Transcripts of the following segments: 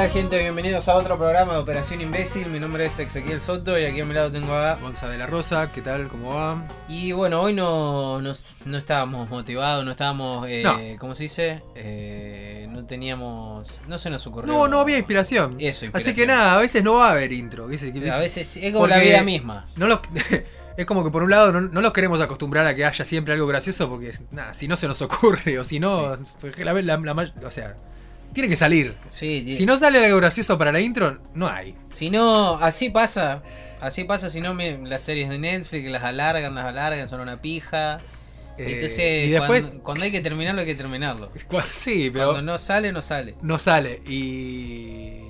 tal gente? Bienvenidos a otro programa de Operación Imbécil. Mi nombre es Ezequiel Soto y aquí a mi lado tengo a... Gonza de la Rosa, ¿qué tal? ¿Cómo va? Y bueno, hoy no, no, no estábamos motivados, no estábamos... Eh, No. ¿Cómo se dice? Eh, no teníamos... No se nos ocurrió. No, no había inspiración. Eso, Así inspiración. que nada, a veces no va a haber intro. A veces es como la vida misma. No los- es como que por un lado no, no los queremos acostumbrar a que haya siempre algo gracioso porque nada, si no se nos ocurre o si no, porque la, la- la may- o sea, tiene que salir. Sí, Si no sale algo gracioso para la intro, no hay. Si no, así pasa. Así pasa si no me- las series de Netflix las alargan, las alargan, son una pija. Eh, Entonces, y después, cuando, cuando hay que terminarlo, hay que terminarlo. sí, pero Cuando no sale, no sale. no sale y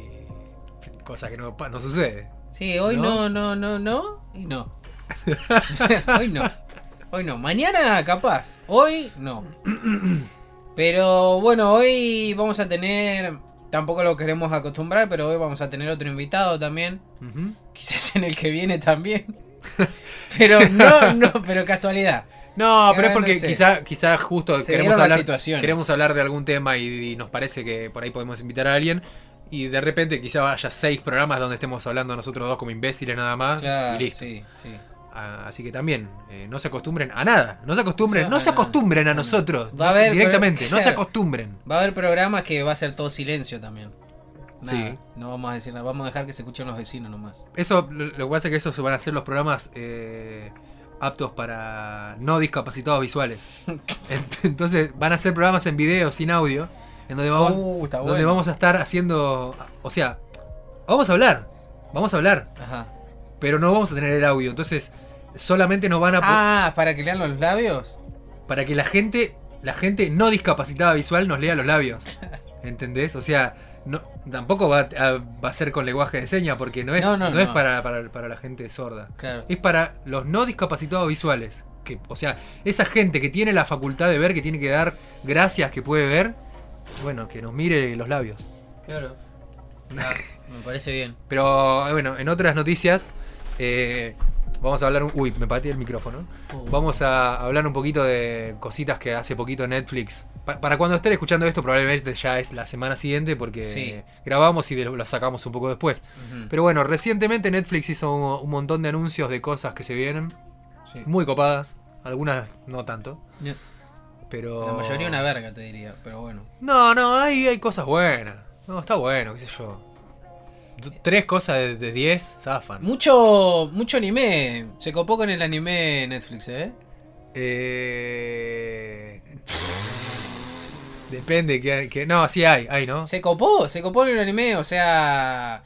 cosa que no, no sucede. Sí, hoy no, ¿No? no, no, no, y no. hoy no. Hoy no. Mañana capaz. Hoy no. Pero bueno, hoy vamos a tener. Tampoco lo queremos acostumbrar, pero hoy vamos a tener otro invitado también. Ujú. Quizás en el que viene también. Pero no, no, pero casualidad. No, pero es porque no sé. quizá, quizá justo Se queremos hablar, queremos hablar de algún tema y, y nos parece que por ahí podemos invitar a alguien. Y de repente quizá haya seis programas donde estemos hablando nosotros dos como imbéciles nada más. Claro, y listo. sí, sí. Ah, así que también, eh, no se acostumbren a nada. No se acostumbren, no a se acostumbren a No. nosotros. Va a haber, directamente, no se acostumbren. Va a haber programas que va a ser todo silencio también. Nada, Sí. No vamos a decir nada, vamos a dejar que se escuchen los vecinos nomás. Eso, lo, lo que pasa es que esos van a ser los programas eh, aptos para no discapacitados visuales. Ent- Entonces van a ser programas en video, sin audio, en donde vamos, Uh, donde bueno. vamos a estar haciendo, o sea, vamos a hablar, vamos a hablar, Ajá. Pero no vamos a tener el audio. Entonces solamente nos van a Ah, para que lean los labios. para que la gente, la gente no discapacitada visual nos lea los labios, ¿entendés? O sea, no, tampoco va a, va a ser con lenguaje de señas porque no es, No, no, no, es para, para, para la gente sorda. Claro. es para los no discapacitados visuales. Que, o sea, esa gente que tiene la facultad de ver, que tiene que dar gracias que puede ver, bueno, que nos mire los labios. Claro. Me parece bien. Pero eh, bueno, en otras noticias, eh, vamos a hablar. un- Uy, me pateé el micrófono. Uh. Vamos a hablar un poquito de cositas que hace poquito Netflix. Pa- para cuando estén escuchando esto, probablemente ya es la semana siguiente, porque Sí. grabamos y lo sacamos un poco después. Pero bueno, recientemente Netflix hizo un, un montón de anuncios de cosas que se vienen. Sí. Muy copadas. Algunas no tanto. Pero. La mayoría una verga, te diría, pero bueno. No, no, hay, hay cosas buenas. No, está bueno, qué sé yo. Tres cosas de, de diez zafan. Mucho, mucho anime. Se copó con el anime Netflix, ¿eh? Eh... Depende que, que. No, sí hay, hay, ¿no? Se copó, se copó en el anime, o sea.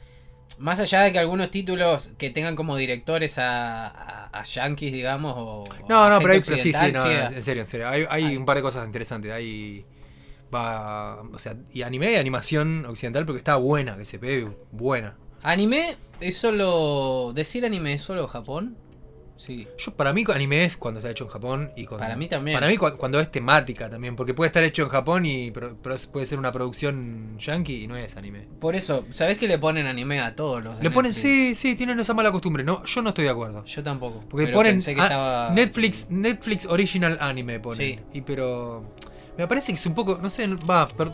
Más allá de que algunos títulos que tengan como directores a, a, a yankees, digamos, o. No, no, pero, hay, pero sí, sí, no, sí, en serio, en serio. Hay, hay Hay. un par de cosas interesantes. Hay. Va. O sea, y anime y animación occidental porque está buena, que se ve buena. Anime es solo. Decir anime es solo Japón. Sí. Yo, para mí, anime es cuando está hecho en Japón y Para mí también. Para mí, cu- cuando es temática también, porque puede estar hecho en Japón y puede ser una producción yankee y no es anime. Por eso, ¿sabés que le ponen anime a todos los de Le ponen, sí, sí, tienen esa mala costumbre. No, yo no estoy de acuerdo. Yo tampoco. Porque ponen pensé que estaba- Netflix, Netflix Original Anime ponen. Sí. Y pero me parece que es un poco, no sé, va, per-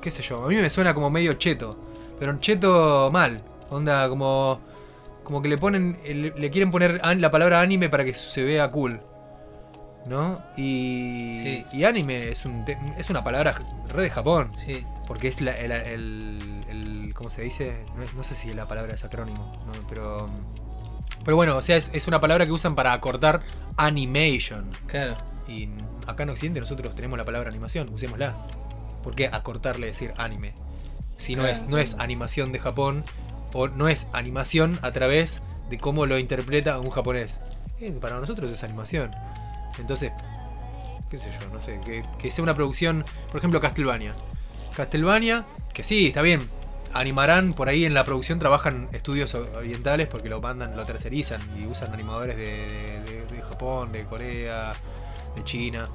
qué sé yo, a mí me suena como medio cheto, pero cheto mal. Onda como como que le ponen le, le quieren poner an- la palabra anime para que se vea cool. ¿No? Y Sí. y anime es un es una palabra re de Japón, Sí. porque es la, el, el- el- ¿cómo se dice? No, es- no sé si la palabra es acrónimo, ¿no? pero pero bueno, o sea, es, es una palabra que usan para acortar animation. Claro. Y acá en Occidente nosotros tenemos la palabra animación, usémosla. ¿Por qué acortarle decir anime? Si no, es, no es animación de Japón, o no es animación a través de cómo lo interpreta un japonés. Eh, para nosotros es animación. Entonces, qué sé yo, no sé, que, que sea una producción, por ejemplo, Castlevania. Castlevania, que sí, está bien. Animarán, por ahí en la producción trabajan estudios orientales porque lo mandan, lo tercerizan y usan animadores de, de- de- de Japón, de Corea, de China.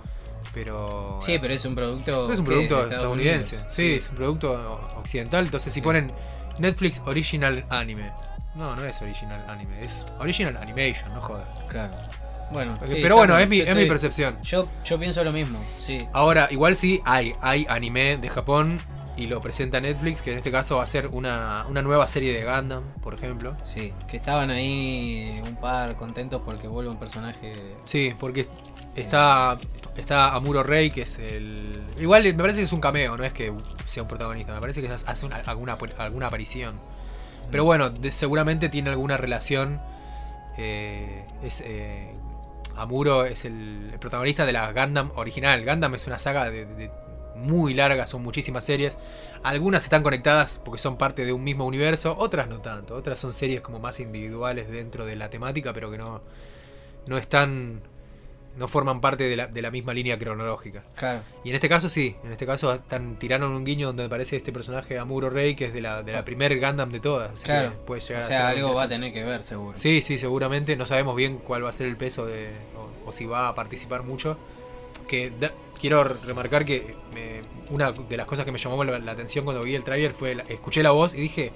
Pero. Sí, pero es un producto. Es un producto estadounidense. Sí, es un producto occidental. Entonces, si Sí. ponen Netflix Original Anime. No, no es Original Anime, es Original Animation, no jodas. Claro. Bueno, sí, Pero bueno, es mi, es mi percepción. Yo, yo pienso lo mismo, sí. Ahora, igual sí hay, hay anime de Japón y lo presenta Netflix, que en este caso va a ser una, una nueva serie de Gundam, por ejemplo. Sí, que estaban ahí un par contentos porque vuelve un personaje. Sí, porque está, está Amuro Rey, que es el... Igual me parece que es un cameo, no es que sea un protagonista, me parece que hace una- alguna, alguna aparición. Pero bueno, seguramente tiene alguna relación. eh, es, eh, Amuro es el, protagonista de la Gundam original. Gundam es una saga de, de- muy larga, son muchísimas series. Algunas están conectadas porque son parte de un mismo universo, otras no tanto. Otras son series como más individuales dentro de la temática, pero que no, no están. No forman parte de la, de la misma línea cronológica. Claro. Y en este caso sí, en este caso están, tiraron un guiño donde aparece este personaje Amuro Rey, que es de la, de la primer Gundam de todas. así Claro. que puede O a sea, ser algo va a tener que ver, seguro. Sí, sí, seguramente. No sabemos bien cuál va a ser el peso de. o, o si va a participar mucho. Que da- quiero remarcar que me- una de las cosas que me llamó la, la atención cuando vi el tráiler fue. la- escuché la voz y dije.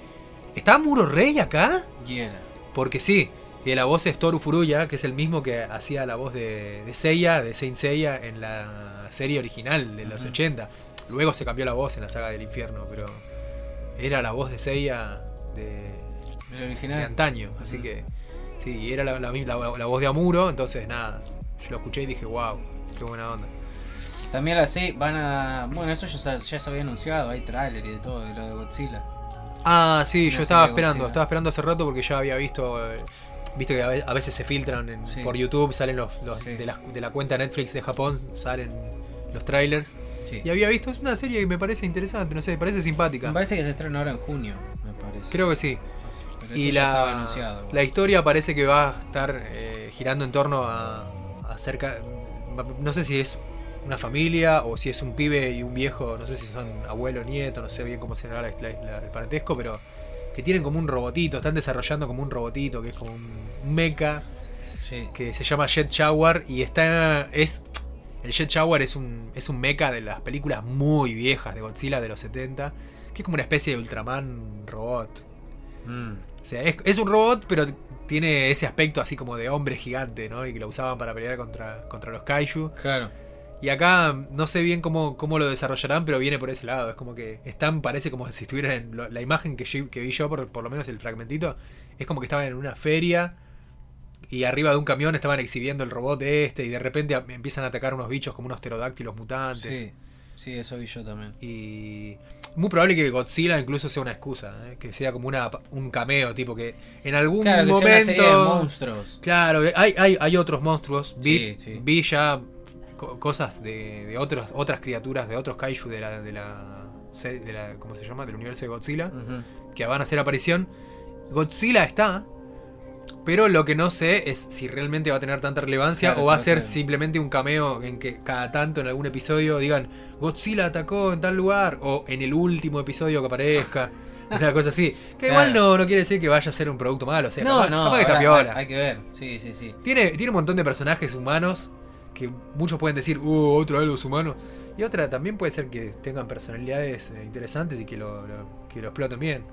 ¿Está Amuro Rey acá? Y era. Porque sí, que la voz es Toru Furuya, que es el mismo que hacía la voz de, de Seiya, de Saint Seiya, en la serie original de los Ujú. 80. Luego se cambió la voz en la saga del infierno, pero era la voz de Seiya de, El de original. antaño. Así que sí, y era la, la, la- la voz de Amuro, entonces nada, yo lo escuché y dije, wow, qué buena onda. También la van a. Bueno, eso ya, se- ya se había anunciado, hay tráiler y de todo, de lo de Godzilla. Ah, sí, Una yo estaba esperando, estaba esperando hace rato porque ya había visto, eh, viste que a ve- a veces se filtran en- Sí. por YouTube, salen los, los- Sí. de, la, de la cuenta Netflix de Japón, salen los trailers. Sí. Y había visto, es una serie que me parece interesante, no sé, me parece simpática. Me parece que se estrena ahora en junio, me parece. Creo que sí. Pero Y la, anunciado. la historia parece que va a estar eh, girando en torno a, a cerca, no sé si es una familia o si es un pibe y un viejo, no sé si son abuelo, nieto, no sé bien cómo será la- la- el parentesco, pero que tienen como un robotito, están desarrollando como un robotito que es como un, mecha Sí. que se llama Jet Jaguar y está es el Jet Jaguar es un es un mecha de las películas muy viejas de Godzilla de los 70, que es como una especie de Ultraman robot. Mm. O sea, es, es un robot, pero tiene ese aspecto así como de hombre gigante, ¿no? Y que lo usaban para pelear contra, contra los kaiju. Claro. Y acá no sé bien cómo, cómo lo desarrollarán, pero viene por ese lado. Es como que están, parece como si estuvieran en lo- la imagen que, yo- que vi yo, por, por lo menos el fragmentito, es como que estaban en una feria y arriba de un camión estaban exhibiendo el robot este y de repente a- empiezan a atacar unos bichos como unos pterodáctilos mutantes. Sí. Sí, eso vi yo también. Y muy probable que Godzilla incluso sea una excusa, ¿eh? que sea como una, un cameo, tipo que en algún Claro, que sea una momento... serie de monstruos. Claro, hay, hay, hay otros monstruos. Vi, Sí, sí. vi ya co- cosas de, de otros, otras criaturas, de otros kaiju de la, de la, se- de la- ¿Cómo se llama? Del universo de Godzilla. Que van a hacer aparición. Godzilla está. Pero lo que no sé es si realmente va a tener tanta relevancia Claro, o va a ser sí. simplemente un cameo en que cada tanto en algún episodio digan Godzilla atacó en tal lugar o en el último episodio que aparezca. Una cosa así. Que igual no, no quiere decir que vaya a ser un producto malo. O sea, No, capaz, no, capaz que está piola. Hay, hay que ver. Sí, sí, sí. Tiene, tiene un montón de personajes humanos que muchos pueden decir, uh, otro de los humanos. Y otra también puede ser que tengan personalidades eh, interesantes y que lo, lo- que lo exploten bien.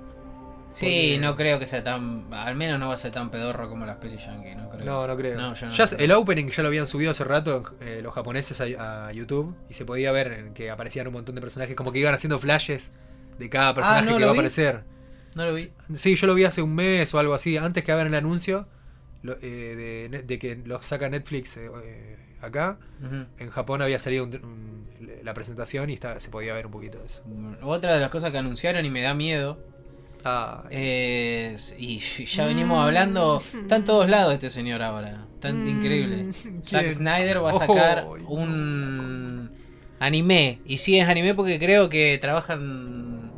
Sí, Porque- no creo que sea tan. Al menos no va a ser tan pedorro como las pelis yankee, no creo. No, no creo. No, yo no Ya creo. el opening ya lo habían subido hace rato eh, los japoneses a, a YouTube y se podía ver en que aparecían un montón de personajes, como que iban haciendo flashes de cada personaje Ah, no que iba a aparecer. No lo vi. Sí, yo lo vi hace un mes o algo así, antes que hagan el anuncio lo- eh, de, de que lo saca Netflix eh, acá. En Japón había salido un- un- la presentación y está- se podía ver un poquito de eso. Otra de las cosas que anunciaron y me da miedo Ah, es. Y ya venimos hablando. Está en todos lados este señor ahora. Tan Mm, increíble. Zack. Snyder va a sacar Oh, un anime. Y sí es anime porque creo que trabajan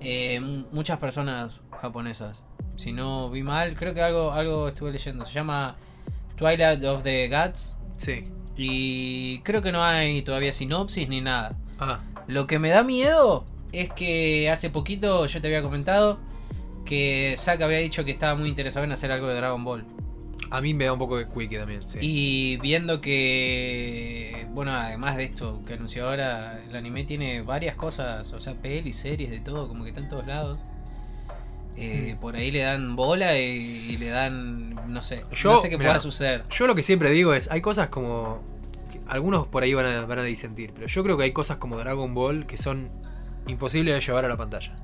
eh, muchas personas japonesas. Si no vi mal, creo que algo, algo estuve leyendo. Se llama Twilight of the Gods. sí. Y creo que no hay todavía sinopsis ni nada. Ah, Lo que me da miedo es que hace poquito yo te había comentado que Zack había dicho que estaba muy interesado en hacer algo de Dragon Ball. a mí me da un poco de quickie también. Sí. Y viendo que, bueno, además de esto que anunció ahora, el anime tiene varias cosas, o sea, pelis, series, de todo, como que está en todos lados. Eh. Por ahí le dan bola y, y le dan, no sé, Yo, no sé qué mirá, pueda suceder. Yo lo que siempre digo es, hay cosas como... algunos por ahí van a, van a disentir, pero yo creo que hay cosas como Dragon Ball que son imposible de llevar a la pantalla.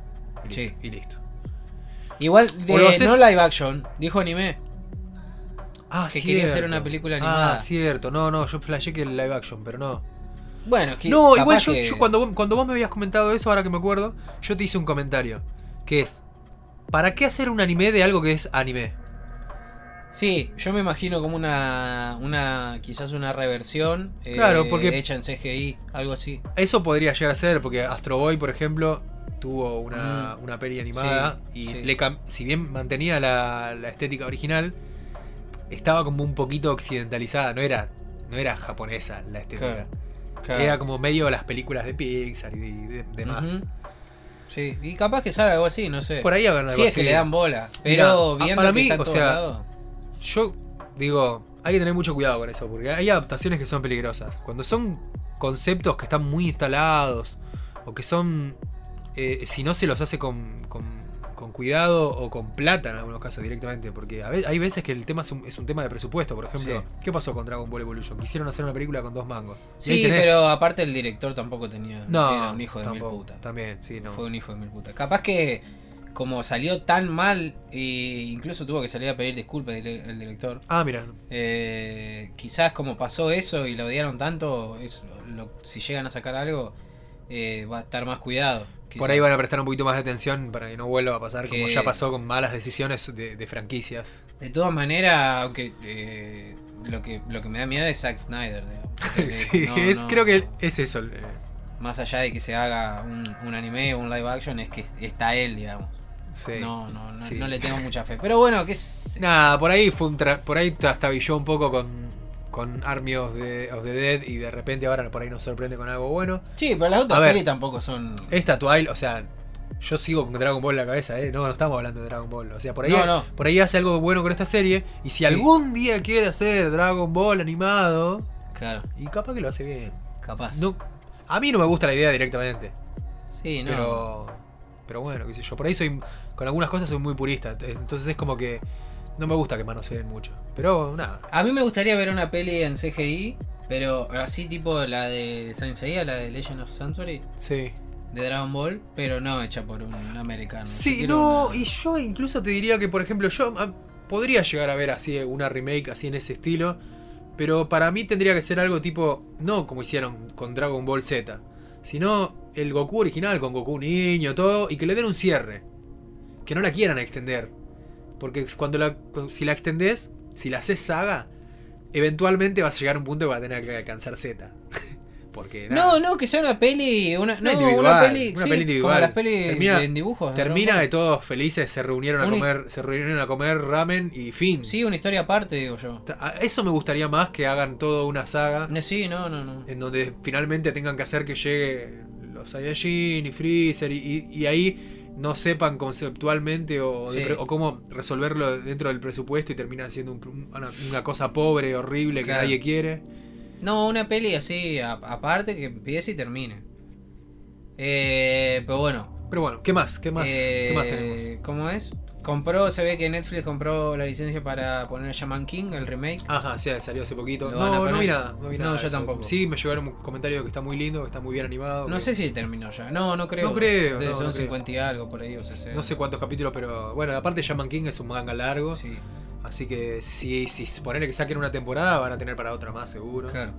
Y Sí. listo. Y listo. Igual, de, haces- no live action, dijo anime. Ah, Que quería hacer una película animada. Ah, cierto. No, no, yo flashé que el live action, pero no. Bueno, que No, igual yo, que- yo cuando, cuando vos me habías comentado eso, ahora que me acuerdo, yo te hice un comentario. Que es, ¿para qué hacer un anime de algo que es anime? Sí, yo me imagino como una, una quizás una reversión eh, Claro, porque- hecha en CGI, algo así. Eso podría llegar a ser, porque Astro Boy, por ejemplo, tuvo una, una peli animada Mm. Sí, y sí. le si bien mantenía la, la estética original, estaba como un poquito occidentalizada, no era, no era japonesa la estética. Claro, Claro. Era como medio las películas de Pixar y de- de- demás. Sí, y capaz que salga algo así, no sé. Por ahí hagan algo Sí, es que le dan bola. Pero Mira, viendo para que mí, o sea, Yo digo, hay que tener mucho cuidado con eso, porque hay adaptaciones que son peligrosas. Cuando son conceptos que están muy instalados, o que son, eh, si no se los hace con, con- con cuidado o con plata en algunos casos directamente, porque a ve- hay veces que el tema es un, es un tema de presupuesto. Por ejemplo, Sí. ¿qué pasó con Dragon Ball Evolution? Quisieron hacer una película con dos mangos. Sí, tenés- pero aparte el director tampoco tenía. No, era un hijo de tampoco, mil putas. También, sí, no. Fue un hijo de mil putas. Capaz que como salió tan mal, e incluso tuvo que salir a pedir disculpas el, el director. Ah, mira. eh, quizás como pasó eso y lo odiaron tanto, es lo- si llegan a sacar algo, eh, va a estar más cuidado. Por ahí van a prestar un poquito más de atención para que no vuelva a pasar como ya pasó con malas decisiones de, de franquicias. De todas maneras, aunque eh, lo que lo que me da miedo es Zack Snyder. sí, no- es, no- creo que es eso. eh, Más allá de que se haga un, un anime o un live action, es que está él, digamos. sí. No, no, no, Sí. no le tengo mucha fe. Pero bueno, que es. Nada, por ahí fue un tra- por ahí trastabilló un poco con, con Army of the, of the Dead y de repente ahora por ahí nos sorprende con algo bueno. Sí, pero las otras pelis tampoco son. Esta Twilight, o sea, yo sigo con Dragon Ball en la cabeza, ¿eh? No, no estamos hablando de Dragon Ball. O sea, por ahí, No, no. Por ahí hace algo bueno con esta serie. Y si Sí. algún día quiere hacer Dragon Ball animado, Claro, y capaz que lo hace bien. capaz. No, a mí no me gusta la idea directamente. sí, no. Pero, pero bueno, qué sé yo. Por ahí soy, con algunas cosas soy muy purista. Entonces es como que no me gusta que manoseen mucho. Pero nada. A mí me gustaría ver una peli en CGI, pero así tipo la de Saint Seiya, la de Legend of Sanctuary, Sí. de Dragon Ball, pero no hecha por un americano. Sí, no, una- y yo incluso te diría que, por ejemplo, yo ah, podría llegar a ver así una remake así en ese estilo, pero para mí tendría que ser algo tipo, no como hicieron con Dragon Ball Z, sino el Goku original con Goku niño, todo, y que le den un cierre, que no la quieran extender, porque cuando la, si la extendés, si la haces saga, eventualmente vas a llegar a un punto que va a tener que alcanzar Z. Porque nada. No, no, que sea una peli. Una, no, una peli. una sí, peli individual. Como las pelis Termina- de- en dibujos. Termina Dragon de todos felices, se reunieron a comer, se reunieron a comer ramen y fin. Sí, una historia aparte, digo yo. Eso me gustaría más que hagan toda una saga No, Sí, no, no, no. en donde finalmente tengan que hacer que llegue los Saiyajin y Freezer y, y- y ahí no sepan conceptualmente o, Sí. cómo resolverlo dentro del presupuesto y termina siendo un- una, una cosa pobre, horrible que nadie quiere. No, una peli así, aparte que empiece y termine. Eh, pero bueno. Pero bueno, ¿qué más? ¿Qué más, eh, ¿qué más tenemos? ¿Cómo es? Compró, se ve que Netflix compró la licencia para poner Shaman King, el remake. Ajá, sí, salió hace poquito. ¿Lo van a No, no vi nada. No, vi No, nada de yo tampoco. Sí, me llegaron comentarios que está muy lindo, que está muy bien animado. No que- sé si terminó ya. No, no creo. No creo, Debe no, ser no un creo. 50 y algo por ahí o 60. No sé cuántos capítulos, pero bueno, aparte Shaman King es un manga largo. Sí, Así que si, si ponerle que saquen una temporada, van a tener para otra más, seguro. claro.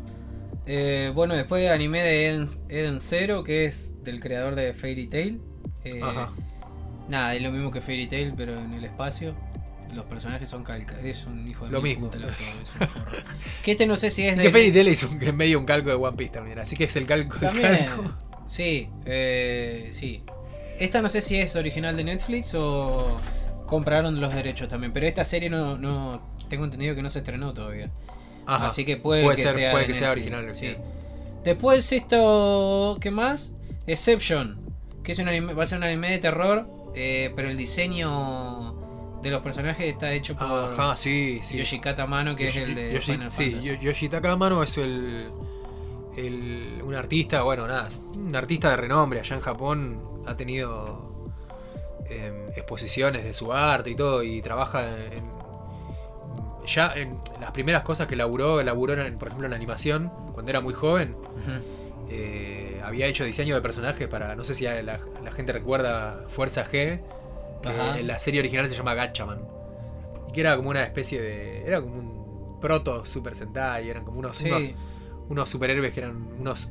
Eh, bueno, después anime de Eden, Eden Zero, que es del creador de Fairy Tail. Eh, Ajá. Nada, es lo mismo que Fairy Tail, pero en el espacio. Los personajes son calca. Es un hijo de Lo mismo. puta es un forro. que este no sé si es de. Que Fairy Tail es un- en medio un calco de One Piece también, así que es el calco. También. calco. Sí, eh, sí. Esta no sé si es original de Netflix o compraron los derechos también. Pero esta serie no, no tengo entendido que no se estrenó todavía. Ajá. Así que puede, Puede que ser- sea, puede de que sea original, sí. Después esto, ¿qué más? Exception, que es un anime, va a ser un anime de terror, eh, pero el diseño de los personajes está hecho por Ajá, sí, sí. Yoshikata Mano, que es el de Yoshi- Final sí, Fantasy. Yo- Yoshitaka Amano es el, el- un artista, bueno, nada, un artista de renombre allá en Japón, ha tenido em, exposiciones de su arte y todo, y trabaja en, ya en las primeras cosas que laburó, laburó en, por ejemplo en animación, cuando era muy joven. Eh, había hecho diseño de personajes para. No sé si la, la gente recuerda Fuerza G. Que Ajá. en la serie original se llama Gatchaman. Y que era como una especie de. Era como un proto Super Sentai. Eran como unos, Sí. unos, unos superhéroes que eran unos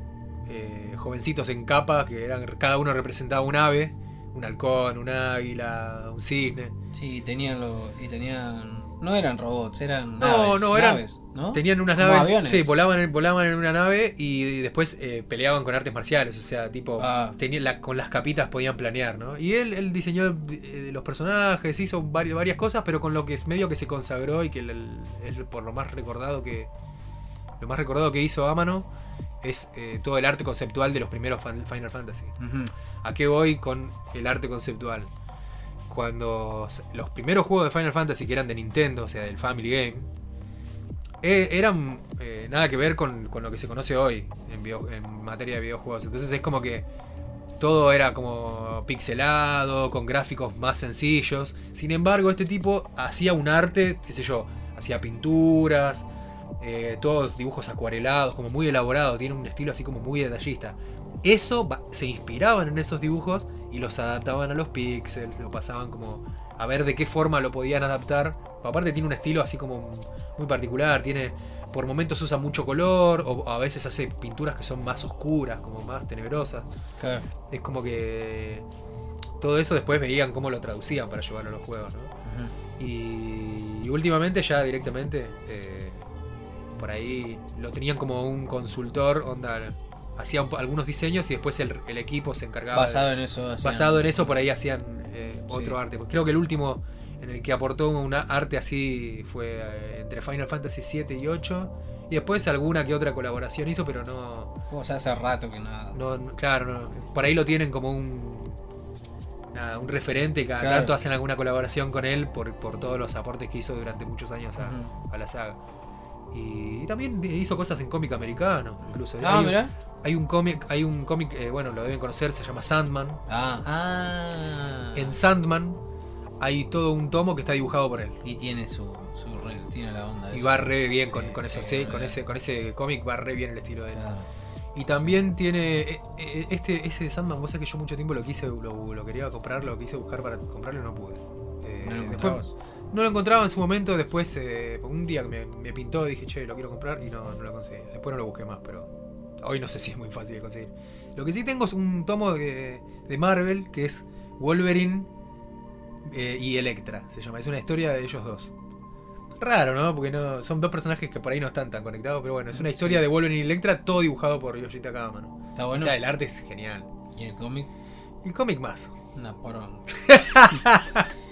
eh, jovencitos en capa. Que eran cada uno representaba un ave. Un halcón, un águila, un cisne. Sí, tenían lo, y tenían no eran robots, eran No, naves, no, eran- naves, ¿no? Tenían unas Como naves, aviones. sí, volaban, en- volaban en una nave y después eh, peleaban con artes marciales, o sea, tipo, Ah. tenían la- con las capitas podían planear, ¿no? Y él, él diseñó eh, los personajes, hizo vari- varias cosas, pero con lo que es medio que se consagró y que el- el- el- por lo más recordado que lo más recordado que hizo Amano es eh, todo el arte conceptual de los primeros Final Fantasy. ¿A qué voy con el arte conceptual? Cuando los primeros juegos de Final Fantasy que eran de Nintendo, o sea, del Family Game, eh, eran eh, nada que ver con, con lo que se conoce hoy en, materia de videojuegos. Entonces es como que todo era como pixelado, con gráficos más sencillos. Sin embargo, este tipo hacía un arte, qué sé yo, hacía pinturas, eh, todos dibujos acuarelados, como muy elaborado, tiene un estilo así como muy detallista. Eso se inspiraban en esos dibujos y los adaptaban a los píxeles, lo pasaban como a ver de qué forma lo podían adaptar. Aparte tiene un estilo así como muy particular, tiene por momentos usa mucho color o a veces hace pinturas que son más oscuras, como más tenebrosas. Claro. Es como que todo eso después veían cómo lo traducían para llevarlo a los juegos, ¿no? Ujú. Y, y últimamente ya directamente eh, por ahí lo tenían como un consultor, onda, hacía un- algunos diseños y después el, el equipo se encargaba. de- Basado en eso. hacían- basado en eso por ahí hacían eh, Sí. otro arte. Pues creo que el último en el que aportó un arte así fue eh, entre Final Fantasy 7 y 8 y después alguna que otra colaboración hizo, pero no, O sea, hace rato que nada. no, no- claro, no. por ahí lo tienen como un nada, un referente cada Claro. tanto hacen alguna colaboración con él por, por todos los aportes que hizo durante muchos años a la saga. Y también hizo cosas en cómic americano, incluso. Ah, hay, hay un cómic, hay un cómic, eh, bueno, lo deben conocer, se llama Sandman. Ah, ah. En Sandman hay todo un tomo que está dibujado por él. Y tiene su, su re- tiene la onda. Y esa. va re bien Sí, con, con sí, con ese, con ese cómic, va re bien el estilo de él. Y también tiene. eh, eh, Este, ese Sandman, vos sabés que yo mucho tiempo lo quise, lo, lo quería comprar, lo quise buscar para comprarlo y no pude. Eh, ¿No lo después? No lo encontraba en su momento, después eh, un día que me, me pintó dije, che, lo quiero comprar y no, no lo conseguí. Después no lo busqué más, pero hoy no sé si es muy fácil de conseguir. Lo que sí tengo es un tomo de, de Marvel que es Wolverine eh, y Electra, se llama. Es una historia de ellos dos. Raro, ¿no? Porque no son dos personajes que por ahí no están tan conectados, pero bueno, es una historia Sí. de Wolverine y Electra, todo dibujado por Yoshita Kama, ¿no? Está bueno. Está, el arte es genial. Y el cómic, El cómic más. una porón.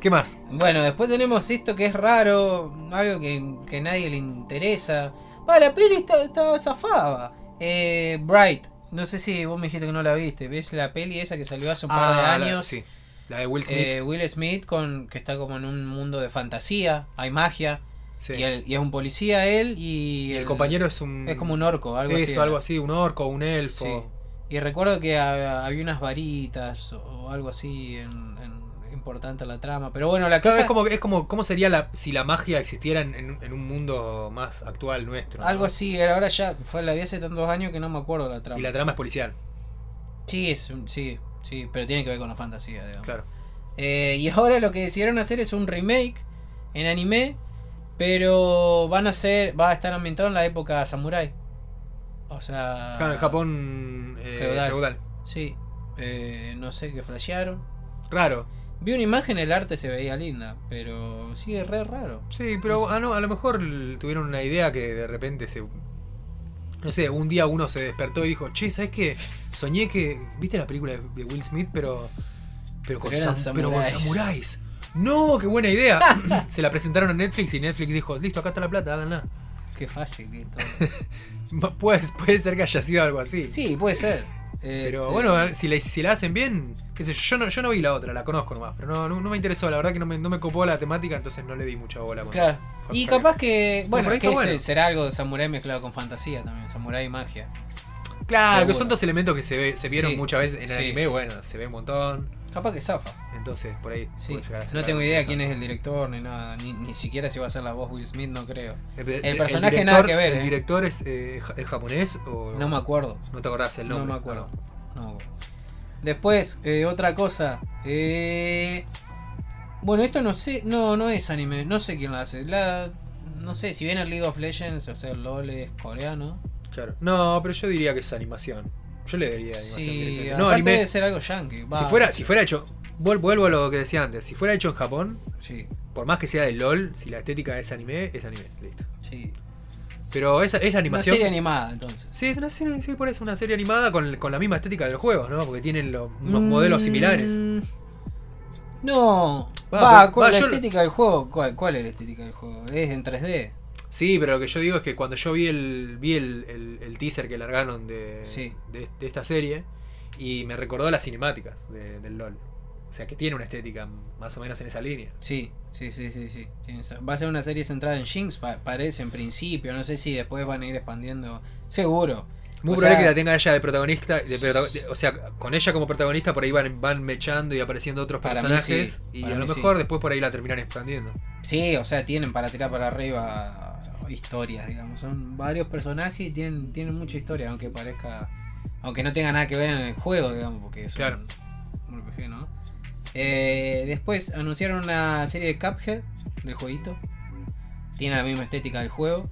¿Qué más? Bueno, después tenemos esto que es raro, algo que, que nadie le interesa. Va, la peli está, está zafada. Eh, Bright, no sé si vos me dijiste que no la viste. ¿Ves la peli esa que salió hace un par de Ah, la- años? sí. La de Will Smith. Eh, Will Smith con que está como en un mundo de fantasía, hay magia sí. y, es un policía él y, Y el compañero es un. es como un orco, algo eso, así. algo así, un orco, un elfo. Sí. Y recuerdo que ha- había unas varitas o algo así en, en- importante la trama, pero bueno, la Claro, cosa es como, es como cómo sería la, si la magia existiera en, en- en un mundo más actual nuestro. ¿no? algo así, ahora ya fue la vi hace tantos años que no me acuerdo la trama. Y la trama es policial, Sí, es sí, sí, pero tiene que ver con la fantasía, digamos. claro. Eh, y ahora lo que decidieron hacer es un remake en anime, pero van a ser, va a estar ambientado en la época samurai. O sea, en Japón eh, feudal. feudal. Sí, eh, no sé qué flashearon. Raro. Vi una imagen, el arte se veía linda, pero sí es re raro. Sí, pero ah, no, a lo mejor tuvieron una idea que de repente se. No sé, un día uno se despertó y dijo, che, ¿sabes qué? Soñé que. ¿Viste la película de Will Smith? Pero. Pero con, Pero sam- pero con samuráis. samuráis. No, qué buena idea. se la presentaron a Netflix y Netflix dijo, listo, acá está la plata, háganla. Qué fácil que todo. Puede, puede ser que haya sido algo así. Sí, puede ser. Pero Este, bueno, si la, si la hacen bien, qué sé yo, yo no, yo no vi la otra, la conozco nomás, pero no, no, no me interesó, la verdad que no me, no me copó la temática, entonces no le di mucha bola. Claro. Y capaz que, bueno, que bueno. será algo de samurái mezclado con fantasía también, samurái y magia. Claro, que son dos elementos que se, ve, se vieron Sí, muchas veces en el sí. anime, bueno, se ve un montón. Capaz que zafa. Entonces, por ahí. Sí. No tengo idea quién es el director ni nada. Ni, ni siquiera si va a ser la voz Will Smith, no creo. El, el personaje nada que ver, ¿El eh. director es, eh, es japonés o.? No me acuerdo. No te acordás el nombre. No me acuerdo. No me acuerdo. Después, eh, otra cosa. Eh... Bueno, esto no sé. No, no es anime. No sé quién lo hace. La... No sé, si viene el League of Legends, o sea, el LOL es coreano. Claro. No, pero yo diría que es animación. Yo le diría animación. Sí, directamente. no, anime. debe ser algo yankee. Va, si, fuera, si fuera hecho. vuel- Vuelvo a lo que decía antes. Si fuera hecho en Japón, Sí, por más que sea de LOL, si la estética es anime, es anime. Listo. sí. Pero esa es la Una animación. serie animada, entonces. Sí, es una serie, sí, por eso una serie animada con, con la misma estética de los juegos, ¿no? Porque tienen los Mm, modelos similares. No. Va, Va, ¿cuál- va, la yo- estética del juego. ¿cuál, ¿Cuál es la estética del juego? Es en 3D. Sí, pero lo que yo digo es que cuando yo vi el vi el, el- el teaser que largaron de, Sí. de, de esta serie y me recordó las cinemáticas de- del LOL. O sea que tiene una estética más o menos en esa línea. Sí, sí, sí, sí, sí. Va a ser una serie centrada en Jinx, pa- parece en principio. No sé si después van a ir expandiendo. Seguro. Muy O probable sea- que la tenga ella de protagonista, de protago- de- o sea, con ella como protagonista por ahí van, van mechando y apareciendo otros personajes sí, y a lo mejor sí. después por ahí la terminan expandiendo. Sí, o sea, tienen para tirar para arriba historias, digamos. Son varios personajes y tienen, tienen mucha historia, aunque parezca. Aunque no tenga nada que ver en el juego, digamos, porque es Claro. un, un RPG, ¿no? Eh, después anunciaron una serie de Cuphead del jueguito. Tiene la misma estética del juego.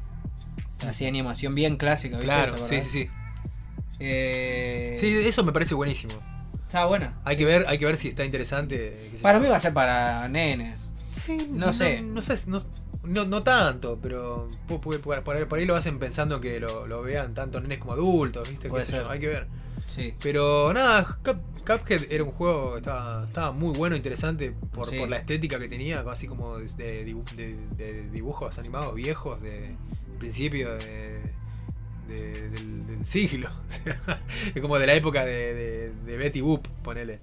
Así animación bien clásica, ¿viste? Claro, ¿Te sí, sí, sí. Eh, Sí, eso me parece buenísimo. Está buena. Hay que ver, hay que ver si está interesante. Para mí va a ser para nenes. Sí, no sé. No, sé, no, no, no tanto, pero por, ahí, por ahí lo hacen pensando que lo, lo vean tanto nenes como adultos, ¿viste? Puede ser. hay que ver. Sí. Pero nada, Cup- Cuphead era un juego que estaba, estaba muy bueno, interesante por, Sí. por la estética que tenía, así como de, de de- de dibujos animados viejos de principio de, de- del, del siglo. Es como de la época de, Betty Boop, ponele.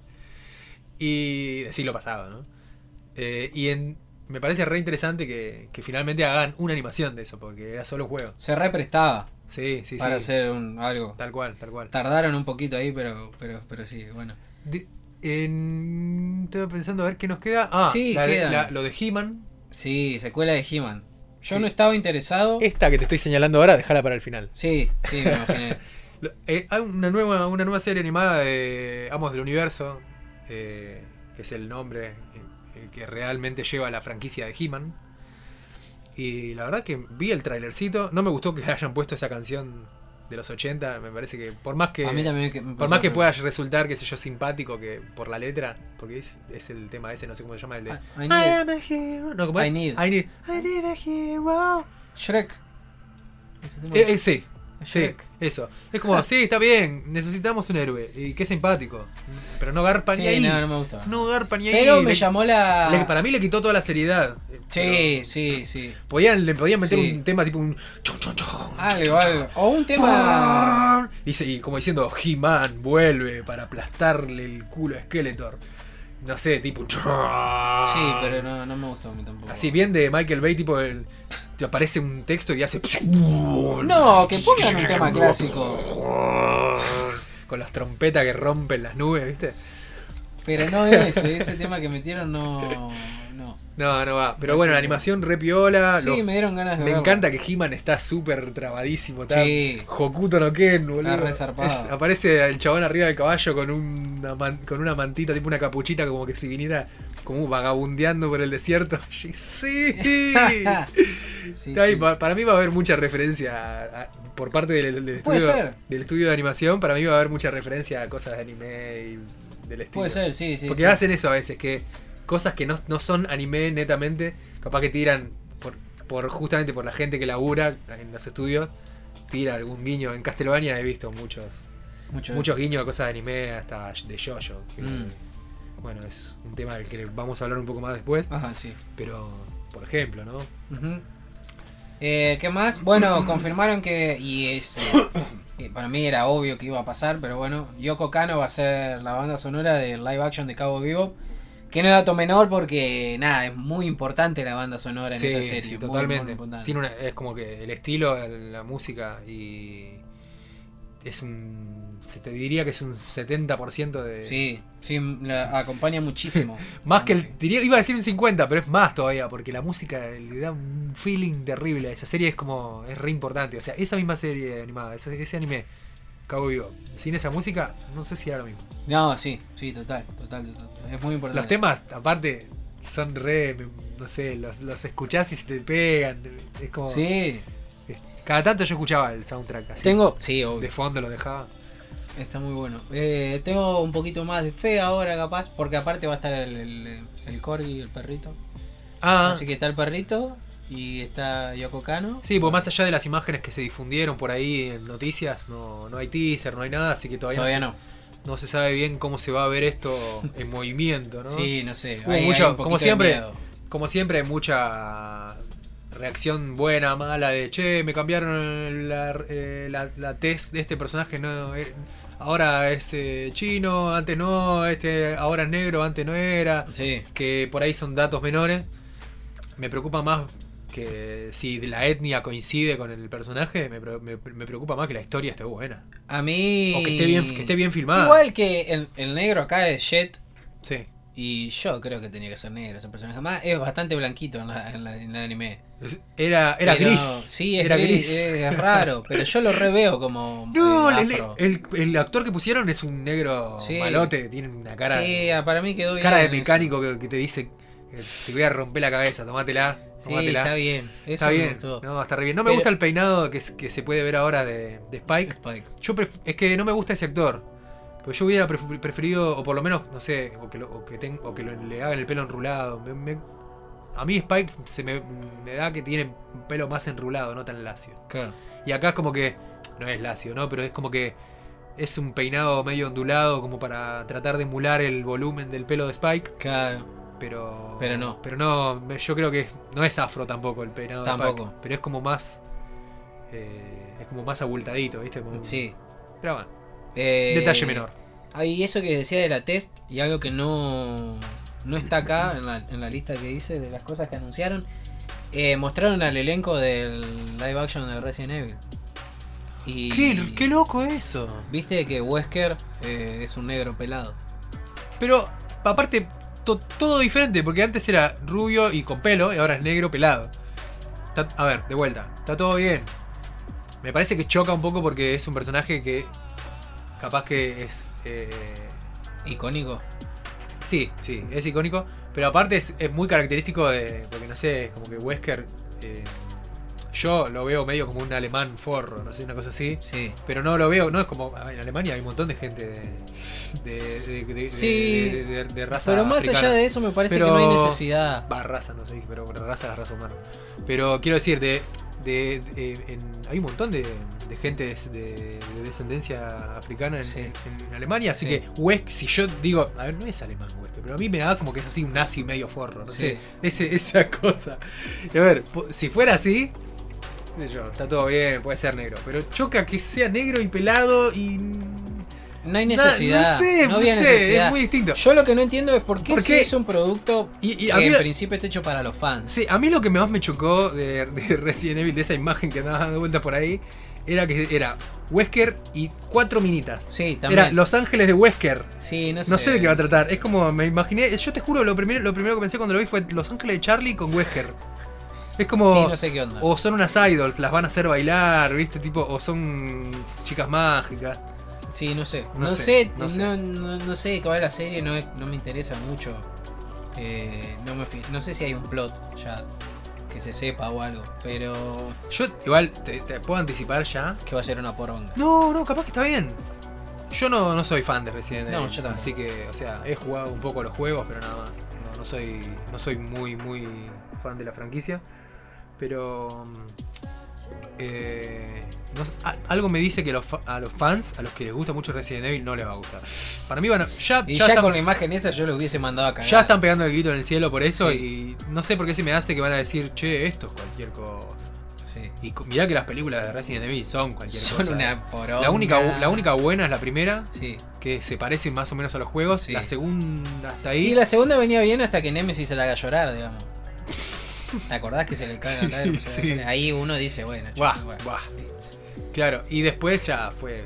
Y del siglo pasado, ¿no? Eh, y en, me parece re interesante que, que finalmente hagan una animación de eso, porque era solo un juego. Se represtaba Sí, sí, para sí. hacer un, algo. Tal cual, tal cual. Tardaron un poquito ahí, pero, pero, pero sí, bueno. De- en- Estaba pensando a ver qué nos queda. Ah, Sí, la- lo de He-Man. Sí, secuela de He-Man. Yo Sí. no estaba interesado. Esta que te estoy señalando ahora, déjala para el final. Sí, sí, me imaginé. Eh, hay una nueva, una nueva serie animada de Amos del Universo, eh, que es el nombre eh, eh, que realmente lleva la franquicia de He-Man. Y la verdad que vi el trailercito, no me gustó que hayan puesto esa canción de los 80, me parece que por más que A mí también que me por más que pueda resultar, qué sé yo, simpático que por la letra, porque es, es el tema ese, no sé cómo se llama el de I- I I need- am a hero. No, ¿cómo I es? need. I need, I need a hero. Shrek. Eh, es- eh, sí, sí, eso. Es como, sí, está bien, necesitamos un héroe. Y qué simpático. Pero no garpa ni Sí, ahí. no, no me gustó. No garpa ni ahí. Pero me Le- llamó la. le- para mí le quitó toda la seriedad. Sí, sí, sí. Podían, le podían meter Sí. un tema tipo un. chon, chon, chon, Algo, algo. O un tema. Y, y como diciendo, He-Man vuelve para aplastarle el culo a Skeletor. No sé, tipo. un Sí, pero no, no me gustó a mí tampoco. Así bien de Michael Bay, tipo el, te aparece un texto y hace. No, que pongan un tema clásico. Con las trompetas que rompen las nubes, ¿viste? Pero no ese, ese tema que metieron no. No. No, va. Pero No bueno, la animación re piola. Sí, los- me dieron ganas de me verlo. encanta que He-Man está súper trabadísimo. Está Sí. Hokuto no Ken, boludo. Está. Es- aparece el chabón arriba del caballo con una, man- con una mantita, tipo una capuchita, como que si viniera como vagabundeando por el desierto. Sí. Sí, ahí, pa- para mí va a haber mucha referencia a- a- por parte del, estudio, del estudio de animación. Para mí va a haber mucha referencia a cosas de anime y del estilo. Puede ser, sí, sí. Porque hacen eso a veces, que cosas que no, no son anime netamente, capaz que tiran por, por justamente por la gente que labura en los estudios, tira algún guiño. En Castlevania he visto muchos Mucho. muchos guiños a cosas de anime, hasta de Jojo. que, Mm. Bueno, es un tema del que vamos a hablar un poco más después. Ajá, sí. Pero, por ejemplo, ¿no? Eh, ¿Qué más? Bueno, confirmaron que. Y es. eh, eh, para mí era obvio que iba a pasar, pero bueno. Yoko Kano va a ser la banda sonora del live action de Cabo Vivo. Que no es dato menor porque, nada, es muy importante la banda sonora en Sí, esa serie. sí, totalmente. muy. Tiene una, es como que el estilo, la música y es un. Se te diría que es un 70% de. Sí, sí, la acompaña muchísimo. Más que el. Diría, iba a decir un 50, pero es más todavía, porque la música le da un feeling terrible. Esa serie es como. Es re importante. O sea, esa misma serie animada, ese, ese anime, Cabo Vivo, sin esa música, no sé si era lo mismo. No, sí, sí, total, total, total. Es muy importante. Los temas, aparte, son re. No sé, los, los escuchás y se te pegan. Es como. Sí, Cada tanto yo escuchaba el soundtrack así. tengo. Sí, De obvio. fondo lo dejaba. Está muy bueno. Eh, tengo un poquito más de fe ahora, capaz, porque aparte va a estar el, el, el corgi, el perrito. Ah, Así que está el perrito y está Yoko Kano. Sí, pues más allá de las imágenes que se difundieron por ahí en noticias, no, no hay teaser, no hay nada, así que todavía, Todavía no, se, no se sabe bien cómo se va a ver esto en movimiento, ¿no? Sí, no sé. Hay- mucho- como siempre. Como siempre hay mucha reacción buena, mala, de che, me cambiaron la, eh, la, la test de este personaje, no eh, ahora es eh, chino, antes no, este ahora es negro, antes no era Sí. que por ahí son datos menores. Me preocupa más que si la etnia coincide con el personaje, me, me- me preocupa más que la historia esté buena. A mí. O que esté bien, que esté bien filmada. Igual que el, el negro acá es Jet. Sí. Y yo creo que tenía que ser negro ese personaje. Más es bastante blanquito en, la, en, la- en el anime. Era, era Pero- gris. Sí, es era gris. Es raro. Pero yo lo reveo como. No, el, el- el actor que pusieron es un negro Sí. malote, tiene una cara, sí, ah, para mí quedó bien. cara de mecánico que, que te dice te voy a romper la cabeza, tomátela. Sí, tomátela. está bien. Eso Está bien. No, está re bien. No me Pero- gusta el peinado que, se puede ver ahora de, de Spike. Spike. Yo pref- es que no me gusta ese actor. Pues yo hubiera pref- preferido, o por lo menos, no sé, o que, lo, o que, ten- o que lo- le hagan el pelo enrulado. Me- me- a mí Spike se me, me da que tiene un pelo más enrulado, no tan lacio. Claro. Y acá es como que, no es lacio, ¿no? Pero es como que es un peinado medio ondulado como para tratar de emular el volumen del pelo de Spike. Claro. Pero, Pero no. Pero no, yo creo que no es afro tampoco el peinado de Tampoco. Pero es como más... eh, es como más abultadito, ¿viste? Como- Sí. Pero bueno, Eh, detalle menor. Ah, y eso que decía de la test, y algo que no, no está acá en la, en la lista que hice de las cosas que anunciaron, eh, mostraron al elenco del live action de Resident Evil. Y ¿Qué, qué loco eso. viste que Wesker eh, es un negro pelado. Pero, aparte, to- todo diferente, porque antes era rubio y con pelo, y ahora es negro pelado. Está- a ver, de vuelta, está todo bien. Me parece que choca un poco porque es un personaje que capaz que es... eh, Icónico. sí, sí, es icónico, pero aparte es, es muy característico de... Porque no sé, como que Wesker... eh, yo lo veo medio como un alemán forro, no sé, una cosa así. Sí. Pero no lo veo, no es como. En Alemania hay un montón de gente de. de, de, Sí. de- raza. Pero más africana. allá de eso me parece Pero- que no hay necesidad. Va, raza, no sé, pero raza es la raza humana. Pero quiero decir, de. de- de- en- hay un montón de, de gente de, de- de descendencia africana en, Sí. en- en Alemania, así Sí. que Wesk, si yo digo, a ver, no es alemán Wesk, pero a mí me da como que es así un nazi medio forro, no Sí. sé, ese, esa cosa. A ver, si fuera así, yo, está todo bien, puede ser negro, pero choca que sea negro y pelado y... No hay necesidad. No sé, no, había sé, necesidad. es muy distinto. Yo lo que no entiendo es por qué, es un producto Y, y que mí en principio está hecho para los fans. Sí, a mí lo que más me chocó de, de Resident Evil, de esa imagen que andaba dando vueltas por ahí, era que era Wesker y cuatro minitas. Sí, también. Era Los Ángeles de Wesker. Sí, no sé. No sé de qué va a tratar. Es como, me imaginé. Yo te juro, lo primero, lo primero que pensé cuando lo vi fue Los Ángeles de Charlie con Wesker. Es como. Sí, no sé qué onda. O son unas idols, las van a hacer bailar, ¿viste? Tipo, o son chicas mágicas. Sí, no sé. No No, sé, sé, no no, sé. no, no sé de qué va la serie, no, no me interesa mucho. Eh, no, me no sé si hay un plot ya que se sepa o algo, pero Yo, igual, te, te puedo anticipar ya. que va a ser una poronga. No, no, capaz que está bien. Yo no, no soy fan de Resident No, Evil. yo tampoco. Así que, o sea, he jugado un poco los juegos, pero nada más. No, no soy, no soy muy, muy fan de la franquicia. Pero. eh, no sé, a- algo me dice que los a los fans, a los que les gusta mucho Resident Evil, no les va a gustar. Para mí a. Ya, Y ya ya, están, con la imagen esa yo lo hubiese mandado a cagar. ya están pegando el grito en el cielo por eso. Sí. Y no sé por qué se me hace que van a decir, che, esto es cualquier cosa. Sí. Y mirá que las películas de Resident Evil son cualquier Son cosa. una poronga. La única, la única buena es la primera, Sí. que se parecen más o menos a los juegos. Sí. La segunda hasta ahí. Y la segunda venía bien hasta que Nemesis se la haga llorar, digamos. ¿Te acordás que se le cae Sí, la sí. Ahí uno dice, bueno. Claro, y después ya fue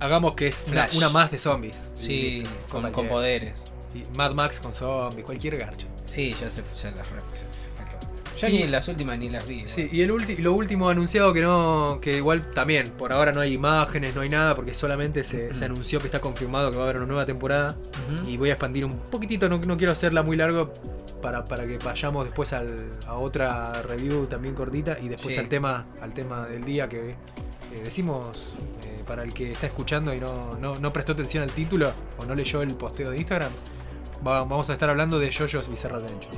hagamos que es una, más de zombies. Sí, con, con poderes. y Mad Max con zombies, cualquier garcha. Sí, ya se, ya las Yo Y- ni las últimas ni las vi. Sí, y el ulti- lo último anunciado que no. que igual también, por ahora no hay imágenes, no hay nada, porque solamente se, se anunció que está confirmado que va a haber una nueva temporada. Y voy a expandir un poquitito, no, no quiero hacerla muy largo para, para que vayamos después al- a otra review también cortita y después Sí. al tema al tema del día que eh, decimos eh, para el que está escuchando y no, no, no prestó atención al título o no leyó el posteo de Instagram, va- vamos a estar hablando de JoJo's Bizarre Adventure.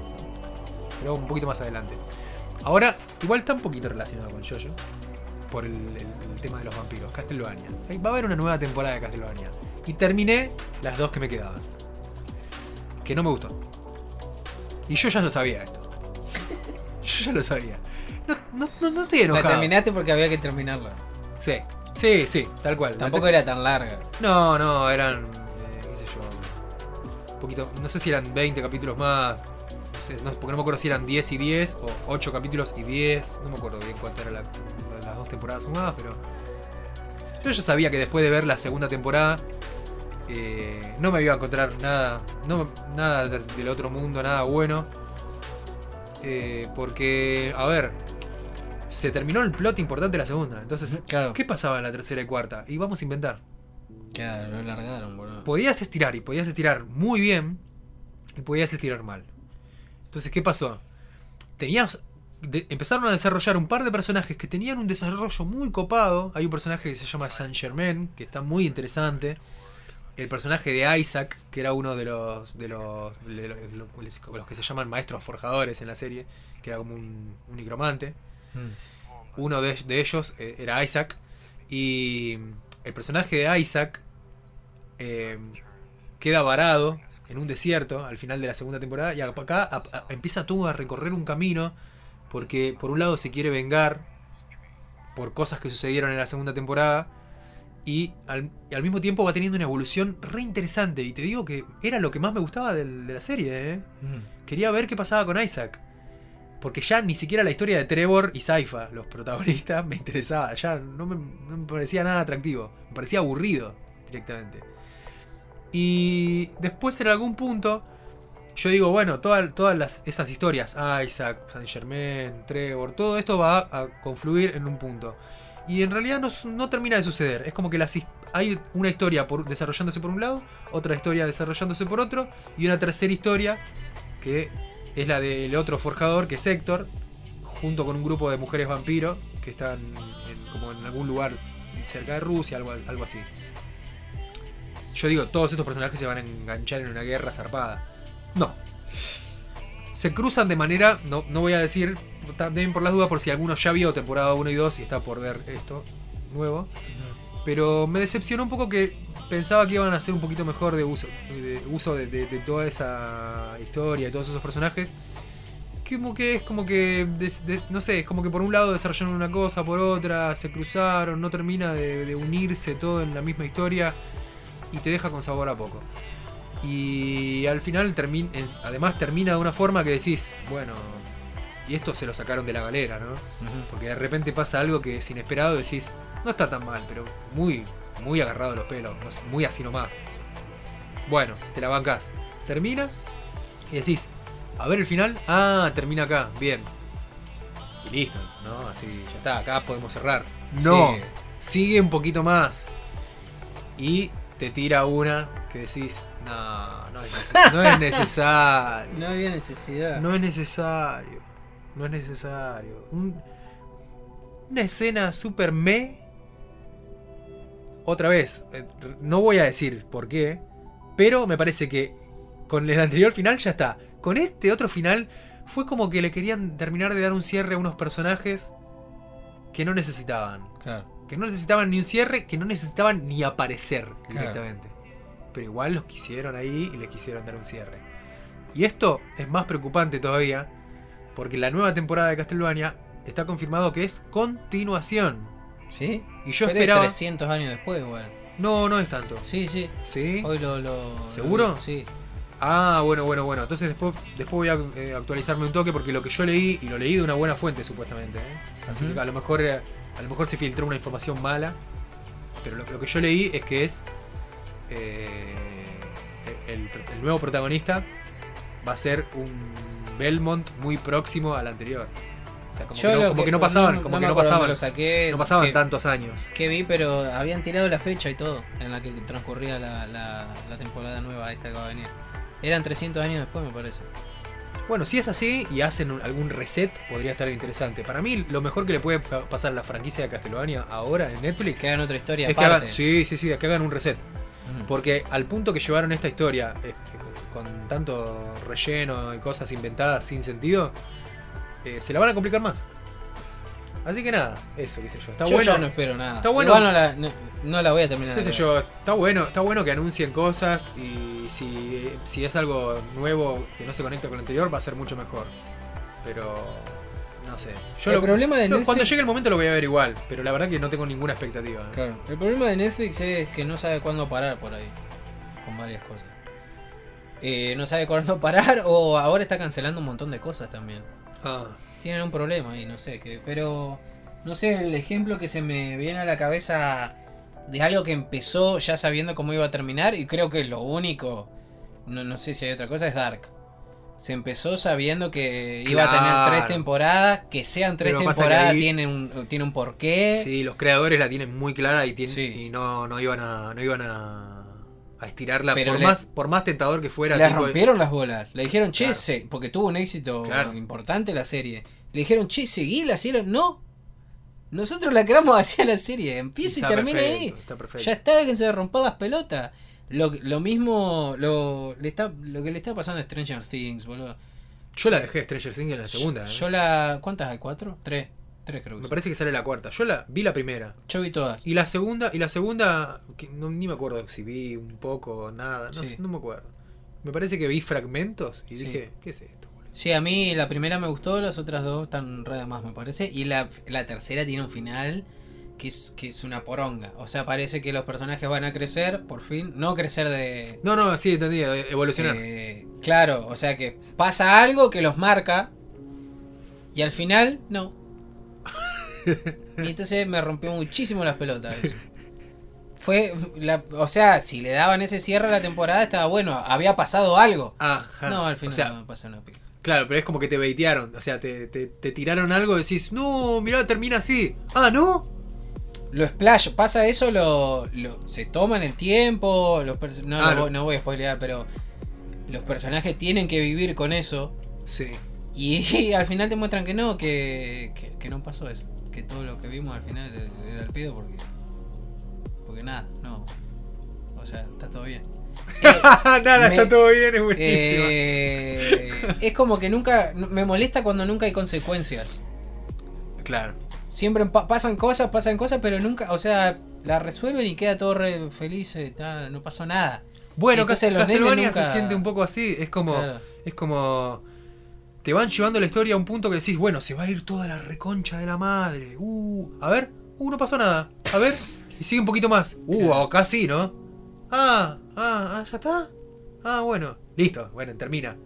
Pero un poquito más adelante. Ahora, igual está un poquito relacionado con JoJo. Por el, el- el tema de los vampiros. Castlevania. Va a haber una nueva temporada de Castlevania. Y terminé las dos que me quedaban. Que no me gustó. Y yo ya lo sabía esto. Yo ya lo sabía. No, no, no, no estoy La terminaste porque había que terminarla. Sí, sí, sí, tal cual. Tampoco era tan larga. No, no, eran. eh, qué sé yo. Un poquito. No sé si eran 20 capítulos más. Sé, no, porque no me acuerdo si eran 10 y 10 o 8 capítulos y 10. No me acuerdo bien cuánto eran las dos temporadas sumadas, pero. Yo ya sabía que después de ver la segunda temporada. eh, no me iba a encontrar nada. No, nada de- del otro mundo, nada bueno. Eh, porque, a ver. Se terminó el plot importante de la segunda. Entonces, Claro. ¿qué pasaba en la tercera y cuarta? Y vamos a inventar. Claro, lo largaron, boludo. Podías estirar y podías estirar muy bien y podías estirar mal. Entonces, ¿qué pasó? Tenías. de- empezaron a desarrollar un par de personajes que tenían un desarrollo muy copado. Hay un personaje que se llama Saint Germain, que está muy interesante. El personaje de Isaac, que era uno de los. de los. de los, los que se llaman maestros forjadores en la serie, que era como un, un necromante. Mm. Uno de, de ellos eh, era Isaac. Y el personaje de Isaac eh, queda varado en un desierto al final de la segunda temporada. Y acá a- a- empieza todo a recorrer un camino. Porque por un lado se quiere vengar por cosas que sucedieron en la segunda temporada. Y al, y al mismo tiempo va teniendo una evolución re interesante. Y te digo que era lo que más me gustaba de la serie. ¿eh? Mm. Quería ver qué pasaba con Isaac. Porque ya ni siquiera la historia de Trevor y Saifa, los protagonistas, me interesaba. Ya no me, no me parecía nada atractivo. Me parecía aburrido directamente. Y después en algún punto, yo digo, bueno, toda- todas las, esas historias, Isaac, Saint Germain, Trevor, todo esto va a confluir en un punto. Y en realidad no, no termina de suceder. Es como que las, hay una historia por, desarrollándose por un lado, otra historia desarrollándose por otro, y una tercera historia que es la del otro forjador, que es Héctor, junto con un grupo de mujeres vampiro que están en, como en algún lugar cerca de Rusia, algo, algo así. Yo digo, todos estos personajes se van a enganchar en una guerra zarpada. No. Se cruzan de manera, no, no voy a decir, también por las dudas, por si alguno ya vio temporada 1 y 2 y está por ver esto nuevo. Pero me decepcionó un poco que pensaba que iban a hacer un poquito mejor de uso de, uso de, de- de toda esa historia y todos esos personajes. Como que es como que, de- no sé, es como que por un lado desarrollaron una cosa, por otra, se cruzaron, no termina de unirse todo en la misma historia y te deja con sabor a poco. Y al final, termina, además termina de una forma que decís, bueno, y esto se lo sacaron de la galera, ¿no? Porque de repente pasa algo que es inesperado y decís, no está tan mal, pero muy, muy agarrado de los pelos, muy así nomás. Bueno, te la bancás. Termina y decís, a ver el final. Ah, termina acá, bien. Y listo, ¿no? Así, ya está, acá podemos cerrar. No, sigue un poquito más. Y te tira una que decís, no, no es, neces- no es necesario. No había necesidad. No es necesario. No es necesario. Un- una escena super me. Otra vez, eh, no voy a decir por qué, pero me parece que con el anterior final ya está. Con este otro final fue como que le querían terminar de dar un cierre a unos personajes que no necesitaban. Claro. Que no necesitaban ni un cierre, que no necesitaban ni aparecer Claro. directamente. Pero igual los quisieron ahí y les quisieron dar un cierre. Y esto es más preocupante todavía, porque la nueva temporada de Castlevania está confirmado que es continuación. ¿Sí? Y yo Pero es esperaba. 300 años después, igual. No, no es tanto. Sí, sí. ¿Sí? Hoy lo. lo ¿Seguro? Sí. Ah, bueno, bueno, bueno. Entonces después, después voy a eh, actualizarme un toque porque lo que yo leí, y lo leí de una buena fuente supuestamente. ¿eh? Así que a lo mejor eh, a lo mejor se filtró una información mala. pero lo, lo que yo leí es que es eh, el, el nuevo protagonista va a ser un Belmont muy próximo al anterior. O sea, como, que, no, lo como que no pasaban, como que no pasaban, me lo saqué, no pasaban que, tantos años. que vi, pero habían tirado la fecha y todo en la que transcurría la, la, la temporada nueva esta que va a venir. Eran 300 años después, me parece. Bueno, si es así y hacen un- algún reset, podría estar interesante. Para mí, lo mejor que le puede pa- pasar a la franquicia de Castlevania ahora en Netflix Que hagan otra historia es que aparte. hagan, sí, sí, sí, que hagan un reset. Mm. Porque al punto que llevaron esta historia, eh, con tanto relleno y cosas inventadas sin sentido, eh, se la van a complicar más. Así que nada, eso, qué sé yo. Está Yo bueno. ya no espero nada. Está bueno. Igual no la, no, no la voy a terminar. qué sé yo, está bueno, está bueno que anuncien cosas y si, si es algo nuevo que no se conecta con lo anterior va a ser mucho mejor. Pero no sé. Yo El lo- problema de Netflix- cuando llegue el momento lo voy a ver igual, pero la verdad que no tengo ninguna expectativa. Claro. El problema de Netflix es que no sabe cuándo parar por ahí. Con varias cosas. Eh, no sabe cuándo parar o ahora está cancelando un montón de cosas también. Ah, Tienen un problema ahí, no sé. Que, pero no sé, el ejemplo que se me viene a la cabeza de algo que empezó ya sabiendo cómo iba a terminar y creo que lo único, no, no sé si hay otra cosa, es Dark. Se empezó sabiendo que iba a tener Claro. tres temporadas, que sean tres Pero pasa que temporadas, ahí- tienen un, tiene un porqué. Sí, los creadores la tienen muy clara y, tienen, Sí. y no, no iban a no iban a, a estirarla Pero por le- más por más tentador que fuera. Le de- rompieron las bolas. Le dijeron, che, Claro. se- porque tuvo un éxito Claro. importante la serie. Le dijeron, che, seguí la serie. No. Nosotros la queramos hacia la serie. Empieza y Está termina perfecto, ahí. Está perfecto. Ya está, que se romper las pelotas. Lo, lo mismo, lo, le está, lo que le está pasando a Stranger Things, boludo. Yo la dejé Stranger Things en la segunda. ¿eh? Yo la. ¿Cuántas hay? ¿Cuatro? Tres. Tres creo que Me parece que sale la cuarta. Yo la vi la primera. Yo vi todas. Y la segunda, y la segunda, que no, ni me acuerdo si vi un poco o nada, no, Sí. sé, no me acuerdo. Me parece que vi fragmentos y Sí. dije, ¿qué es esto? boludo? Sí, a mí la primera me gustó, las otras dos están re de más, me parece. Y la, la tercera tiene un final que es, que es una poronga. O sea, parece que los personajes van a crecer, por fin. No crecer de. No, no, sí, entendí, eh, evolucionar. eh, claro, o sea que pasa algo que los marca. Y al final, no. Y entonces me rompió muchísimo las pelotas eso. Fue, la, o sea, si le daban ese cierre a la temporada estaba bueno, había pasado algo. Ajá. No, al final O sea, no me pasa una pija. claro, pero es como que te baitearon. O sea, te, te, te tiraron algo y decís, no, mirá, termina así. Ah, ¿no? Lo splash, pasa eso, lo, lo- se toman el tiempo, los pers- no, Ah, no. voy- no voy a spoilear, pero los personajes tienen que vivir con eso Sí. y, al final te muestran que no, que, que, que no pasó eso, que todo lo que vimos al final era el pedo porque, porque nada, no, o sea, está todo bien. Eh, Nada, me- está todo bien, es buenísimo. eh, es como que nunca, me molesta cuando nunca hay consecuencias. Claro. Siempre pa- pasan cosas, pasan cosas, pero nunca, o sea, la resuelven y queda todo re feliz, eh, ta, no pasó nada. Bueno, Entonces los Castlevania nunca- se siente un poco así. Es como. Claro. Es como. Te van llevando la historia a un punto que decís, bueno, se va a ir toda la reconcha de la madre. Uh, a ver. Uh, no pasó nada. A ver. Y sigue un poquito más. Uh, acá sí, ¿no? Ah, ah, ah, ya está. Ah, bueno. Listo. Bueno, termina.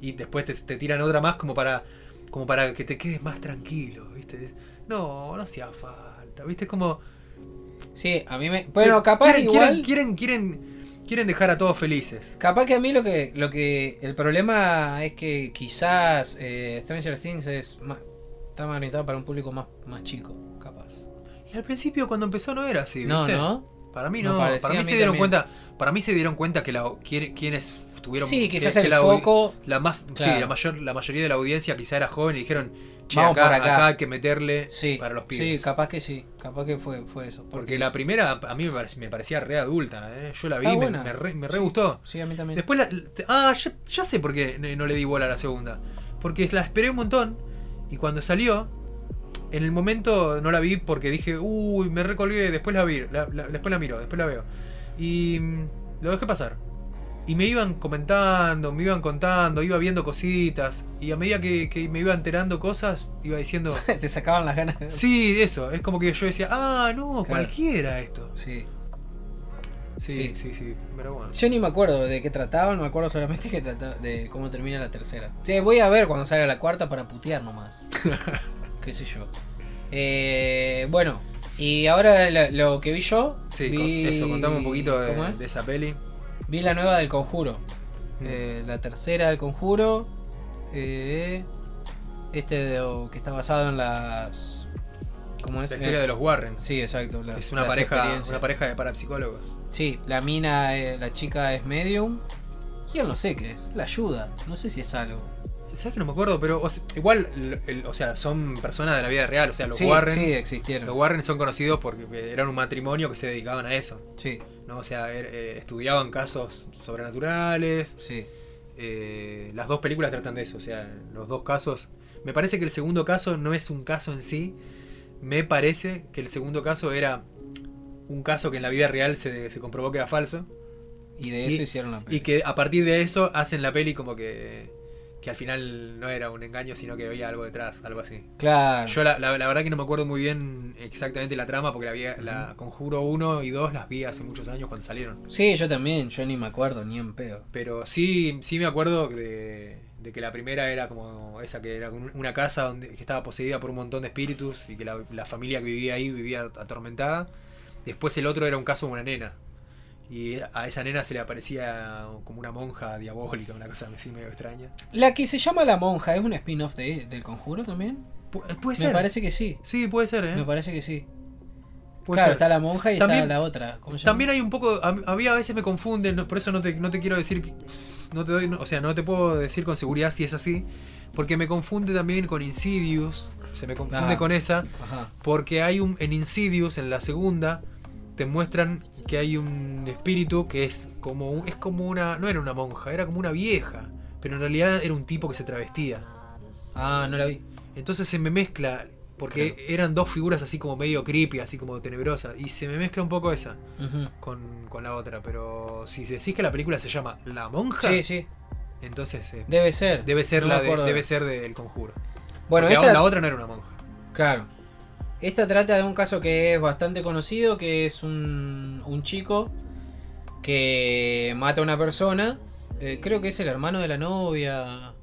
Y después te, te tiran otra más como para. Como para que te quedes más tranquilo, ¿viste? No, no hacía falta, ¿viste? Como. Sí, a mí me. Bueno, capaz quieren, igual. Quieren, quieren, quieren, quieren dejar a todos felices. Capaz que a mí lo que. lo que El problema es que quizás eh, Stranger Things es más, está más orientado para un público más, más chico, capaz. Y al principio cuando empezó no era así, No, ¿viste? ¿no? Para mí no. Para mí mí se dieron también. cuenta. Para mí se dieron cuenta que la, quienes tuvieron. Sí, que- quizás que el la audi- foco. La más, Claro. sí, la mayor, la mayoría de la audiencia quizá era joven y dijeron, che, Vamos acá, por acá". acá hay que meterle Sí, para los sí, pibes. capaz que sí. Capaz que fue, fue eso. Porque la primera a mí me, parec- me parecía re adulta, ¿eh? Yo la vi, me, me re, me re Sí, gustó. Sí, a mí también. Después la, ah, ya, ya sé por qué no le di bola a la segunda. Porque la esperé un montón y cuando salió, en el momento no la vi porque dije, uy, me recolgué, después la vi, la- la- después la miro, después la veo. Y mm, lo dejé pasar. Y me iban comentando, me iban contando, iba viendo cositas. Y a medida que, que me iba enterando cosas, iba diciendo, Te sacaban las ganas. sí, eso. Es como que yo decía, ah, no, Claro. cualquiera esto. Sí. Sí, Sí. sí, sí, pero bueno. Yo ni me acuerdo de qué trataban, me acuerdo solamente que trataba de cómo termina la tercera. Sí, voy a ver cuando salga la cuarta para putear nomás. qué sé yo. Eh, bueno, Y ahora lo que vi yo. Sí, vi, eso, contame un poquito ¿cómo de, es? de esa peli. Vi la nueva del conjuro. Mm. Eh, la tercera del conjuro. eh, este de- que está basado en las. ¿Cómo es? La historia Eh, de los Warren. Sí, exacto. es pareja, una pareja de parapsicólogos. Sí, la mina, eh, la chica es medium. Y él no sé qué es. La ayuda. No sé si es algo. ¿Sabes que no me acuerdo? Pero o sea, igual, el- o sea, son personas de la vida real. O sea, los sí, Warren. sí, existieron. Los Warren son conocidos porque eran un matrimonio que se dedicaban a eso. Sí, ¿no? O sea, er- eh, estudiaban casos sobrenaturales. sí. eh, las dos películas tratan de eso. O sea, los dos casos. Me parece que el segundo caso no es un caso en sí. Me parece que el segundo caso era un caso que en la vida real se, se comprobó que era falso. Y de Y- eso hicieron la peli. Y que a partir de eso hacen la peli como que, que al final no era un engaño, sino que había algo detrás, algo así. Claro. Yo la, la- la verdad que no me acuerdo muy bien exactamente la trama, porque la, vi, la Conjuro 1 y 2 las vi hace muchos años cuando salieron. Sí, yo también. Yo ni me acuerdo, ni en peo. Pero sí, sí me acuerdo de, de que la primera era como esa, que era un- una casa donde, que estaba poseída por un montón de espíritus y que la, la familia que vivía ahí vivía atormentada. Después el otro era un caso de una nena. Y a esa nena se le aparecía como una monja diabólica, una cosa así medio extraña. La que se llama La Monja es un spin-off de, del conjuro también. Pu- puede Me ser. parece que sí. Sí, puede ser, ¿eh? Me parece que sí. Puede claro, ser. está la monja y También- está la otra. También hay un poco, a, a mí a veces me confunden, por eso no te, no te quiero decir, no te doy, no- o sea, no te puedo decir con seguridad si es así, porque me confunde también con Insidious, se me confunde Ah. con esa, Ajá. porque hay un, en Insidious, en la segunda, te muestran que hay un espíritu que es como, es como una, no era una monja, era como una vieja, pero en realidad era un tipo que se travestía. Ah, no la vi. Entonces se me mezcla, porque eran dos figuras así como medio creepy, así como tenebrosas, y se me mezcla un poco esa con, con la otra, pero si decís que la película se llama La Monja, Sí, sí. entonces eh, Debe ser. debe ser No la de- debe ser del conjuro. Bueno, esta, la otra no era una monja. Claro. Esta trata de un caso que es bastante conocido, que es un, un chico que mata a una persona. eh, creo que es el hermano de la novia.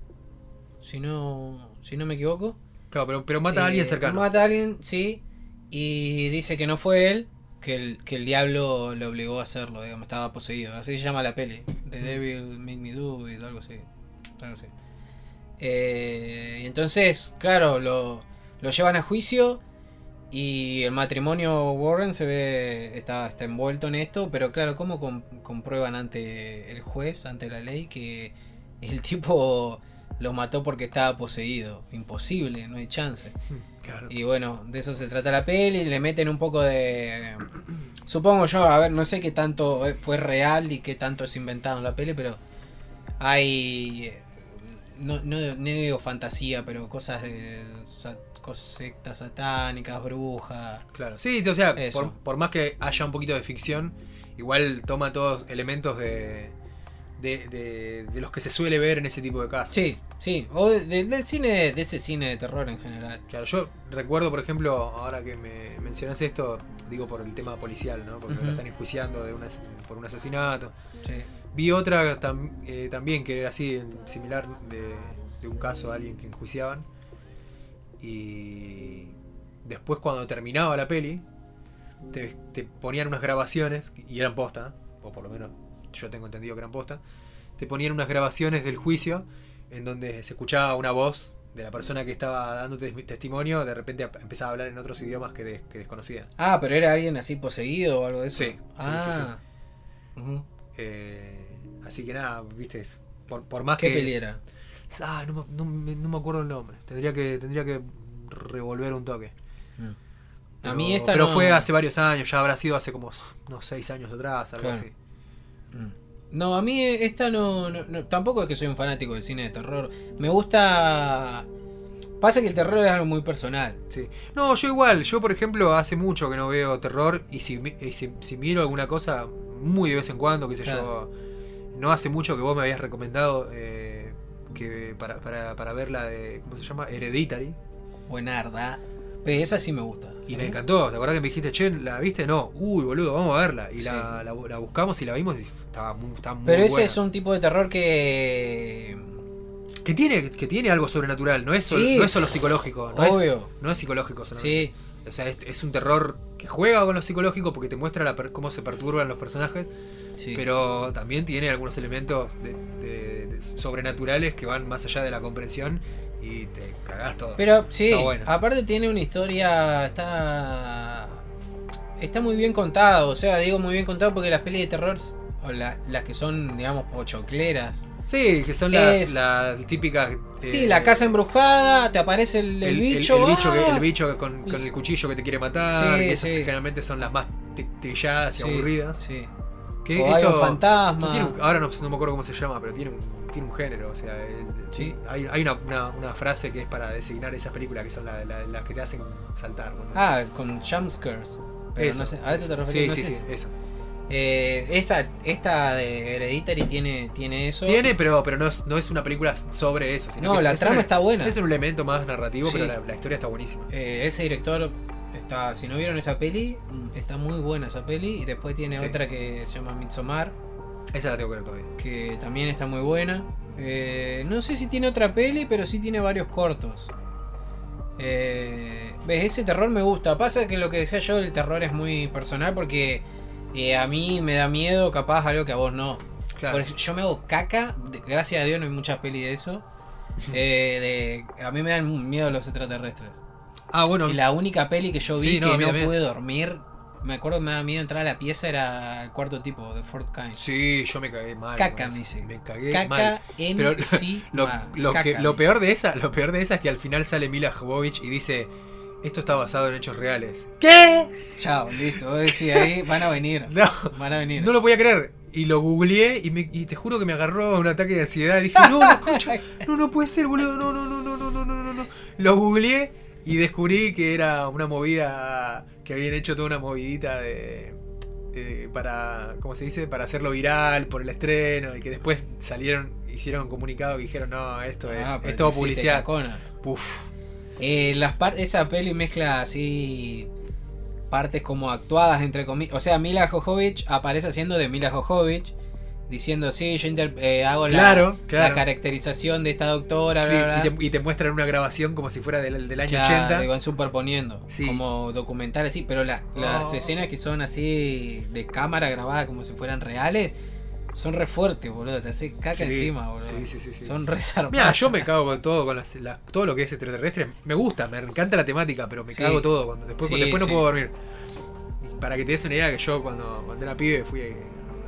Si no, si no me equivoco. Claro, pero, pero mata a alguien Eh, cercano. Mata a alguien, sí. Y dice que no fue él, que el, que el diablo le obligó a hacerlo, digamos, estaba poseído. Así se llama la peli. The Devil Made Me Do It, algo así. Algo así. Eh, y entonces, claro, lo, lo llevan a juicio. Y el matrimonio Warren se ve, está, está envuelto en esto, pero claro, ¿cómo com- comprueban ante el juez, ante la ley, que el tipo lo mató porque estaba poseído? Imposible, no hay chance. Claro. Y bueno, de eso se trata la peli, le meten un poco de... Supongo yo, a ver, no sé qué tanto fue real y qué tanto es inventado en la peli, pero hay... eh, No, no, no digo fantasía, pero cosas de... sectas satánicas, brujas. Claro. Sí, o sea, por, por más que haya un poquito de ficción, igual toma todos elementos de, de, de- de los que se suele ver en ese tipo de casos. Sí, sí, o de- del cine, de ese cine de terror en general. Claro, yo recuerdo, por ejemplo, ahora que me mencionas esto, digo por el tema policial, ¿no? Porque lo están enjuiciando de un as- por un asesinato. Sí. Vi otra tam- eh, también que era así, similar, de, de un caso de alguien que enjuiciaban. Y después cuando terminaba la peli, te, te ponían unas grabaciones, y eran posta, o por lo menos yo tengo entendido que eran posta, te ponían unas grabaciones del juicio en donde se escuchaba una voz de la persona que estaba dando tes- testimonio, de repente empezaba a hablar en otros idiomas que, des- que desconocía. Ah, pero era alguien así poseído o algo de eso. Sí, sí, ah. Ujú. Eh, así que nada, viste, por, por más ¿Qué que... peli era? Ah, no, me- no me- no me acuerdo el nombre. Tendría que, tendría que revolver un toque. Mm. Pero, a mí esta pero no- fue hace varios años, ya habrá sido hace como unos seis años atrás, algo Claro. así. Mm. No, a mí esta no, Tampoco es que soy un fanático del cine de terror. Me gusta. Pasa que el terror es algo muy personal. Sí. No, yo igual, yo por ejemplo hace mucho que no veo terror y si, y si, si miro alguna cosa muy de vez en cuando, qué sé Claro. yo. No hace mucho que vos me habías recomendado eh, que para, para, para ver la de, ¿cómo se llama? Hereditary. Buenarda. Pero esa sí me gusta. Y me encantó, ¿te acordás que me dijiste, che, ¿la viste? No, uy, boludo, vamos a verla. Y Sí. la, la, la buscamos y la vimos y estaba muy, estaba muy Pero ese buena. es un tipo de terror que. Que tiene, que tiene algo sobrenatural, no es, solo, Sí. no es solo psicológico. No es, Obvio. no es psicológico solamente. Sí. O sea, es, es un terror que juega con lo psicológico porque te muestra la cómo se perturban los personajes, Sí. pero también tiene algunos elementos de- de- de sobrenaturales que van más allá de la comprensión y te cagás todo. Pero sí, bueno. aparte tiene una historia, está está muy bien contado, o sea, digo muy bien contado porque las pelis de terror o la- las que son, digamos, pochocleras. sí, que son las, Es- las típicas. sí, eh, la casa embrujada, te aparece el, el bicho, El, bicho, que, ¡ah! el bicho con, con el cuchillo que te quiere matar. Sí, y esas sí. generalmente son las más tri- trilladas y Sí, aburridas. Sí. Que O hay un fantasma. tiene un- ahora no, no me acuerdo cómo se llama, pero tiene un, tiene un género. O sea, eh, Sí. hay, hay una, una- una frase que es para designar esas películas que son las la, las que te hacen saltar. boludo. Ah, con jumpscares. Pero Eso, no sé, a eso te refieres. Sí, no sí, sé sí, si- eso. Eh, esa, esta de Hereditary tiene, tiene eso. Tiene, pero, pero no, es, no es una película sobre eso. Sino No, que la es trama un- está buena. Es un elemento más narrativo, Sí. pero la, la historia está buenísima. Eh, ese director está, si no vieron esa peli, mm, está muy buena esa peli. Y después tiene Sí. otra que se llama Midsommar, Esa la tengo que ver todavía. que también está muy buena. Eh, no sé si tiene otra peli, pero sí tiene varios cortos. Eh, ¿Ves? Ese terror me gusta. Pasa que lo que decía yo, el terror es muy personal porque eh, a mí me da miedo, capaz algo que a vos no. Claro. Yo me hago caca, gracias a Dios no hay muchas pelis de eso. De, a mí me dan miedo los extraterrestres. Ah, bueno. La única peli que yo vi que no pude dormir, me acuerdo que me daba miedo entrar a la pieza, era el cuarto tipo, de Fort Kind. Sí, yo me cagué mal. Caca, me dice. Me cagué Caca mal. Pero sí lo, Caca, que, lo peor de esa, lo peor de esa es que al final sale Mila Jovovich y dice... Esto está basado en hechos reales. ¿Qué? Chao, listo. Vos decís, ahí van a venir. No. Van a venir. No lo voy a creer. Y lo googleé y, me, y te juro que me agarró un ataque de ansiedad. Dije, no, no, no, no puede ser, boludo. No, no, no, no, no, no, no, no. Lo googleé y descubrí que era una movida, que habían hecho toda una movidita de, de- para, ¿cómo se dice? Para hacerlo viral por el estreno y que después salieron, hicieron un comunicado y dijeron, no, esto es, Ah, es todo publicidad. Uf. Eh, las esa peli mezcla así partes como actuadas entre comillas. O sea, Mila Jovovich aparece haciendo de Mila Jovovich diciendo sí, yo inter- eh, hago la- Claro, la, claro. caracterización de esta doctora, Sí, bla, bla, y, te, y te muestran una grabación como si fuera del, del año Claro, 80. y van superponiendo Sí. como documentales así, pero las, las Oh. escenas que son así de cámara grabada como si fueran reales son re fuertes, boludo, te hace caca Sí, encima, boludo. sí, sí, sí, sí. Son re. Mira, yo me cago con todo, con las- las- todo lo que es extraterrestre. Me gusta, me encanta la temática, pero me cago todo. Cuando, después después no puedo dormir. Para que te des una idea, que yo cuando, cuando era pibe fui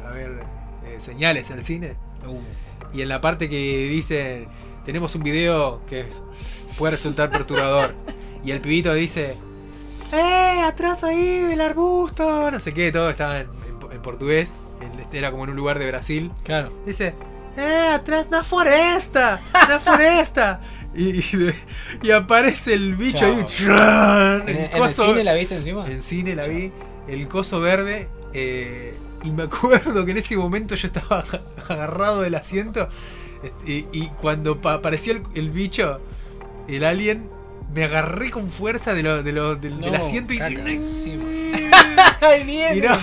a ver eh, señales al cine. Uh, Y en la parte que dice, tenemos un video que es- puede resultar perturbador. y el pibito dice, ¡Eh! Atrás ahí del arbusto. No sé qué, todo estaba en, en- en portugués. en- Era como en un lugar de Brasil. claro. Dice, ¡Eh! Atrás na floresta. Na floresta. y, y, de- y aparece el bicho ahí. ¡tran! ¿En, el en el coso- cine la viste encima? en cine la vi, el coso verde. eh, y me acuerdo que en ese momento yo estaba aga- agarrado del asiento. este, Y, y cuando pa- apareció el, el bicho, el alien, me agarré con fuerza de lo, de lo- del, asiento y hice. ¡Ay, bien! Y no,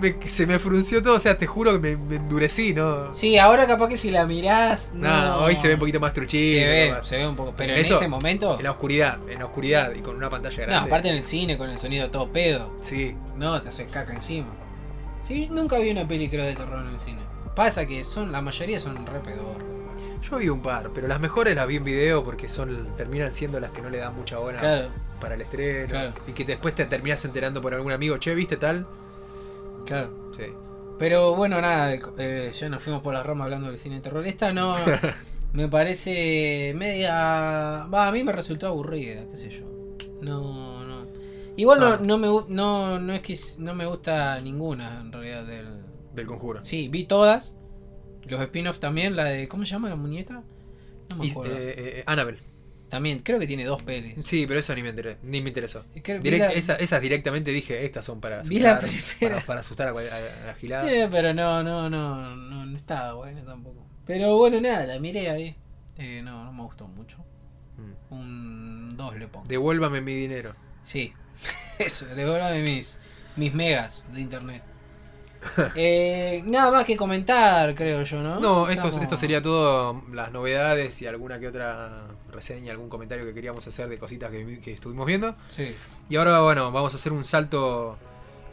me- se me frunció todo, o sea, te juro que me, me endurecí, ¿no? Sí, ahora capaz que si la mirás. No, No, hoy se ve un poquito más truchito. Se ve, se ve un poco. Pero en Eso, ese momento. En la oscuridad, en la oscuridad y con una pantalla grande. No, aparte en el cine con el sonido todo pedo. Sí, No, te haces caca encima. Sí, nunca vi una peli creo de terror en el cine. Pasa que son, la mayoría son re pedorras. Yo vi un par, pero las mejores las vi en video porque son terminan siendo las que no le dan mucha bola Claro, para el estreno. Claro. Y que después te terminas enterando por algún amigo, che, ¿viste tal? claro. Sí. Pero bueno, nada, eh, ya nos fuimos por la rama hablando del cine de terror. Esta no. me parece media. Va, a mí me resultó aburrida, qué sé yo. No. Igual Ah. no, no, me, no, no es que no me gusta ninguna en realidad del. Del conjuro. Sí, vi todas. Los spin-off también, la de. ¿Cómo se llama la muñeca? No me acuerdo. eh, eh, Annabelle. También, creo que tiene dos pelis. Sí, pero eso ni me, inter- ni me interesó. Creo- vi Direct- la- esa- esas directamente dije, estas son para asustar, para, para asustar a, a- a la gilada. Sí, pero no, no, no, no, no estaba buena tampoco. Pero bueno, nada, la miré ahí. Eh, no, no me gustó mucho. Mm. Un 2 le pongo. Devuélvame mi dinero. Sí, eso, le voy a hablar de mis, mis megas de internet. Eh, nada más que comentar, creo yo, ¿no? No, esto, Estamos- esto sería todo las novedades y alguna que otra reseña, algún comentario que queríamos hacer de cositas que, vi- que estuvimos viendo. Sí, Y ahora, bueno, vamos a hacer un salto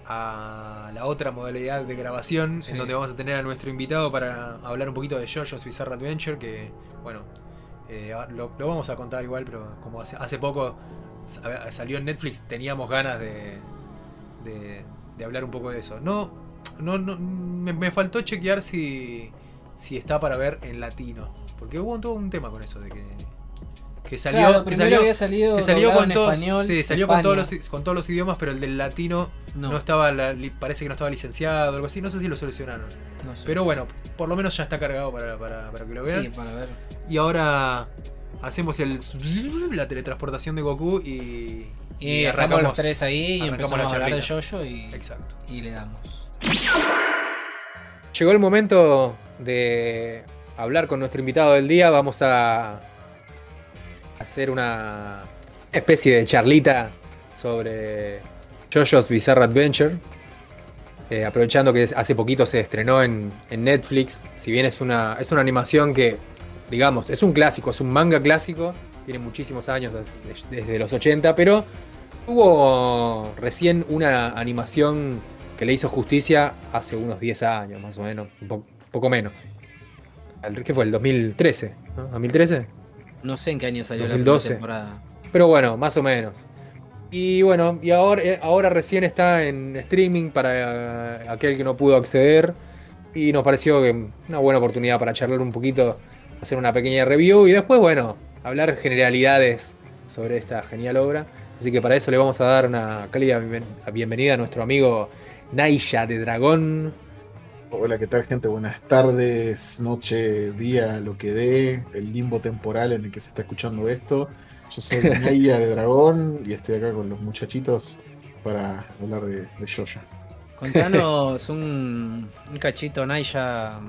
a la otra modalidad de grabación, Sí. en donde vamos a tener a nuestro invitado para hablar un poquito de JoJo's Bizarre Adventure, que, bueno, eh, lo, lo vamos a contar igual, pero como hace, hace poco salió en Netflix, teníamos ganas de, de, de hablar un poco de eso. No, no, no me, me faltó chequear si, si está para ver en latino, porque hubo todo un tema con eso, de que, que salió... Claro, que salió había salido, que salió con todos, español. sí, salió con todos, los, con todos los idiomas, pero el del latino no, No, estaba, la- parece que no estaba licenciado o algo así, no sé si lo solucionaron. no sé. Pero bueno, por lo menos ya está cargado para, para- para que lo vean. Sí, para ver. Y ahora hacemos el la teletransportación de Goku y, Y arrancamos los tres ahí y empezamos a la hablar de. Jojo y, Exacto. y le damos. Llegó el momento de hablar con nuestro invitado del día. Vamos a hacer una especie de charlita sobre JoJo's Bizarre Adventure. Eh, aprovechando que hace poquito se estrenó en, en Netflix. Si bien es una, es una animación que, digamos, es un clásico, es un manga clásico. Tiene muchísimos años, des- desde los 80, pero tuvo recién una animación que le hizo justicia hace unos 10 años, más o menos, un po- poco menos. ¿Qué fue? ¿El 2013? ¿no? ¿2013? No sé en qué año salió 2012. la temporada. Pero bueno, más o menos. Y bueno, y ahora, eh, ahora recién está en streaming para eh, aquel que no pudo acceder. Y nos pareció que una buena oportunidad para charlar un poquito, hacer una pequeña review y después, bueno, hablar generalidades sobre esta genial obra. Así que para eso le vamos a dar una cálida bienven- bienvenida a nuestro amigo Naisha de Dragón. Hola, ¿qué tal gente? Buenas tardes, noche, día, lo que dé, el limbo temporal en el que se está escuchando esto. Yo soy Naya de Dragón y estoy acá con los muchachitos para hablar de, de Jojo. Contanos un, un cachito, Naya.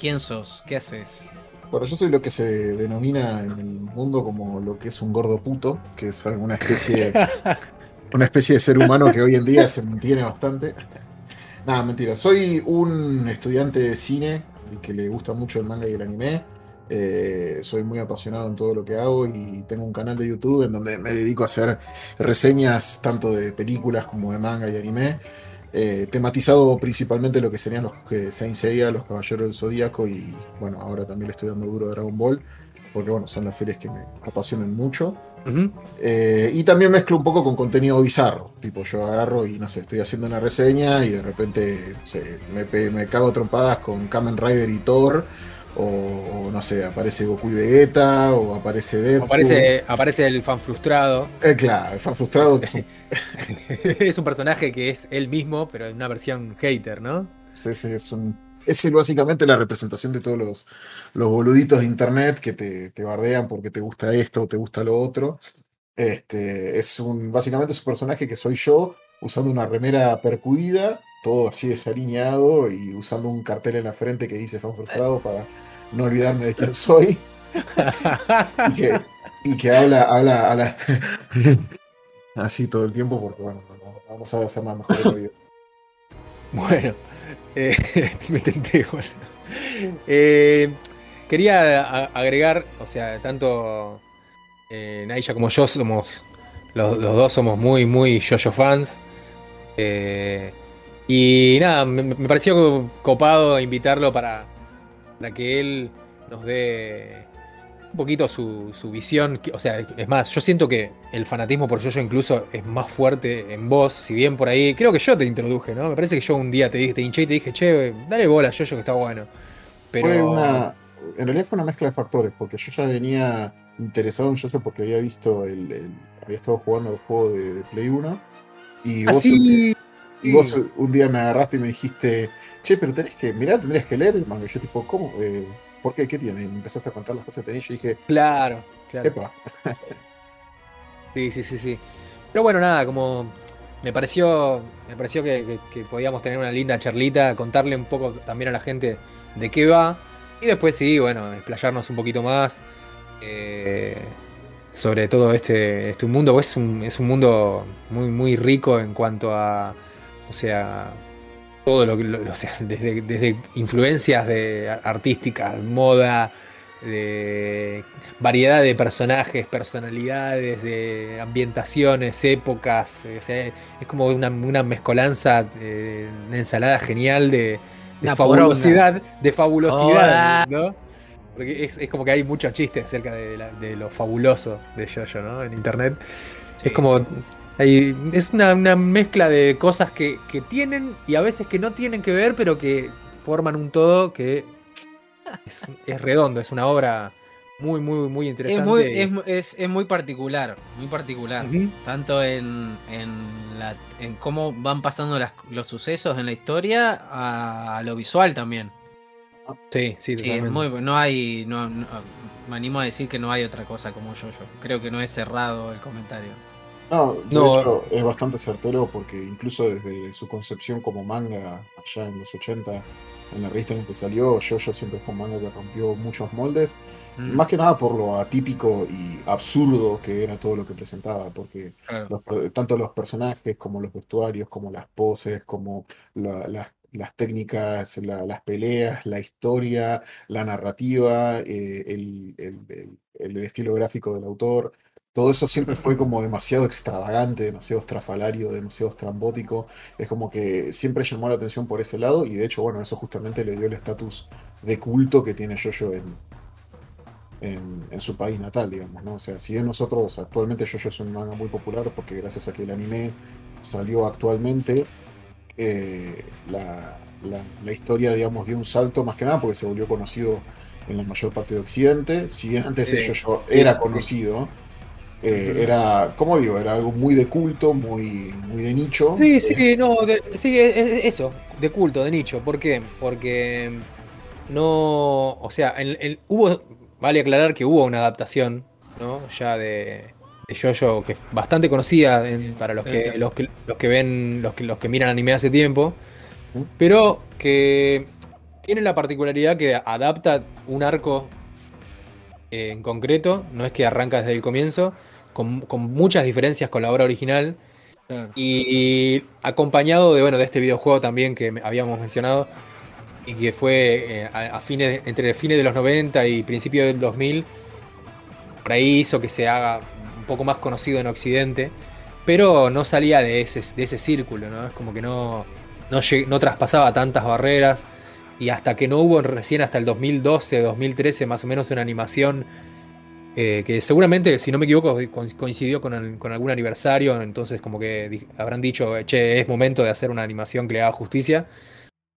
¿Quién sos? ¿Qué haces? Bueno, yo soy lo que se denomina en el mundo como lo que es un gordo puto, que es una especie, una especie de ser humano que hoy en día se mantiene bastante. Nada, mentira. Soy un estudiante de cine y que le gusta mucho el manga y el anime. Eh, soy muy apasionado en todo lo que hago y tengo un canal de YouTube en donde me dedico a hacer reseñas tanto de películas como de manga y anime. Eh, tematizado principalmente lo que serían los que Saint Seiya, los Caballeros del Zodíaco y bueno, ahora también le estoy dando duro a Dragon Ball, porque bueno, son las series que me apasionan mucho. Eh, y también mezclo un poco con contenido bizarro. Tipo, yo agarro y no sé, estoy haciendo una reseña y de repente no sé, me, me cago trompadas con Kamen Rider y Thor. O, no sé, aparece Goku y Vegeta. O aparece Deadpool. Aparece, aparece el fan frustrado. Eh, claro, el fan frustrado que es un, es un personaje que es él mismo, pero en una versión hater, ¿no? sí, sí, es un- es básicamente la representación de todos los, los boluditos de internet que te, te bardean porque te gusta esto o te gusta lo otro. Este, es un, básicamente es un personaje que soy yo, usando una remera percudida, todo así desalineado y usando un cartel en la frente que dice fan frustrado para no olvidarme de quién soy. y que, habla, habla, habla así todo el tiempo porque bueno, no- no- vamos a hacer más mejor oído. Bueno, eh, me tenté. Eh, quería agregar, o sea, tanto eh, como yo somos, los, los dos somos muy, muy yo-yo fans. Eh, y nada, me pareció copado invitarlo para, para que él nos dé un poquito su, su visión. O sea, es más, yo siento que el fanatismo por yo-yo incluso es más fuerte en vos, si bien por ahí, creo que yo te introduje, ¿no? Me parece que yo un día te dije, te hinché y te dije, che, dale bola a yo-yo que está bueno. Pero... Fue una, en realidad fue una mezcla de factores, porque yo ya venía interesado en Jojo porque había visto el, el- había estado jugando el juego de, de Play 1 y Ah, vos, sí. Y vos un día me agarraste y me dijiste, che, pero tenés que, mirá, tendrías que leer el manga. Y yo tipo, ¿cómo? Eh, ¿Por qué? ¿Qué tiene? Y me empezaste a contar las cosas que tenés y yo dije, Claro, claro. epa, Sí, sí, sí, sí. Pero bueno, nada, como me pareció, me pareció que, que- que podíamos tener una linda charlita, contarle un poco también a la gente de qué va. Y después sí, bueno, explayarnos un poquito más eh, sobre todo este, este mundo. pues Es un, es un mundo muy, muy rico en cuanto a, o sea, todo lo que, lo- o sea, desde, desde influencias de artísticas, moda, de variedad de personajes, personalidades, de ambientaciones, épocas. o sea, es como una, una mezcolanza, eh, una ensalada genial de, de fabulosidad, de fabulosidad. ¿no? Porque es, es como que hay muchos chistes acerca de, la- de lo fabuloso de Jojo, ¿no? En internet. Sí. Es como. Hay- es una, una mezcla de cosas que, que tienen y a veces que no tienen que ver, pero que forman un todo que es, es redondo, es una obra muy, muy, muy Es interesante. muy, es, mu- es- es muy particular, muy particular. Tanto en, en, la- en cómo van pasando las- los sucesos en la historia a, a lo visual también. Sí, sí, Sí, es muy, no hay, no, no- me animo a decir que no hay otra cosa como yo, yo. Creo que no es cerrado el comentario. No, de No. hecho es bastante certero porque incluso desde su concepción como manga allá en los 80, en la revista en la que salió, Jojo siempre fue un manga que rompió muchos moldes, Mm, más que nada por lo atípico y absurdo que era todo lo que presentaba, porque claro. los tanto los personajes como los vestuarios, como las poses, como la- las, las técnicas, la- las peleas, la historia, la narrativa, eh, el, el- el- el estilo gráfico del autor. Todo eso siempre fue como demasiado extravagante, demasiado estrafalario, demasiado estrambótico. Es como que siempre llamó la atención por ese lado y de hecho, bueno, eso justamente le dio el estatus de culto que tiene Jojo en, en, en su país natal, digamos, ¿no? O sea, si bien nosotros actualmente Jojo es un manga muy popular porque gracias a que el anime salió actualmente, eh, la, la- la historia, digamos, dio un salto más que nada porque se volvió conocido en la mayor parte de Occidente. Si bien antes Sí, Jojo era conocido, eh, era, como digo, era algo muy de culto, muy, muy de nicho. Sí, sí, no, de- sí, es- es eso, de culto, de nicho. ¿Por qué? Porque no, o sea, en- en- hubo, vale aclarar que hubo una adaptación, ¿no? Ya de, de JoJo que es bastante conocida en- para los que, los que los que ven, los que los que miran anime hace tiempo, pero que tiene la particularidad que adapta un arco eh, en concreto, no es que arranca desde el comienzo, con, con muchas diferencias con la obra original. claro. Y acompañado de, bueno, de este videojuego también que habíamos mencionado y que fue eh, a, a fines, entre fines de los 90 y principios del 2000, por ahí hizo que se haga un poco más conocido en Occidente, pero no salía de ese, de ese círculo, ¿no? Es como que no, no, lleg- no traspasaba tantas barreras y hasta que no hubo recién hasta el 2012, 2013 más o menos una animación eh, que seguramente, si no me equivoco, co- coincidió con, el- con algún aniversario, entonces como que di- habrán dicho, che, es momento de hacer una animación que le haga justicia.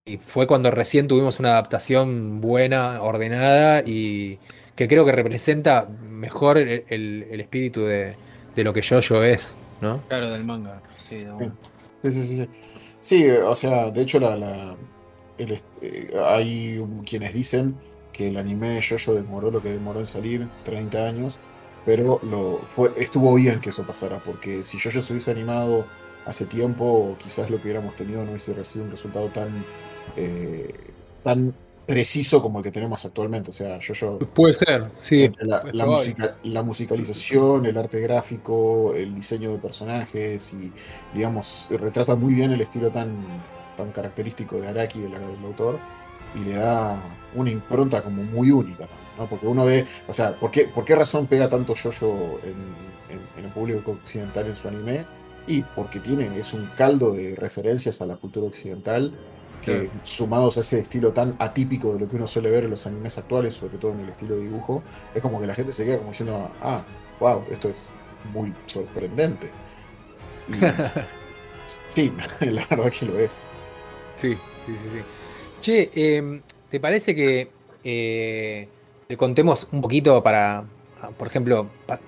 Y fue cuando recién tuvimos una adaptación buena, ordenada y que creo que representa mejor el, el- el espíritu de, de lo que Jojo es, ¿no? Claro, del manga. Sí, de. Sí, sí, sí, sí. Sí, o sea, de hecho la, la- el est- eh, hay quienes dicen que el anime de JoJo demoró lo que demoró en salir, 30 años, pero lo fue, estuvo bien que eso pasara, porque si JoJo se hubiese animado hace tiempo, quizás lo que hubiéramos tenido no hubiese sido un resultado tan, eh, tan preciso como el que tenemos actualmente. O sea, JoJo Puede ser, sí. musica- la musicalización, el arte gráfico, el diseño de personajes y, digamos, retrata muy bien el estilo tan, tan característico de Araki, el, el autor, y le da una impronta como muy única, ¿no? Porque uno ve, o sea, ¿por qué, por qué razón pega tanto Jojo en, en- en el público occidental en su anime? Y porque tiene, es un caldo de referencias a la cultura occidental que Claro. sumados a ese estilo tan atípico de lo que uno suele ver en los animes actuales, sobre todo en el estilo de dibujo, es como que la gente se queda como diciendo, ah, wow, esto es muy sorprendente. Y sí, la verdad que lo es. Sí, sí, sí, sí. Che, em, ¿te parece que eh, le contemos un poquito para, ah, por ejemplo, pa-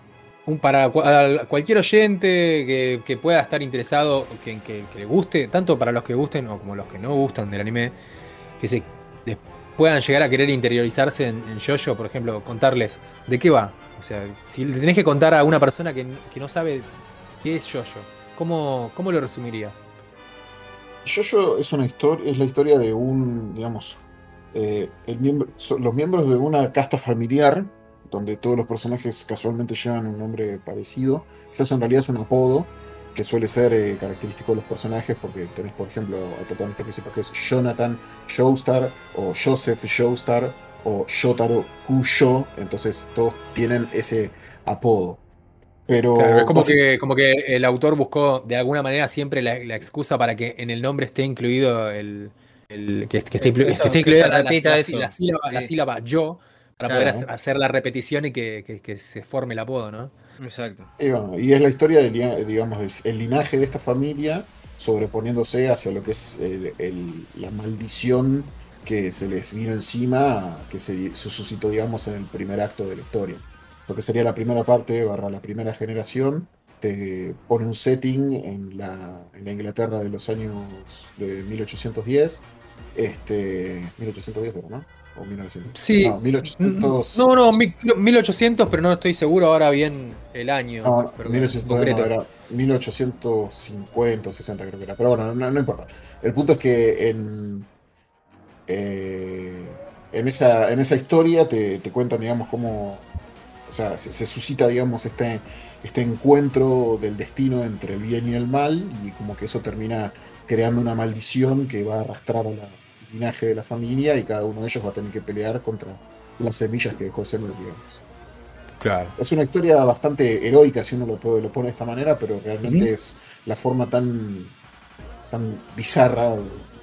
un- para cualquier oyente que, que pueda estar interesado, que, que- le guste, tanto para los que gusten o como los que no gustan del anime, que se puedan llegar a querer interiorizarse en, en JoJo, por ejemplo, contarles de qué va? O sea, si le tenés que contar a una persona que, que no sabe qué es JoJo, ¿cómo, cómo lo resumirías? Jojo es una historia, es la historia de un, digamos, eh, el miembro, los miembros de una casta familiar, donde todos los personajes casualmente llevan un nombre parecido. Jojo en realidad es un apodo que suele ser eh, característico de los personajes, porque tenés, por ejemplo, al protagonista principal que es Jonathan Joestar, o Joseph Joestar, o Yotaro Kuyo, entonces todos tienen ese apodo. Pero Claro, es como que, como que el autor buscó de alguna manera siempre la, la excusa para que en el nombre esté incluido el. el- que, que esté, inclu- Eso, que esté que incluida la, la- repita la- eso. la sílaba, la Sí. sílaba yo para Claro. poder hacer- hacer la repetición y que, que- que se forme el apodo, ¿no? Exacto. Y, bueno, y es la historia del, lia- digamos, el, el linaje de esta familia sobreponiéndose hacia lo que es el- el- la maldición que se les vino encima, que se, se suscitó, digamos, en el primer acto de la historia. Lo que sería la primera parte, barra la primera generación, te pone un setting en la, en la Inglaterra de los años de 1810. Este, 1810 era, ¿no? O 1900. Sí. No, 1800. No, no, mi- 1800, pero no estoy seguro ahora bien el año. No, pero 1800, concreto. no, era 1850 o 60 creo que era. Pero bueno, no, no importa. El punto es que en, eh, en, esa, en esa historia te, te cuentan, digamos, cómo o sea, se, se suscita, digamos, este, este encuentro del destino entre el bien y el mal y como que eso termina creando una maldición que va a arrastrar al linaje de la familia y cada uno de ellos va a tener que pelear contra las semillas que dejó Semler, digamos. Claro. Es una historia bastante heroica si uno lo, puede- lo pone de esta manera, pero realmente es la forma tan, tan bizarra,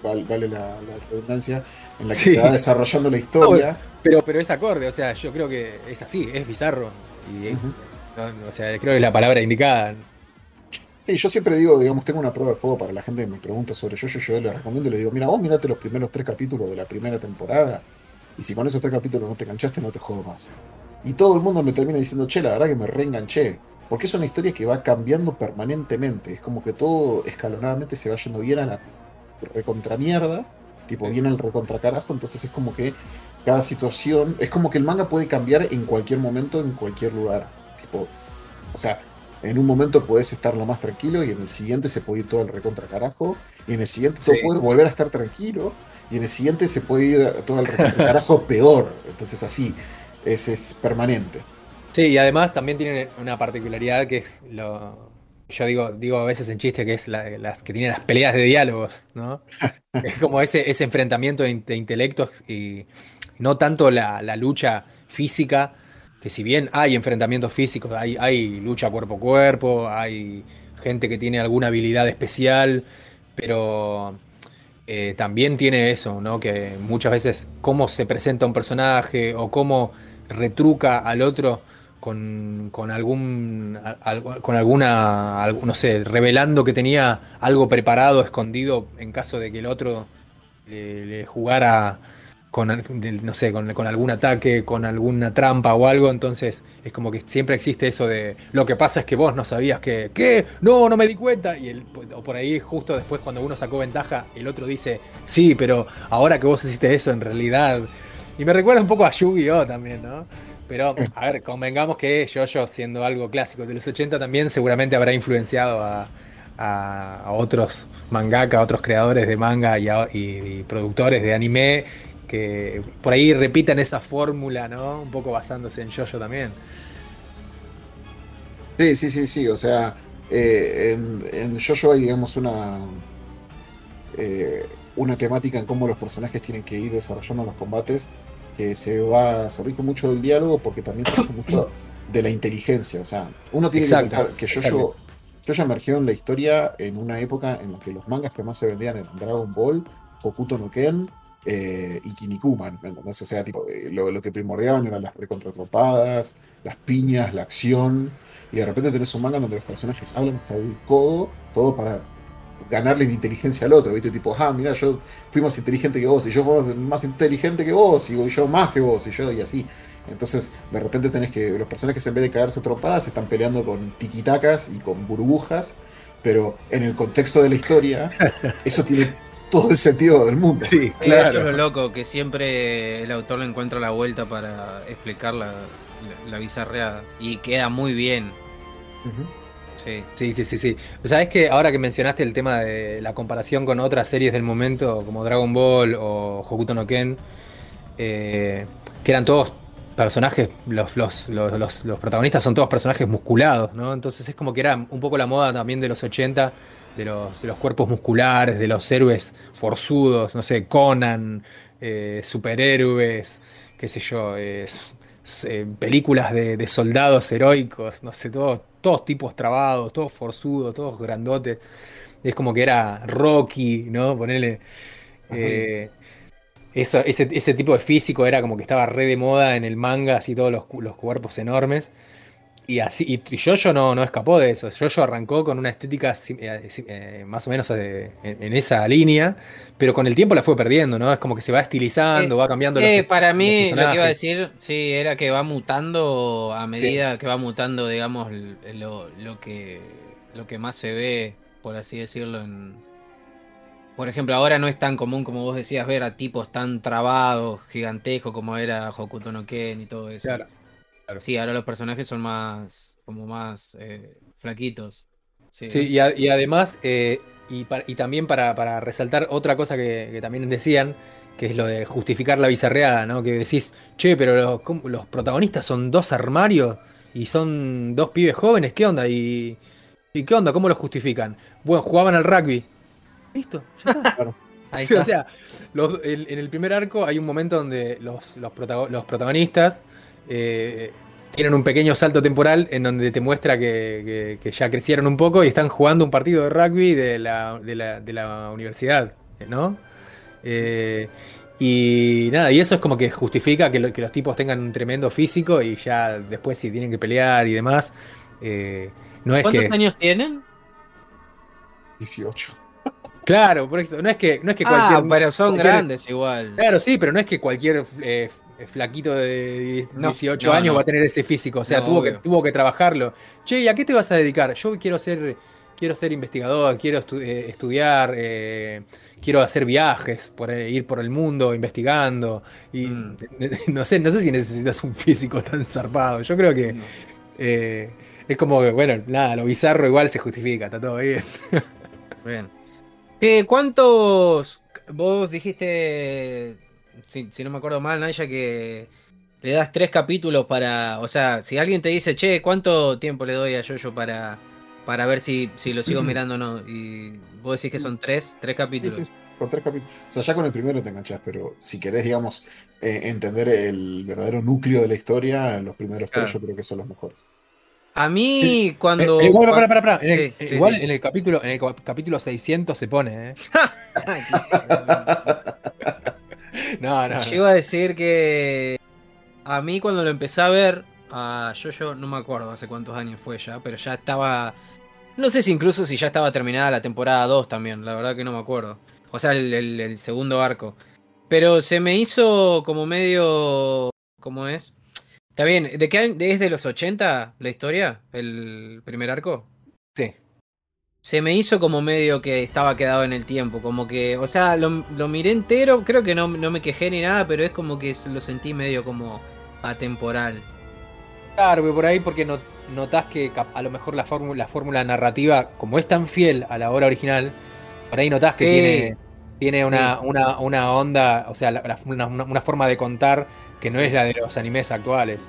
val- vale la, la redundancia, en la que Sí. se va desarrollando la historia. Pero, pero es acorde, o sea, yo creo que es así, es bizarro. Y, no, o sea, creo que es la palabra indicada. Sí, yo siempre digo, digamos, tengo una prueba de fuego para la gente que me pregunta sobre yo, yo, yo le recomiendo y le digo, mira, vos mirate los primeros tres capítulos de la primera temporada y si con esos tres capítulos no te enganchaste, no te jodo más. Y todo el mundo me termina diciendo, che, la verdad que me reenganché. Porque es una historia que va cambiando permanentemente. Es como que todo escalonadamente se va yendo bien a la recontramierda, tipo bien al recontracarajo, entonces es como que cada situación, es como que el manga puede cambiar en cualquier momento, en cualquier lugar. Tipo, o sea, en un momento puedes estar lo más tranquilo y en el siguiente se puede ir todo al recontra carajo y en el siguiente Sí. puede volver a estar tranquilo y en el siguiente se puede ir todo al recontra carajo peor. Entonces así, es, es permanente. Sí, y además también tienen una particularidad que es lo. Yo digo, digo a veces en chiste que es la- las que tienen las peleas de diálogos, ¿no? es como ese, ese enfrentamiento de intelectos y no tanto la, la lucha física, que si bien hay enfrentamientos físicos, hay, hay lucha cuerpo a cuerpo, hay gente que tiene alguna habilidad especial, pero eh, también tiene eso, ¿no? Que muchas veces cómo se presenta un personaje o cómo retruca al otro con, con algún con alguna no sé, revelando que tenía algo preparado, escondido en caso de que el otro le jugara con, no sé, con, con algún ataque, con alguna trampa o algo, entonces es como que siempre existe eso de lo que pasa es que vos no sabías que, ¿qué? No, no me di cuenta. Y el, o por ahí justo después cuando uno sacó ventaja, el otro dice, sí, pero ahora que vos hiciste eso en realidad. Y me recuerda un poco a Yu-Gi-Oh también, ¿no? Pero, a ver, convengamos que Jojo, siendo algo clásico de los 80, también seguramente habrá influenciado a, a- a otros mangaka, a otros creadores de manga y, a- y- y productores de anime que por ahí repitan esa fórmula, ¿no? Un poco basándose en Jojo también. Sí, sí, sí, sí. O sea, eh, en, en JoJo hay, digamos, una, eh, una temática en cómo los personajes tienen que ir desarrollando los combates que se va, se rige mucho del diálogo porque también se rige mucho de la inteligencia. O sea, uno tiene Exacto, que pensar que JoJo, JoJo emergió en la historia en una época en la que los mangas que más se vendían eran Dragon Ball, Hokuto no Ken eh, y Kinnikuman. ¿me entendés? O sea, tipo, eh, lo, lo que primordiaban eran las recontratropadas, las piñas, la acción. Y de repente tenés un manga donde los personajes hablan hasta el codo, todo para ganarle la inteligencia al otro, ¿viste? Tipo, ah, mira, yo fui más inteligente que vos, y yo fui más inteligente que vos, y yo más que vos, y yo, y así. Entonces, de repente tenés que, los personajes en vez de cagarse a trompadas, están peleando con tiquitacas y con burbujas, pero en el contexto de la historia, eso tiene todo el sentido del mundo. Sí, Eh, Eso es lo loco, que siempre el autor le encuentra la vuelta para explicar la, la, la bizarreada. Y queda muy bien. Sí. Sí, sí, sí, sí. Sabes que ahora que mencionaste el tema de la comparación con otras series del momento, como Dragon Ball o Hokuto no Ken, eh, que eran todos personajes, los, los, los, los- los protagonistas son todos personajes musculados, ¿no? Entonces es como que era un poco la moda también de los 80, de los, de los cuerpos musculares, de los héroes forzudos, no sé, Conan, eh, superhéroes, qué sé yo, es, eh, películas de, de soldados heroicos, no sé, todos, todos tipos trabados, todos forzudos, todos grandotes. Es como que era Rocky, ¿no? Ponerle. eh, ese, ese tipo de físico era como que estaba re de moda en el manga, así todos los, los cuerpos enormes. Y así, y, Jojo no, no escapó de eso. Jojo arrancó con una estética eh, eh, más o menos eh, en, en esa línea, pero con el tiempo la fue perdiendo, ¿no? Es como que se va estilizando, Eh, va cambiando Eh, los, para los mí, lo que iba a decir, sí, era que va mutando a Sí. medida que va mutando, digamos, lo, lo que, lo que más se ve, por así decirlo, en... Por ejemplo, ahora no es tan común, como vos decías, ver a tipos tan trabados, gigantescos, como era Hokuto no Ken y todo eso. Claro, claro. Sí, ahora los personajes son más, como más eh, flaquitos. Sí, Sí, y, a- y además, eh, y, también para, para resaltar otra cosa que, que también decían, que es lo de justificar la bizarreada, ¿no? Que decís, che, pero los, ¿cómo- los protagonistas son dos armarios y son dos pibes jóvenes, ¿qué onda? ¿Y, y qué onda? ¿Cómo lo justifican? Bueno, jugaban al rugby. Listo, ya está. Ahí o sea, los- el- en el primer arco hay un momento donde los, los, protago- los protagonistas eh, tienen un pequeño salto temporal en donde te muestra que, que- que ya crecieron un poco y están jugando un partido de rugby de la, de la, de la universidad, ¿no? Eh, y nada, y eso es como que justifica que, lo- que los tipos tengan un tremendo físico y ya después si tienen que pelear y demás, eh, no es ¿Cuántos que... años tienen? 18. Claro, por eso, no es que, no es que Ah, cualquier... pero son cualquier- grandes igual. Claro, sí, pero no es que cualquier eh, flaquito de 10 No, 18 no, años no. va a tener ese físico. O sea, tuvo, que, tuvo que trabajarlo. Che, ¿y a qué te vas a dedicar? Yo quiero ser, quiero ser investigador, quiero estu- eh, estudiar, eh, quiero hacer viajes, por, ir por el mundo investigando. Y Mm. no sé, no sé si necesitas un físico tan zarpado. Yo creo que eh, es como que, bueno, nada, lo bizarro igual se justifica, está todo bien. Bien. ¿Qué, ¿Cuántos? Vos dijiste, si, si no me acuerdo mal, Naya, que le das tres capítulos para. O sea, si alguien te dice, che, ¿cuánto tiempo le doy a Yoyo para, para ver si, si lo sigo mirando o no? Y vos decís que son tres, tres Sí, capítulos. sí, con tres capítulos. O sea, ya con el primero te enganchás, pero si querés, digamos, eh, entender el verdadero núcleo de la historia, los primeros Claro. tres yo creo que son los mejores. A mí, cuando. Eh, igual, cua- pará, pará, pará. En el- Sí, sí, igual sí. en el capítulo, en el capítulo 600 se pone, ¿eh? No, no. Yo iba a decir que a mí cuando lo empecé a ver, a yo no me acuerdo hace cuántos años fue ya, pero ya estaba, no sé si incluso si ya estaba terminada la temporada 2 también, la verdad que no me acuerdo. O sea, el, el- el segundo arco. Pero se me hizo como medio, ¿cómo es? Está bien, ¿de qué? ¿Es de los 80 la historia? ¿El primer arco? Sí. Se me hizo como medio que estaba quedado en el tiempo, como que, o sea, lo, lo miré entero, creo que no, no me quejé ni nada, pero es como que lo sentí medio como atemporal. Claro, pero por ahí porque no, notás que a lo mejor la fórmula, la fórmula narrativa, como es tan fiel a la obra original, por ahí notás que Sí. tiene, tiene Sí. una, una, una onda, o sea, la- la- una, una- forma de contar que no Sí. es la de los animes actuales.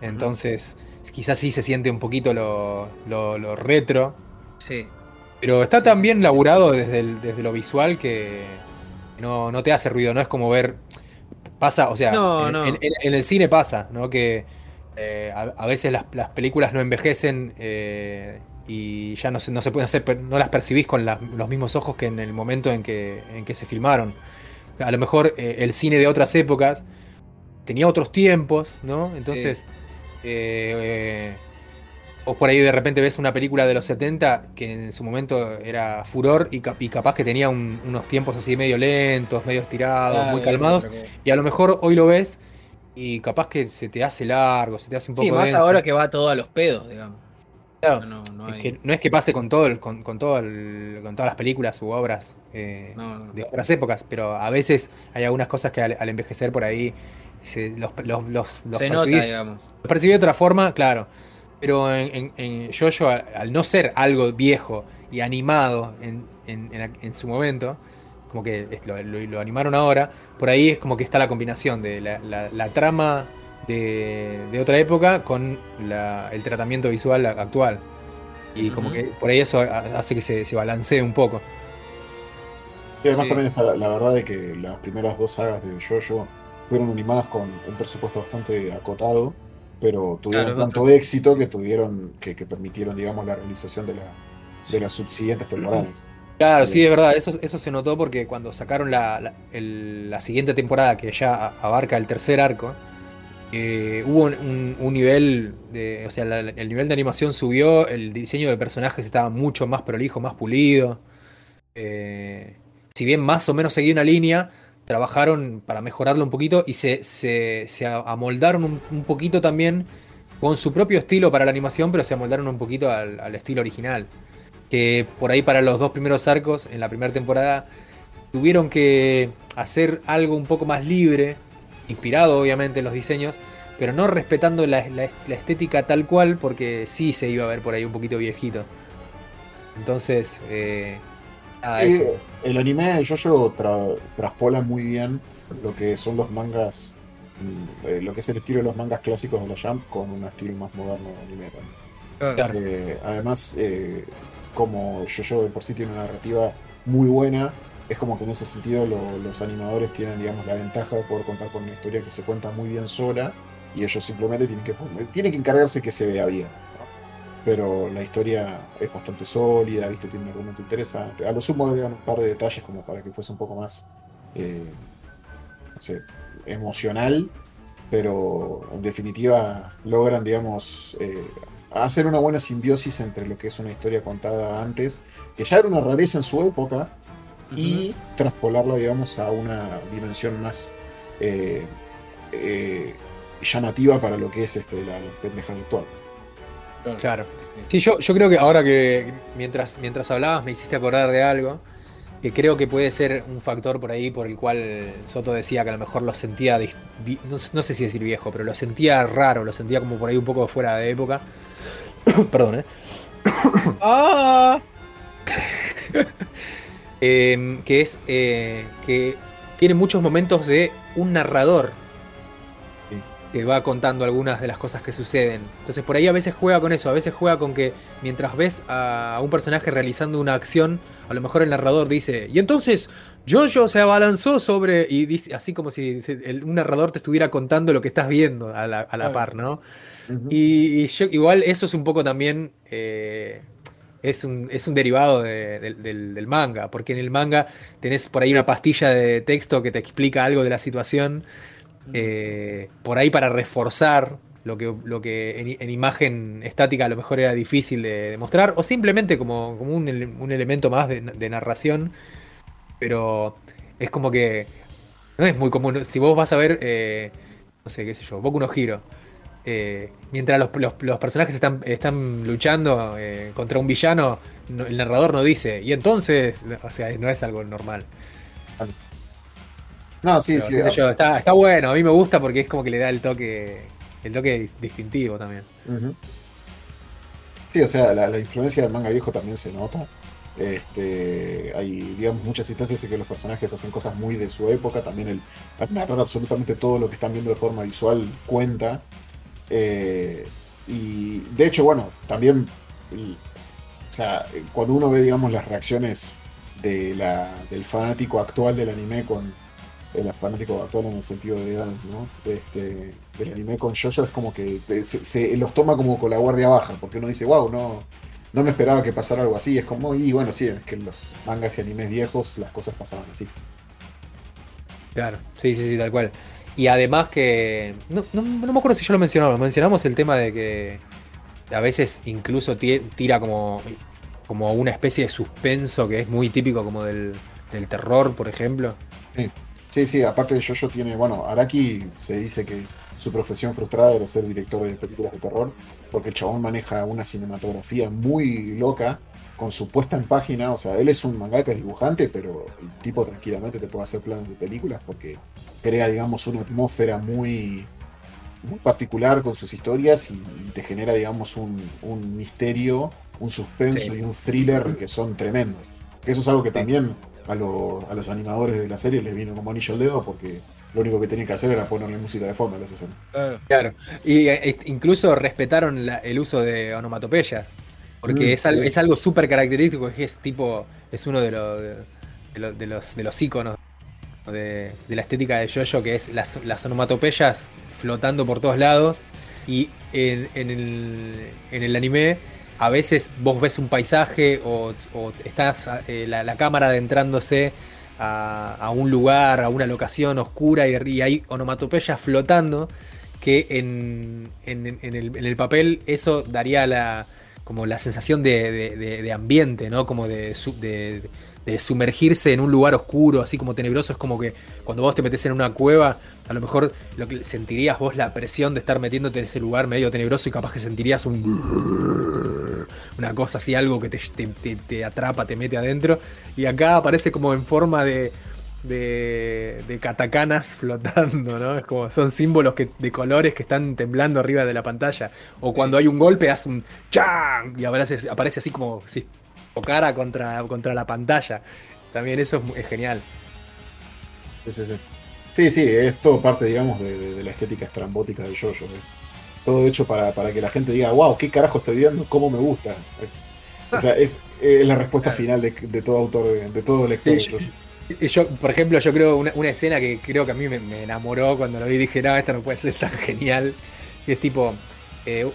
Entonces, quizás sí se siente un poquito lo, lo- lo retro, Sí. Pero está tan bien laburado desde, el- desde lo visual que no, no te hace ruido, no es como ver. Pasa, o sea, No, en, no. en- en- en el cine pasa, ¿no? Que eh, a, a veces las, las películas no envejecen eh, y ya no se, no se pueden hacer, no las percibís con los mismos ojos que en el momento en que, en que se filmaron. A lo mejor eh, el cine de otras épocas tenía otros tiempos, ¿no? Entonces, vos por ahí de repente ves una película de los 70 que en su momento era furor y, cap- y capaz que tenía un- unos tiempos así medio lentos, medio estirados, Claro, muy calmados. Y a lo mejor hoy lo ves y capaz que se te hace largo, se te hace un poco Sí, más denso. ahora que va todo a los pedos, digamos. Claro, No, no es que no es que pase con todo el- con, con todo el- con todas las películas u obras eh, no, de otras épocas, pero a veces hay algunas cosas que al, al envejecer por ahí se, los, los, los, los Se nota, digamos. lo percibí de otra forma, claro. Pero en, en, en Jojo, al, al no ser algo viejo y animado en, en- en aqu- en su momento, como que lo, lo- lo animaron ahora, por ahí es como que está la combinación de la, la- la trama de, de otra época con la- el tratamiento visual a- actual. Y como que por ahí eso ha- hace que se, se balancee un poco. Sí, además Sí. también está la, la verdad de que las primeras dos sagas de Jojo fueron animadas con un presupuesto bastante acotado, pero tuvieron Claro, tanto éxito que tuvieron, que, que permitieron, digamos, la realización de, la, de las subsiguientes temporadas. Claro, sí, Bien. es verdad, eso, eso se notó porque cuando sacaron la, la- el- la siguiente temporada, que ya a- abarca el tercer arco, eh, hubo un, un- un nivel de. O sea, la- el nivel de animación subió, el diseño de personajes estaba mucho más prolijo, más pulido. Eh, si bien más o menos seguía una línea, trabajaron para mejorarlo un poquito y se, se- se amoldaron un, un poquito también con su propio estilo para la animación, pero se amoldaron un poquito al, al estilo original. Que por ahí para los dos primeros arcos, en la primera temporada, tuvieron que hacer algo un poco más libre, inspirado obviamente en los diseños, pero no respetando la, la- la estética tal cual, porque sí se iba a ver por ahí un poquito viejito. Entonces, eh, nada, Eh, eso. el anime de JoJo tra- traspola muy bien lo que son los mangas, mm, eh, lo que es el estilo de los mangas clásicos de la Jump con un estilo más moderno de anime también. Claro. Eh, además, eh, como JoJo de por sí tiene una narrativa muy buena, es como que en ese sentido lo- los animadores tienen, digamos, la ventaja de poder contar con una historia que se cuenta muy bien sola y ellos simplemente tienen que, poner- tienen que encargarse que se vea bien. Pero la historia es bastante sólida, ¿viste? Tiene un argumento interesante. A lo sumo agregan un par de detalles como para que fuese un poco más, eh, no sé, emocional, pero en definitiva logran, digamos, eh, hacer una buena simbiosis entre lo que es una historia contada antes, que ya era una rareza en su época, y traspolarla, digamos, a una dimensión más eh, llamativa para lo que es este, la pendeja actual. Claro. Sí, yo, yo creo que ahora que mientras, mientras hablabas me hiciste acordar de algo que creo que puede ser un factor por ahí por el cual Soto decía que a lo mejor lo sentía, no, no sé si decir viejo, pero lo sentía raro, lo sentía como por ahí un poco fuera de época. Perdón, ¿eh? ¡Ah! Eh, que es eh, que tiene muchos momentos de un narrador. Que va contando algunas de las cosas que suceden. Entonces por ahí a veces juega con eso, a veces juega con que mientras ves a un personaje realizando una acción, a lo mejor el narrador dice, y entonces Jojo se abalanzó sobre, y dice, así como si un narrador te estuviera contando lo que estás viendo a la, a la par, ¿no? Y, y yo, igual eso es un poco también. eh, es, un, es un derivado de- del- del, del manga. Porque en el manga tenés por ahí una pastilla de texto que te explica algo de la situación. Eh, por ahí para reforzar lo que, lo que en, en imagen estática a lo mejor era difícil de, de mostrar. O simplemente como, como un, un elemento más de, de narración. Pero es como que. No es muy común. Si vos vas a ver. eh, no sé, qué sé yo, Boku no Hero. eh, mientras los, los- los personajes están, están luchando eh, contra un villano, no- el narrador no dice, y entonces, o sea, no es algo normal. No, sí, Pero, sí. qué sé yo, está, está bueno, a mí me gusta porque es como que le da el toque, el toque distintivo también. Sí, o sea, la, la influencia del manga viejo también se nota. Este, hay, digamos, muchas instancias en que los personajes hacen cosas muy de su época. También el narrar absolutamente todo lo que están viendo de forma visual cuenta. Eh, y de hecho, bueno, también, el- o sea, cuando uno ve, digamos, las reacciones de la, del fanático actual del anime con el fanático actual en el sentido de edad, ¿no? Este, del anime con Jojo es como que te- se, se los toma como con la guardia baja, porque uno dice, wow, no, no me esperaba que pasara algo así. Es como, y bueno, sí, es que en los mangas y animes viejos las cosas pasaban así. Claro, sí, sí, sí, tal cual. Y además que, no, no- no me acuerdo si yo lo mencionaba, mencionamos el tema de que a veces incluso ti- tira como, como una especie de suspenso que es muy típico como del, del terror, por ejemplo. Sí, sí, aparte de Jojo tiene, bueno, Araki se dice que su profesión frustrada era ser director de películas de terror, porque el chabón maneja una cinematografía muy loca, con su puesta en página, o sea, él es un mangaka dibujante, pero el tipo tranquilamente te puede hacer planos de películas porque crea, digamos, una atmósfera muy, muy particular con sus historias y, te genera, digamos, un, un misterio, un suspenso Sí. y un thriller que son tremendos. Eso es algo que también a, lo- a los animadores de la serie les vino como anillo al dedo porque lo único que tenían que hacer era ponerle música de fondo a las escenas. Claro. Claro. Y eh, incluso respetaron la- el uso de onomatopeyas. Porque Mm, es sí. es algo súper característico, que es tipo, es uno de, los de, los- de los de los íconos de, de la estética de Jojo, que es las, las onomatopeyas flotando por todos lados. Y en, en el, en el anime, a veces vos ves un paisaje o, estás eh, la, cámara adentrándose a, un lugar, a una locación oscura y, y hay onomatopeyas flotando que en, en- el, papel eso daría la, como la sensación de, de- ambiente, ¿no? Como de- de sumergirse en un lugar oscuro, así como tenebroso. Es como que cuando vos te metes en una cueva, a lo mejor lo que sentirías vos la presión de estar metiéndote en ese lugar medio tenebroso y capaz que sentirías un... Una cosa así, algo que te, te- te- atrapa, te mete adentro. Y acá aparece como en forma de, de, de katakanas flotando, ¿no? Es como son símbolos que, de colores que están temblando arriba de la pantalla. O cuando hay un golpe, hace un ¡chang! Y aparece, aparece así como si tocara contra, contra la pantalla. También eso es, es genial. Sí, sí, sí. Sí, sí, es todo parte, digamos, de, de- de la estética estrambótica del Jojo. Es todo hecho para, para que la gente diga, wow, ¿qué carajo estoy viendo? ¿Cómo me gusta? Es, o sea, es, es la respuesta final de, de todo autor, de, de todo lector. Sí, de Jojo. Y Yo, por ejemplo, yo creo una, una escena que creo que a mí me, me enamoró cuando lo vi. Dije, no, esto no puede ser tan genial. Y es tipo, eh,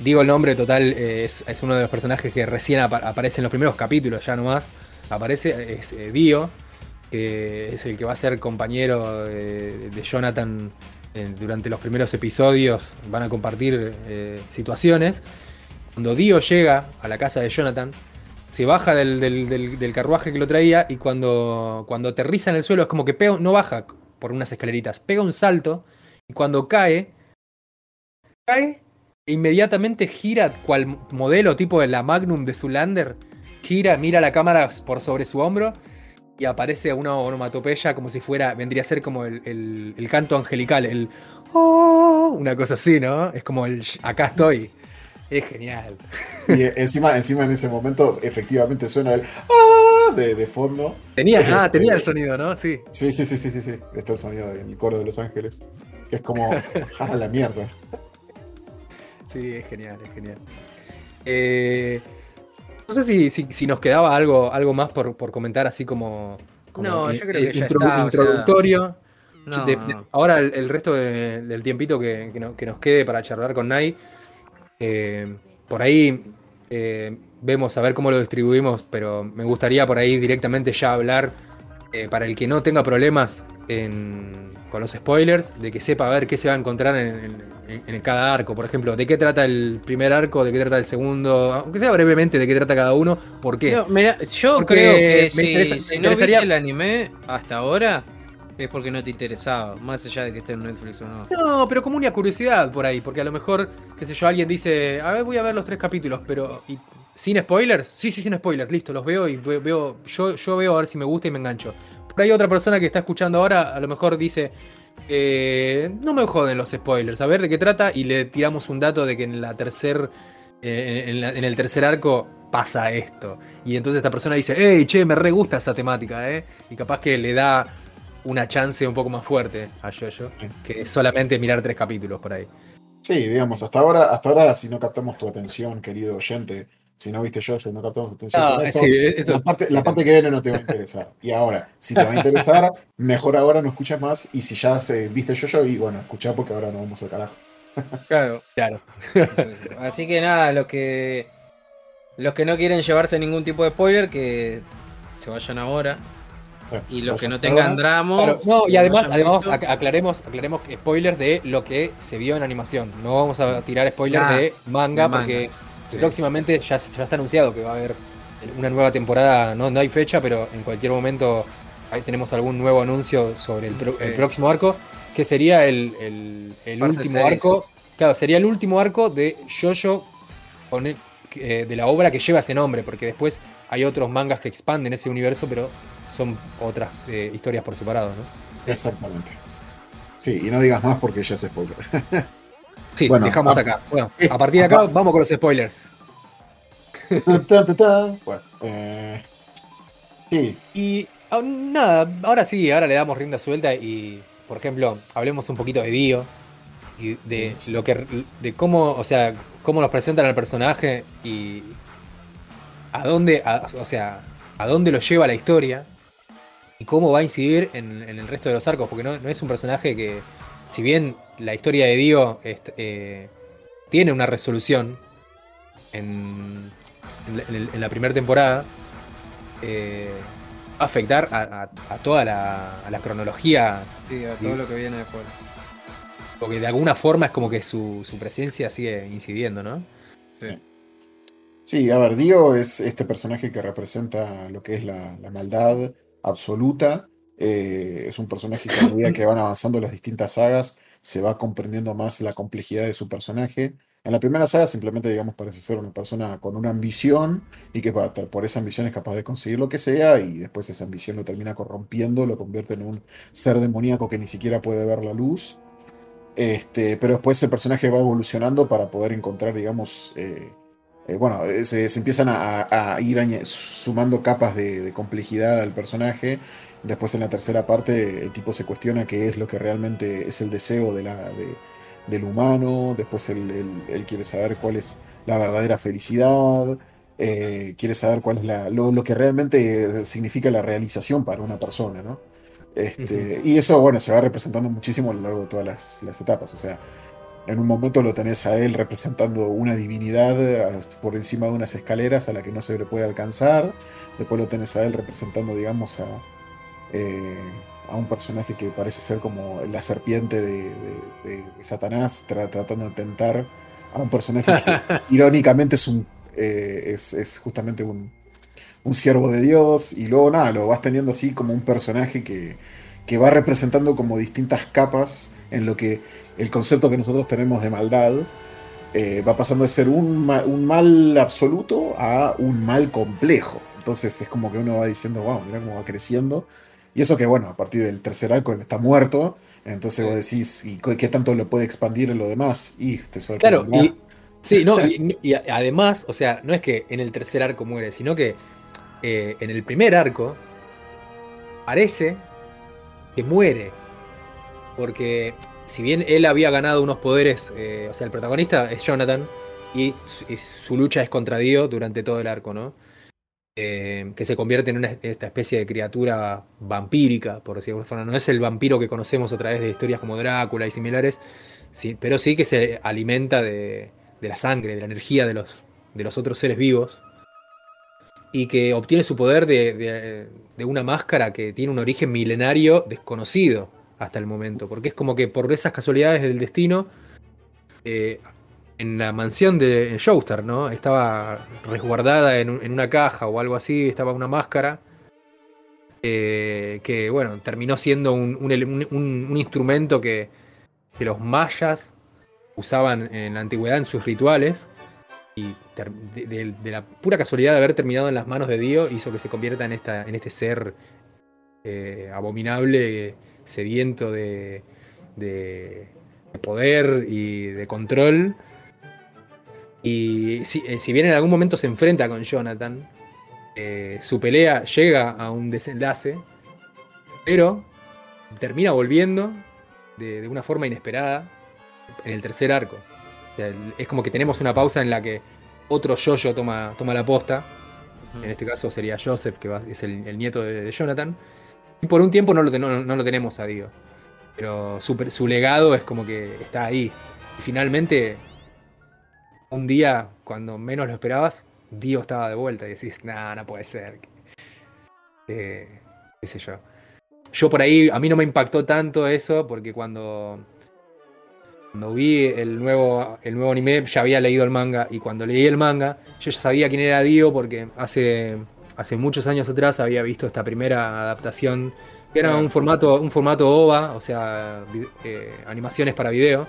digo el nombre total, eh, es, es uno de los personajes que recién apa- aparece en los primeros capítulos, ya nomás. Aparece, es eh, Dio, que es el que va a ser compañero eh, de Jonathan eh, durante los primeros episodios. Van a compartir eh, situaciones. Cuando Dio llega a la casa de Jonathan, se baja del, carruaje que lo traía y cuando, cuando aterriza en el suelo es como que pega, no baja por unas escaleritas, pega un salto y cuando cae, cae e inmediatamente gira cual modelo tipo de la Magnum de Zulander, gira, mira la cámara por sobre su hombro y aparece una onomatopeya como si fuera, vendría a ser como el, el- el canto angelical, el "Oh", una cosa así, ¿no? Es como el acá estoy. Es genial. Y encima, encima en ese momento, efectivamente suena el ¡Ah! de, de fondo. Tenía, ah, tenía el sonido, ¿no? Sí. Sí, sí, sí, sí, sí, sí. Está el sonido del coro de Los Ángeles. Que es como, ¡ah, la mierda! Sí, es genial, es genial. Eh, no sé si, si- si nos quedaba algo, algo más por, por comentar, así como. como No, in- yo creo que ya intro- está, o sea, introductorio. No, De- de- ahora el, el resto de- del tiempito que, que no- que nos quede para charlar con Nai. eh, por ahí eh, vemos a ver cómo lo distribuimos, pero me gustaría por ahí directamente ya hablar, eh, para el que no tenga problemas en- con los spoilers, de que sepa a ver qué se va a encontrar en, en- en cada arco. Por ejemplo, de qué trata el primer arco, de qué trata el segundo, aunque sea brevemente de qué trata cada uno, por qué. No, mira, yo Porque creo que me si, interesa- si me no interesaría- viste el anime hasta ahora, es porque no te interesaba, más allá de que esté en Netflix o no. No, pero como una curiosidad por ahí, porque a lo mejor, qué sé yo, alguien dice, a ver, voy a ver los tres capítulos, pero y- sin spoilers, sí, sí, sin spoilers, listo, los veo y ve- veo, yo, yo veo a ver si me gusta y me engancho. Por ahí otra persona que está escuchando ahora, a lo mejor dice, eh, no me joden los spoilers, a ver de qué trata, y le tiramos un dato de que en la tercer, eh, en, la- en el tercer arco pasa esto. Y entonces esta persona dice, hey, che, me re gusta esta temática, eh. Y capaz que le da una chance un poco más fuerte a Jojo que solamente mirar tres capítulos por ahí. Sí, digamos, hasta ahora, hasta ahora, si no captamos tu atención, querido oyente, si no viste Jojo, no captamos tu atención. No, con esto, sí, eso- la, parte, la parte que viene no te va a interesar. Y ahora, si te va a interesar, mejor ahora no escuchas más. Y si ya se, viste Jojo, y bueno, escuchá porque ahora no vamos al carajo. Claro. Claro. Así que nada, los que los que no quieren llevarse ningún tipo de spoiler, que se vayan ahora. Y los que no tengan drama. Claro, No, y además, además visto. aclaremos, aclaremos que spoilers de lo que se vio en animación. No vamos a tirar spoilers Nah, de manga de manga. porque Sí. próximamente ya, se- ya está anunciado que va a haber una nueva temporada. No, no hay fecha, pero en cualquier momento ahí tenemos algún nuevo anuncio sobre el, próximo arco, que sería el, el- el Parte último arco. Claro, sería el último arco de Jojo eh, de la obra que lleva ese nombre, porque después hay otros mangas que expanden ese universo, pero son otras eh, historias por separado, ¿no? Exactamente. Sí, y no digas más porque ya es spoiler. Sí, Bueno, dejamos a- acá. Bueno, eh, a partir de acá vamos con los spoilers. Ta, ta, ta. Bueno, eh, sí, Y ah, nada, ahora sí, ahora le damos rienda suelta y, por ejemplo, hablemos un poquito de Dio y de lo que de cómo, o sea, cómo nos presentan al personaje y a dónde, a- o sea, a dónde lo lleva la historia y y cómo va a incidir en, en el resto de los arcos, porque no, no es un personaje que, si bien la historia de Dio est- eh, tiene una resolución en, en la- en primera temporada, eh, va a afectar a, a- a toda la, a la cronología, Sí, a todo lo que viene después. porque de alguna forma es como que su, su presencia sigue incidiendo, ¿no? Sí. Sí, a ver, Dio es este personaje que representa lo que es la, la maldad absoluta. Eh, es un personaje que a medida que van avanzando las distintas sagas se va comprendiendo más la complejidad de su personaje. En la primera saga simplemente, digamos, parece ser una persona con una ambición y que por esa ambición es capaz de conseguir lo que sea y después esa ambición lo termina corrompiendo, lo convierte en un ser demoníaco que ni siquiera puede ver la luz. Este, pero después el personaje va evolucionando para poder encontrar, digamos, eh, eh, bueno, se, empiezan a, ir sumando capas de complejidad al personaje. Después en la tercera parte el tipo se cuestiona qué es lo que realmente es el deseo de la, de- del humano. Después él, él- él quiere saber cuál es la verdadera felicidad. eh, quiere saber cuál es la, lo, lo que realmente significa la realización para una persona, ¿no? Este, Y eso, bueno, se va representando muchísimo a lo largo de todas las, las etapas. O sea, en un momento lo tenés a él representando una divinidad por encima de unas escaleras a la que no se le puede alcanzar. Después lo tenés a él representando, digamos, a, eh, a un personaje que parece ser como la serpiente de, de- de Satanás, tra- tratando de tentar a un personaje que irónicamente es, un, eh, es, es justamente un, un siervo de Dios. Y luego nada, lo vas teniendo así como un personaje que, que va representando como distintas capas en lo que el concepto que nosotros tenemos de maldad eh, va pasando de ser un, ma- un mal absoluto a un mal complejo. Entonces es como que uno va diciendo, wow, mira cómo va creciendo. Y eso que, bueno, a partir del tercer arco él está muerto. Entonces vos decís, ¿y qué tanto lo puede expandir en lo demás? Y te Claro, sorprenderá. y, sí, no, y, y además, o sea, no es que en el tercer arco muere, sino que eh, en el primer arco parece que muere. Porque si bien él había ganado unos poderes, eh, o sea, el protagonista es Jonathan y su, y su lucha es contra Dio durante todo el arco, ¿no? Eh, que se convierte en una, esta especie de criatura vampírica, por decirlo de alguna forma. No es el vampiro que conocemos a través de historias como Drácula y similares, sí, pero sí que se alimenta de, la sangre, de la energía de los, de los otros seres vivos. Y que obtiene su poder de, de- de una máscara que tiene un origen milenario desconocido hasta el momento. Porque es como que por esas casualidades del destino, eh, en la mansión de en Joestar, ¿no? Estaba resguardada en, en una caja o algo así, estaba una máscara. eh, que bueno, terminó siendo un, un instrumento que, los mayas usaban en la antigüedad en sus rituales. Y de, la pura casualidad de haber terminado en las manos de Dio hizo que se convierta en, esta, en este ser eh, abominable, sediento de- de poder y de control. Y si, eh, si bien en algún momento se enfrenta con Jonathan, eh, su pelea llega a un desenlace, pero termina volviendo de, de una forma inesperada en el tercer arco. O sea, el- es como que tenemos una pausa en la que otro Jojo toma, toma la posta. En este caso sería Joseph, que va- es el, el nieto de, de Jonathan. Y por un tiempo no lo, ten- no, no lo tenemos a Dio. Pero su, su legado es como que está ahí. Y finalmente, un día, cuando menos lo esperabas, Dio estaba de vuelta y decís, nah, no puede ser. Eh, qué sé yo. Yo por ahí, a mí no me impactó tanto eso, porque cuando, cuando vi el nuevo, el nuevo anime ya había leído el manga, y cuando leí el manga, yo ya sabía quién era Dio, porque hace, hace muchos años atrás había visto esta primera adaptación, que era un formato, un formato OVA, o sea, eh, animaciones para video.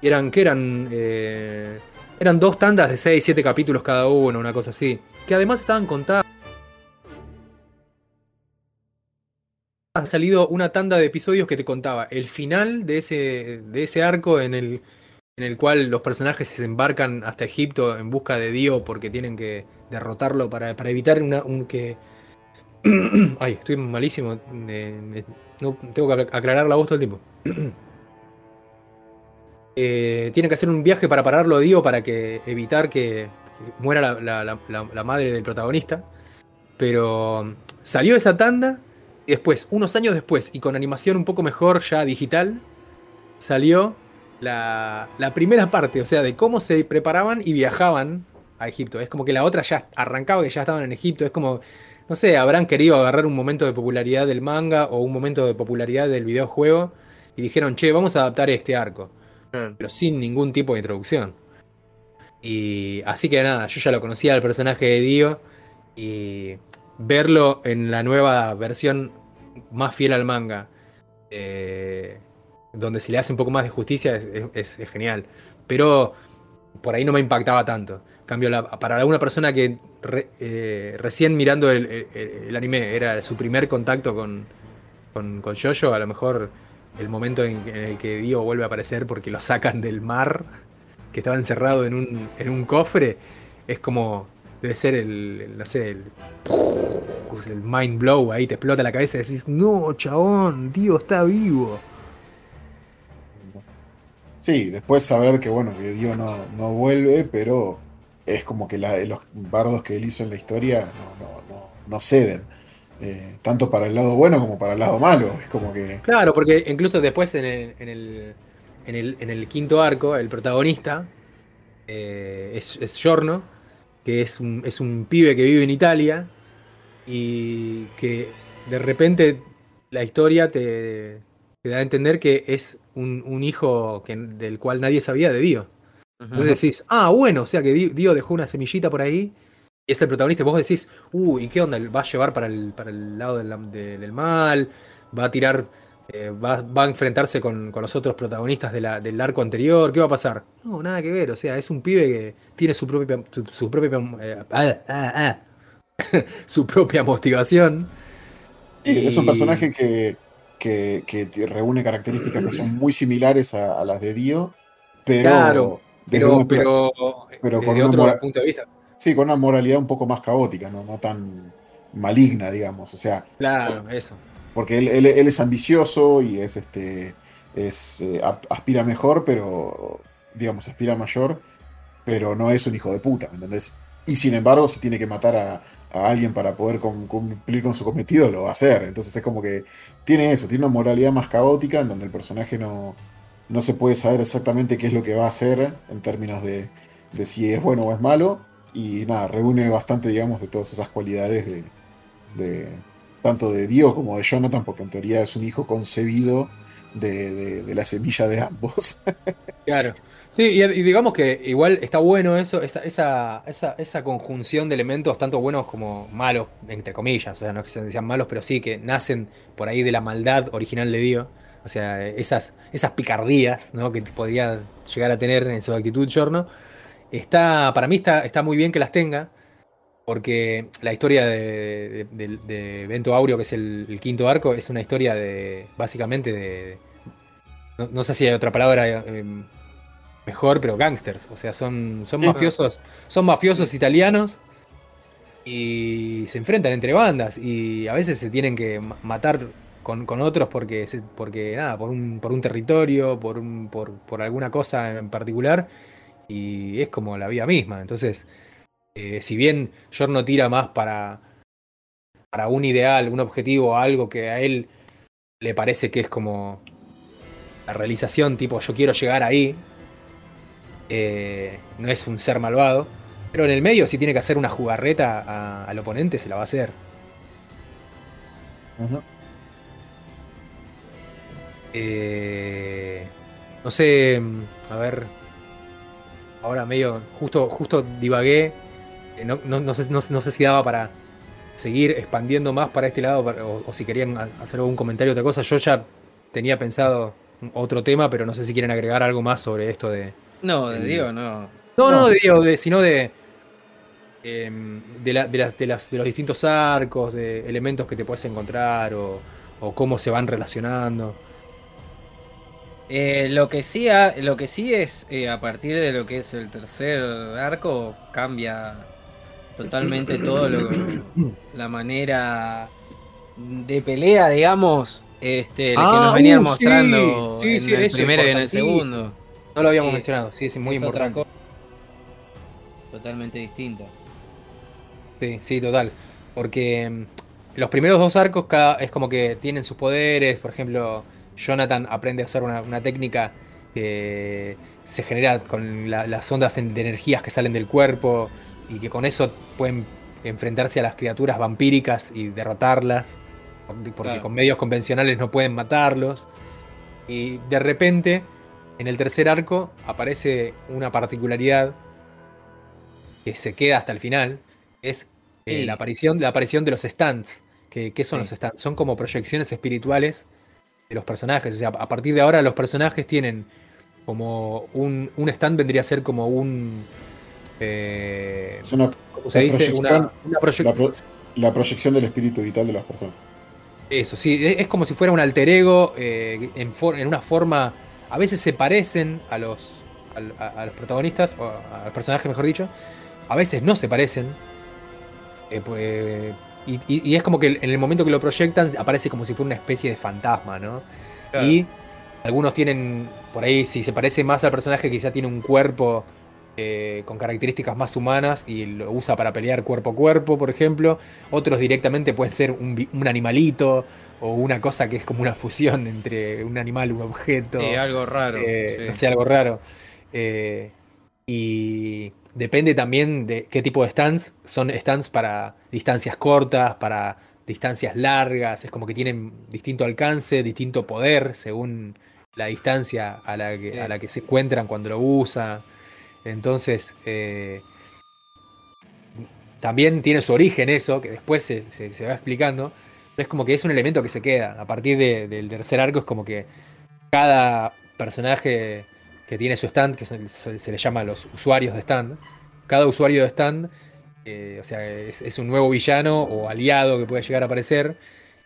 Y eran, que eran? Eh, eran dos tandas de 6, 7 capítulos cada uno, una cosa así. Que además estaban contadas. Ha salido una tanda de episodios que te contaba el final de ese, de ese arco en el, en el cual los personajes se embarcan hasta Egipto en busca de Dio porque tienen que derrotarlo para, para evitar una, un que... Ay, estoy malísimo. eh, eh, no, tengo que aclarar la voz todo el tiempo. Eh, tienen que hacer un viaje para pararlo a Dio para que evitar que, muera la, madre del protagonista. Pero salió esa tanda Y después, unos años después, y con animación un poco mejor, ya digital, salió la, la primera parte, o sea, de cómo se preparaban y viajaban a Egipto. Es como que la otra ya arrancaba que ya estaban en Egipto. Es como, no sé, habrán querido agarrar un momento de popularidad del manga o un momento de popularidad del videojuego y dijeron, che, vamos a adaptar este arco. Pero sin ningún tipo de introducción. Y así que nada, yo ya lo conocía el personaje de Dio y verlo en la nueva versión más fiel al manga, eh, donde se le hace un poco más de justicia, es, genial. Pero por ahí no me impactaba tanto. Cambio, para alguna persona que eh, recién mirando el, anime era su primer contacto con, con, con Jojo, a lo mejor el momento en, el que Dio vuelve a aparecer porque lo sacan del mar, que estaba encerrado en un, en un cofre, es como. Debe ser el, no sé, el, el mind blow ahí, te explota la cabeza y decís, no, chabón, Dio está vivo. Sí, después saber que bueno, que Dio no, no vuelve, pero es como que los bardos que él hizo en la historia no, ceden. Eh, tanto para el lado bueno como para el lado malo. Es como que. Claro, porque incluso después en el, en el, en el, quinto arco, el protagonista eh, es, es Giorno, que es un, es un pibe que vive en Italia y que de repente la historia te, da a entender que es un, hijo que, del cual nadie sabía de Dio. Entonces decís, ah, bueno, o sea que Dio dejó una semillita por ahí. Y es el protagonista. Vos decís, uh, ¿y qué onda? ¿Va a llevar para el, para el lado del, mal? ¿Va a tirar? Eh, va, a enfrentarse con, los otros protagonistas del arco anterior? ¿Qué va a pasar? No, nada que ver. O sea, es un pibe que tiene su propia. Su, propia eh, ah, ah, ah, su propia motivación. Es un personaje que, que, reúne características que son muy similares a, las de Dio. Pero claro pero, pero, con otro punto de vista. Sí, con una moralidad un poco más caótica, no, no tan maligna, digamos. O sea. Claro, eso. Porque él, es ambicioso y es este. Es, eh, aspira mejor, pero. digamos, aspira mayor. Pero no es un hijo de puta, ¿me entendés? Y sin embargo, si tiene que matar a, alguien para poder cumplir con su cometido, lo va a hacer. Entonces es como que tiene eso, tiene una moralidad más caótica en donde el personaje no, no se puede saber exactamente qué es lo que va a hacer en términos de, si es bueno o es malo. Y nada, reúne bastante, digamos, de todas esas cualidades de, tanto de Dios como de Jonathan, porque en teoría es un hijo concebido de, la semilla de ambos. claro. Sí, y, digamos que igual está bueno eso, esa, esa, esa, esa, conjunción de elementos, tanto buenos como malos, entre comillas. O sea, no es que se decían malos, pero sí que nacen por ahí de la maldad original de Dios. O sea, esas, esas picardías ¿no? que podía llegar a tener en su actitud Giorno. Está, para mí está, está muy bien que las tenga, porque la historia de, de, Vento Aureo, que es el, quinto arco, es una historia de, básicamente, de... No, sé si hay otra palabra eh, mejor, pero gangsters. O sea, son, son mafiosos, son mafiosos italianos y se enfrentan entre bandas y a veces se tienen que matar con, otros porque, porque nada, por un, por un territorio, por, un, por, por, alguna cosa en particular, y es como la vida misma. Entonces, eh, si bien no tira más para, para un ideal, un objetivo, algo que a él le parece que es como la realización, tipo yo quiero llegar ahí, eh, no es un ser malvado, pero en el medio si tiene que hacer una jugarreta al oponente, se la va a hacer. Eh, no sé, a ver. Ahora medio, justo, justo divagué. Eh, no, sé, si daba para seguir expandiendo más para este lado o, si querían hacer algún comentario otra cosa. Yo ya tenía pensado otro tema, pero no sé si quieren agregar algo más sobre esto de... No, de Diego no. No, no, de Diego, sino de... Em, de, de, las, de los distintos arcos, de elementos que te puedes encontrar o, o cómo se van relacionando. Eh, lo, que sí lo que sí es, eh, a partir de lo que es el tercer arco, cambia totalmente todo lo, la manera de pelea, digamos, este, que nos ah, venían uh, mostrando en el primero y en el segundo. No lo habíamos mencionado, sí, es muy importante. Totalmente distinto. Sí, sí, total. Porque los primeros dos arcos cada, es como que tienen sus poderes. Por ejemplo, Jonathan aprende a usar una, una técnica que se genera con la- las ondas de energías que salen del cuerpo y que con eso pueden enfrentarse a las criaturas vampíricas y derrotarlas. Porque Claro. con medios convencionales no pueden matarlos. Y de repente, en el tercer arco, aparece una particularidad que se queda hasta el final. Es eh, Sí. la, aparición, la aparición de los stands. ¿Qué, qué son Sí. los stands? Son como proyecciones espirituales de los personajes. O sea, a partir de ahora los personajes tienen como un, un stand vendría a ser como un... eh, Es una, ¿Cómo se dice? Una, proyección- una proyec- la, pro- la proyección del espíritu vital de las personas. Eso, sí, es, es como si fuera un alter ego eh, en, for- en una forma. A veces se parecen a los, a, a los protagonistas, o a los personajes, mejor dicho. A veces no se parecen. Eh, pues, y, y- y es como que en el momento que lo proyectan aparece como si fuera una especie de fantasma, ¿no? Claro. Y algunos tienen, por ahí, si se parece más al personaje, quizá tiene un cuerpo eh, con características más humanas y lo usa para pelear cuerpo a cuerpo, por ejemplo. Otros directamente pueden ser un, animalito o una cosa que es como una fusión entre un animal un objeto. Sí, algo raro. Eh, sí. No sé, algo raro. Eh, y depende también de qué tipo de stands. Son stands para distancias cortas, para distancias largas. Es como que tienen distinto alcance, distinto poder según la distancia a la que, Sí. a la que se encuentran cuando lo usan. Entonces, eh, también tiene su origen eso, que después se, se- se va explicando. Es como que es un elemento que se queda. A partir de- del tercer arco es como que cada personaje que tiene su stand, que se, le llama los usuarios de stand, cada usuario de stand, eh, o sea, es, un nuevo villano o aliado que puede llegar a aparecer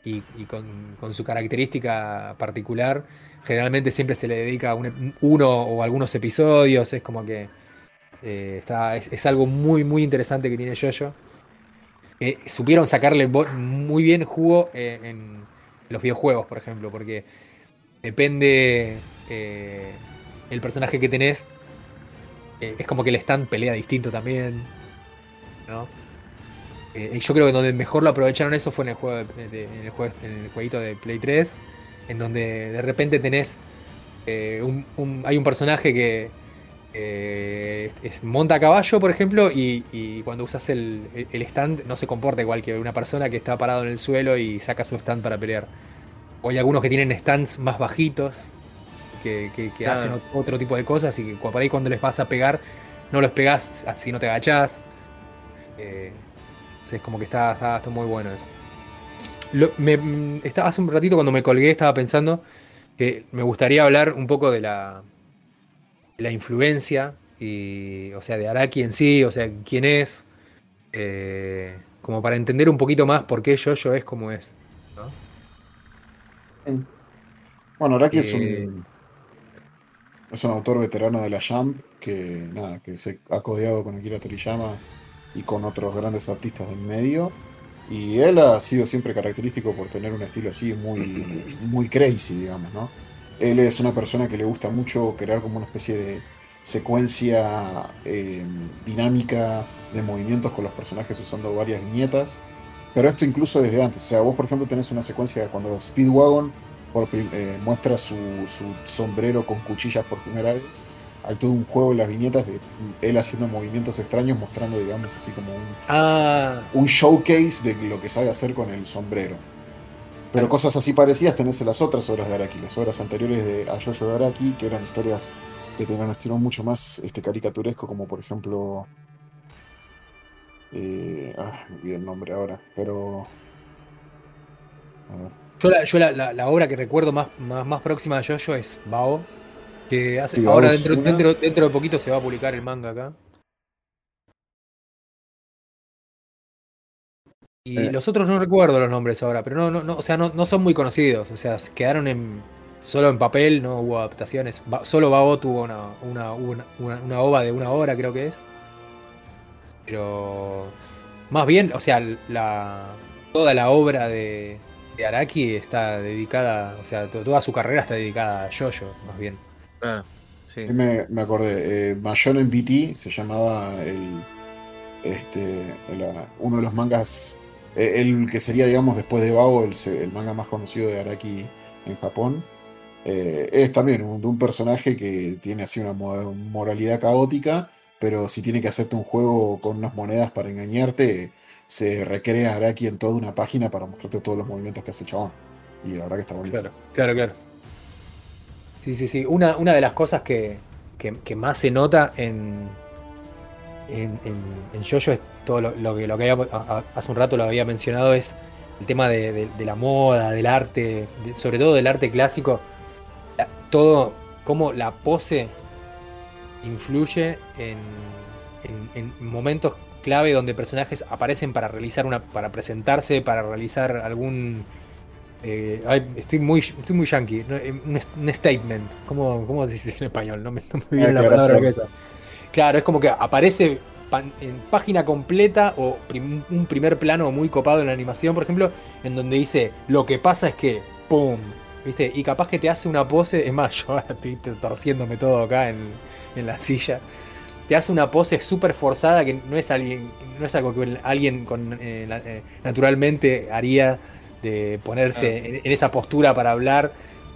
y, con, su característica particular. Generalmente siempre se le dedica un- uno o algunos episodios, es como que eh, está, es, algo muy, muy interesante que tiene Jojo. Eh, supieron sacarle muy bien jugo eh, en los videojuegos, por ejemplo, porque depende el personaje que tenés. eh, es como que el stand pelea distinto también. ¿no? Eh, yo creo que donde mejor lo aprovecharon eso fue en el juego de- en, el jue- en el jueguito de Play 3. En donde de repente tenés. eh, un- hay un personaje que. es- monta a caballo, por ejemplo, y, y cuando usas el, el stand no se comporta igual que una persona que está parado en el suelo y saca su stand para pelear. O hay algunos que tienen stands más bajitos, que, que- que Claro. hacen ot- otro tipo de cosas y que por ahí cuando les vas a pegar, no los pegás si no te agachás. Eh, es como que está, está, está muy bueno eso. Lo- me- mm, estaba, hace un ratito cuando me colgué estaba pensando que me gustaría hablar un poco de la, de la influencia, y, o sea, de Araki en sí, o sea, quién es, eh, como para entender un poquito más por qué Jojo es como es. ¿no? Bueno, Araki es Eh, un es un autor veterano de la Jump que nada, que se ha codeado con Akira Toriyama y con otros grandes artistas del medio. Y él ha sido siempre característico por tener un estilo así muy, muy crazy, digamos, ¿no? Él es una persona que le gusta mucho crear como una especie de secuencia eh, dinámica de movimientos con los personajes usando varias viñetas. Pero esto incluso desde antes. O sea, vos por ejemplo tenés una secuencia cuando Speedwagon por eh, muestra su, su sombrero con cuchillas por primera vez. Hay todo un juego en las viñetas de él haciendo movimientos extraños, mostrando, digamos, así como un, Ah, un showcase de lo que sabe hacer con el sombrero. Pero cosas así parecidas tenés en las otras obras de Araki, las obras anteriores de a Jojo de Araki, que eran historias que tenían un estilo mucho más este, caricaturesco, como por ejemplo. eh, ah, me olvidé el nombre ahora, pero. a ver. Yo la, yo la, la- la obra que recuerdo más, más, más próxima de Jojo es Bao, que hace, Sí, ahora dentro, dentro, dentro de poquito se va a publicar el manga acá. Y Eh. los otros no recuerdo los nombres ahora, pero no, no, no, o sea, no, no son muy conocidos. O sea, quedaron en solo en papel, no hubo adaptaciones. Ba- solo Bao tuvo una, una, una, una, una ova de una hora, creo que es. Pero más bien, o sea, la, toda la obra de, de Araki está dedicada, o sea, to- toda su carrera está dedicada a Jojo, más bien. Claro, sí. Me, me acordé, eh, Mayon en BT se llamaba el, este, uno de los mangas Eh, el que sería, digamos, después de Bao, el, manga más conocido de Araki en Japón. Eh, es también un, de un personaje que tiene así una mo- moralidad caótica, pero si tiene que hacerte un juego con unas monedas para engañarte, se recrea Araki en toda una página para mostrarte todos los movimientos que hace el chabón. Y la verdad que está buenísimo. Claro, claro, claro. Sí, sí, sí. Una, una de las cosas que, que- más se nota en, en, en, en es todo lo, que, lo que había- a- a- hace un rato lo había mencionado, es el tema de, de- la moda, del arte, sobre todo del arte clásico. Todo, cómo la pose influye en, en- en momentos clave donde personajes aparecen para realizar una. para presentarse, para realizar algún. eh, ay, estoy muy estoy muy yankee. Eh, Un, un statement. ¿Cómo, ¿Cómo se dice en español? No me, no me viene la palabra a la Aclaración. cabeza. Claro, es como que aparece en página completa o prim- un primer plano muy copado en la animación, por ejemplo, en donde dice lo que pasa es que ¡pum! ¿Viste? Y capaz que te hace una pose, es más, yo ahora estoy torciéndome todo acá en, en la silla. Te hace una pose súper forzada que no es, alguien, no es algo que alguien con, eh, la- eh, naturalmente haría de ponerse en, en esa postura para hablar,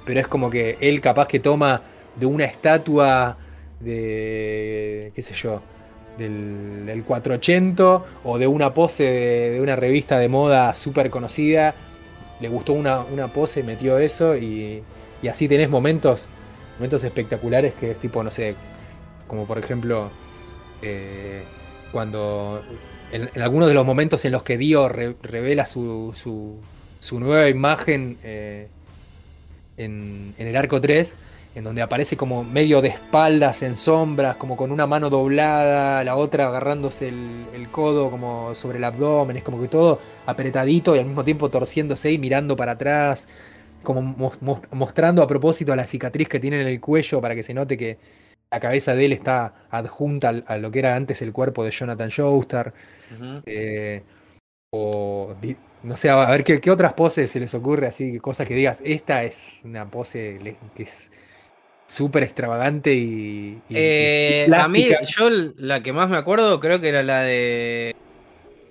pero es como que él capaz que toma de una estatua de, qué sé yo, del, del 480 o de una pose de, de una revista de moda súper conocida, le gustó una, una pose, metió eso y, y así tenés momentos, momentos espectaculares que es tipo, no sé, como por ejemplo, eh, cuando en, algunos de los momentos en los que Dio re- revela su, su, nueva imagen eh, en, en el arco 3, en donde aparece como medio de espaldas, en sombras, como con una mano doblada, la otra agarrándose el, el codo como sobre el abdomen, es como que todo apretadito y al mismo tiempo torciéndose y mirando para atrás, como mos- mos- mostrando a propósito la cicatriz que tiene en el cuello para que se note que la cabeza de él está adjunta a lo que era antes el cuerpo de Jonathan Joestar. Eh, o no sé, a ver ¿qué, qué otras poses se les ocurre, así cosas que digas, esta es una pose que es súper extravagante y, y- y Eh, a mí, yo la que más me acuerdo creo que era la de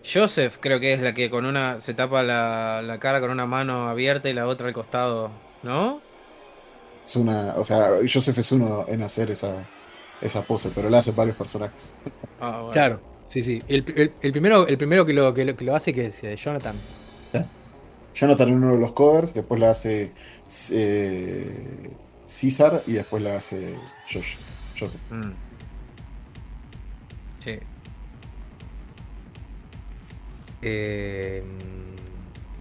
Joseph, creo que es la que con una se tapa la, la cara con una mano abierta y la otra al costado, ¿no? Es una, o sea, Joseph es uno en hacer esa, esa pose, pero la hacen varios personajes. Ah, bueno. Claro, sí, sí. El, el- el primero, el primero que, lo, que, lo, que lo hace que es eh, Jonathan. Jonathan en uno de los covers, después la hace eh, César y después la hace Josh, Joseph. Mm. Sí. Eh,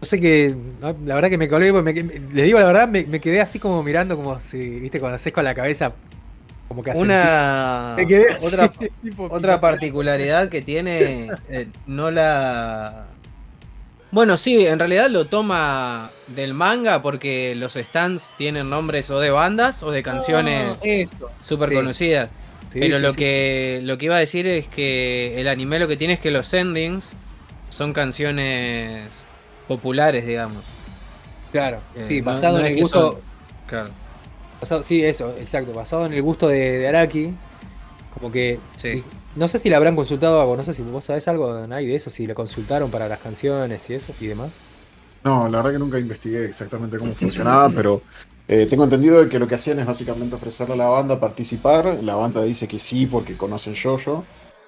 no sé qué. no, La verdad que me colgué. me- les digo la verdad, me, me quedé así como mirando, como si, viste, cuando haces con la cabeza. Como que. Una Me quedé así, otra, tipo, otra particularidad que tiene, eh, no la... Bueno, sí, en realidad lo toma del manga porque los stands tienen nombres o de bandas o de canciones Ah, eso. súper Sí, conocidas. sí, Pero sí, lo que lo que iba a decir es que el anime lo que tiene es que los endings son canciones populares, digamos. Claro, Eh, sí, no- basado no en el gusto. son- Claro. basado- sí, eso, exacto. Basado en el gusto de, de Araki. Como que. Sí. No sé si le habrán consultado algo, no sé si vos sabés algo, Nay, de eso, si le consultaron para las canciones y eso y demás. No, la verdad que nunca investigué exactamente cómo funcionaba, pero eh, tengo entendido de que lo que hacían es básicamente ofrecerle a la banda participar. La banda dice que sí porque conocen Yoyo,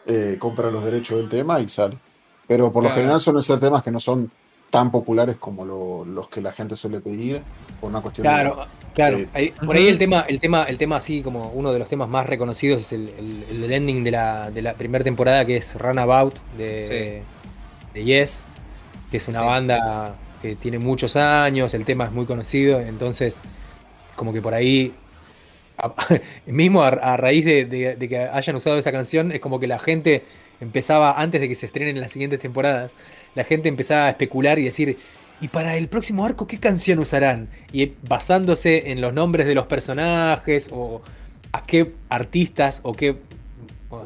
eh, compra los derechos del tema y sale. Pero por lo general suelen ser temas que no son tan populares como lo- los que la gente suele pedir por una cuestión de- Claro, claro. Eh, Ahí- por ahí el tema, el tema, el tema así como uno de los temas más reconocidos es el, el- ending de la, de la primera temporada que es Runabout de, de Yes, que es una Sí. banda que tiene muchos años, el tema es muy conocido, entonces como que por ahí a- mismo a, a raíz de, de- de que hayan usado esa canción, es como que la gente empezaba, antes de que se estrenen las siguientes temporadas, la gente empezaba a especular y decir, ¿y para el próximo arco qué canción usarán? Y basándose en los nombres de los personajes o a qué artistas o qué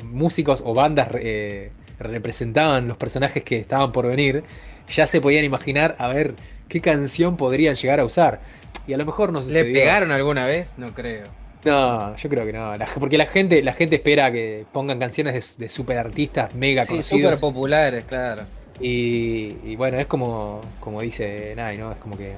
músicos o bandas eh, representaban los personajes que estaban por venir, ya se podían imaginar a ver qué canción podrían llegar a usar. Y a lo mejor no ¿Le sucedió. pegaron alguna vez? No creo. No, yo creo que no. La- porque la gente, la gente espera que pongan canciones de, de super artistas mega Sí, conocidos. súper populares, claro. Y, y bueno, es como, como dice Nai, ¿no? Es como que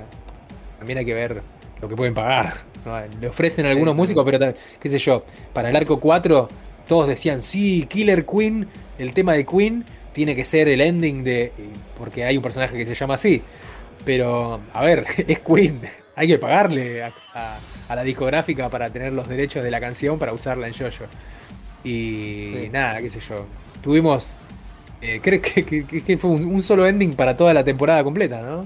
también hay que ver lo que pueden pagar. ¿no? Le ofrecen a algunos músicos, pero qué sé yo, para el arco 4 todos decían, sí, Killer Queen, el tema de Queen tiene que ser el ending de... porque hay un personaje que se llama así. Pero, a ver, es Queen. Hay que pagarle a, a- a la discográfica para tener los derechos de la canción para usarla en Jojo. Y Sí. nada, qué sé yo. Tuvimos. eh, creo que, que- que- que fue un, un solo ending para toda la temporada completa, ¿no?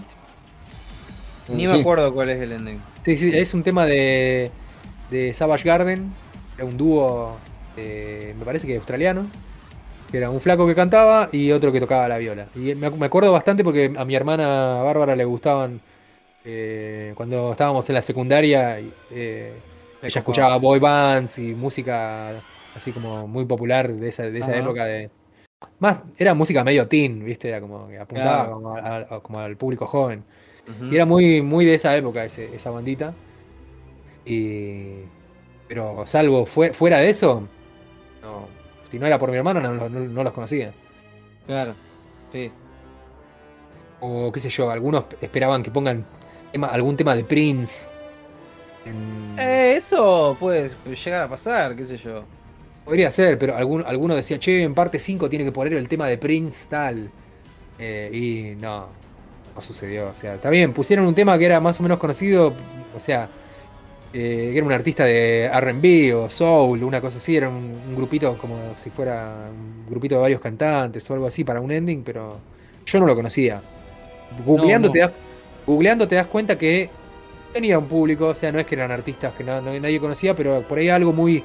Ni Sí. me acuerdo cuál es el ending. Sí, sí, es un tema de, de Savage Garden. Era un dúo, eh, me parece que australiano. Que era un flaco que cantaba y otro que tocaba la viola. Y me acuerdo bastante porque a mi hermana Bárbara le gustaban. Eh, cuando estábamos en la secundaria, eh, ella escuchaba boy bands y música así como muy popular de esa, de esa época de. Más, era música medio teen, ¿viste? Era como que apuntaba Claro. como, a- a- como al público joven. Y era muy, muy de esa época ese- esa bandita. Y. Pero salvo fue- fuera de eso, no, si no era por mi hermano, no, no- no los conocía. Claro. Sí. O qué sé yo, algunos esperaban que pongan tema- algún tema de Prince. en- Eh, eso puede llegar a pasar, qué sé yo. Podría ser, pero algún, alguno decía, che, en parte 5 tiene que poner el tema de Prince, tal. Eh, y no, no sucedió. O sea, está bien, pusieron un tema que era más o menos conocido, o sea, eh, que era un artista de RB o Soul, una cosa así, era un, un grupito como si fuera un grupito de varios cantantes o algo así para un ending, pero yo no lo conocía. Googleando, no. Te, das, googleando te das cuenta que tenía un público, o sea, no es que eran artistas que no- no- nadie conocía, pero por ahí algo muy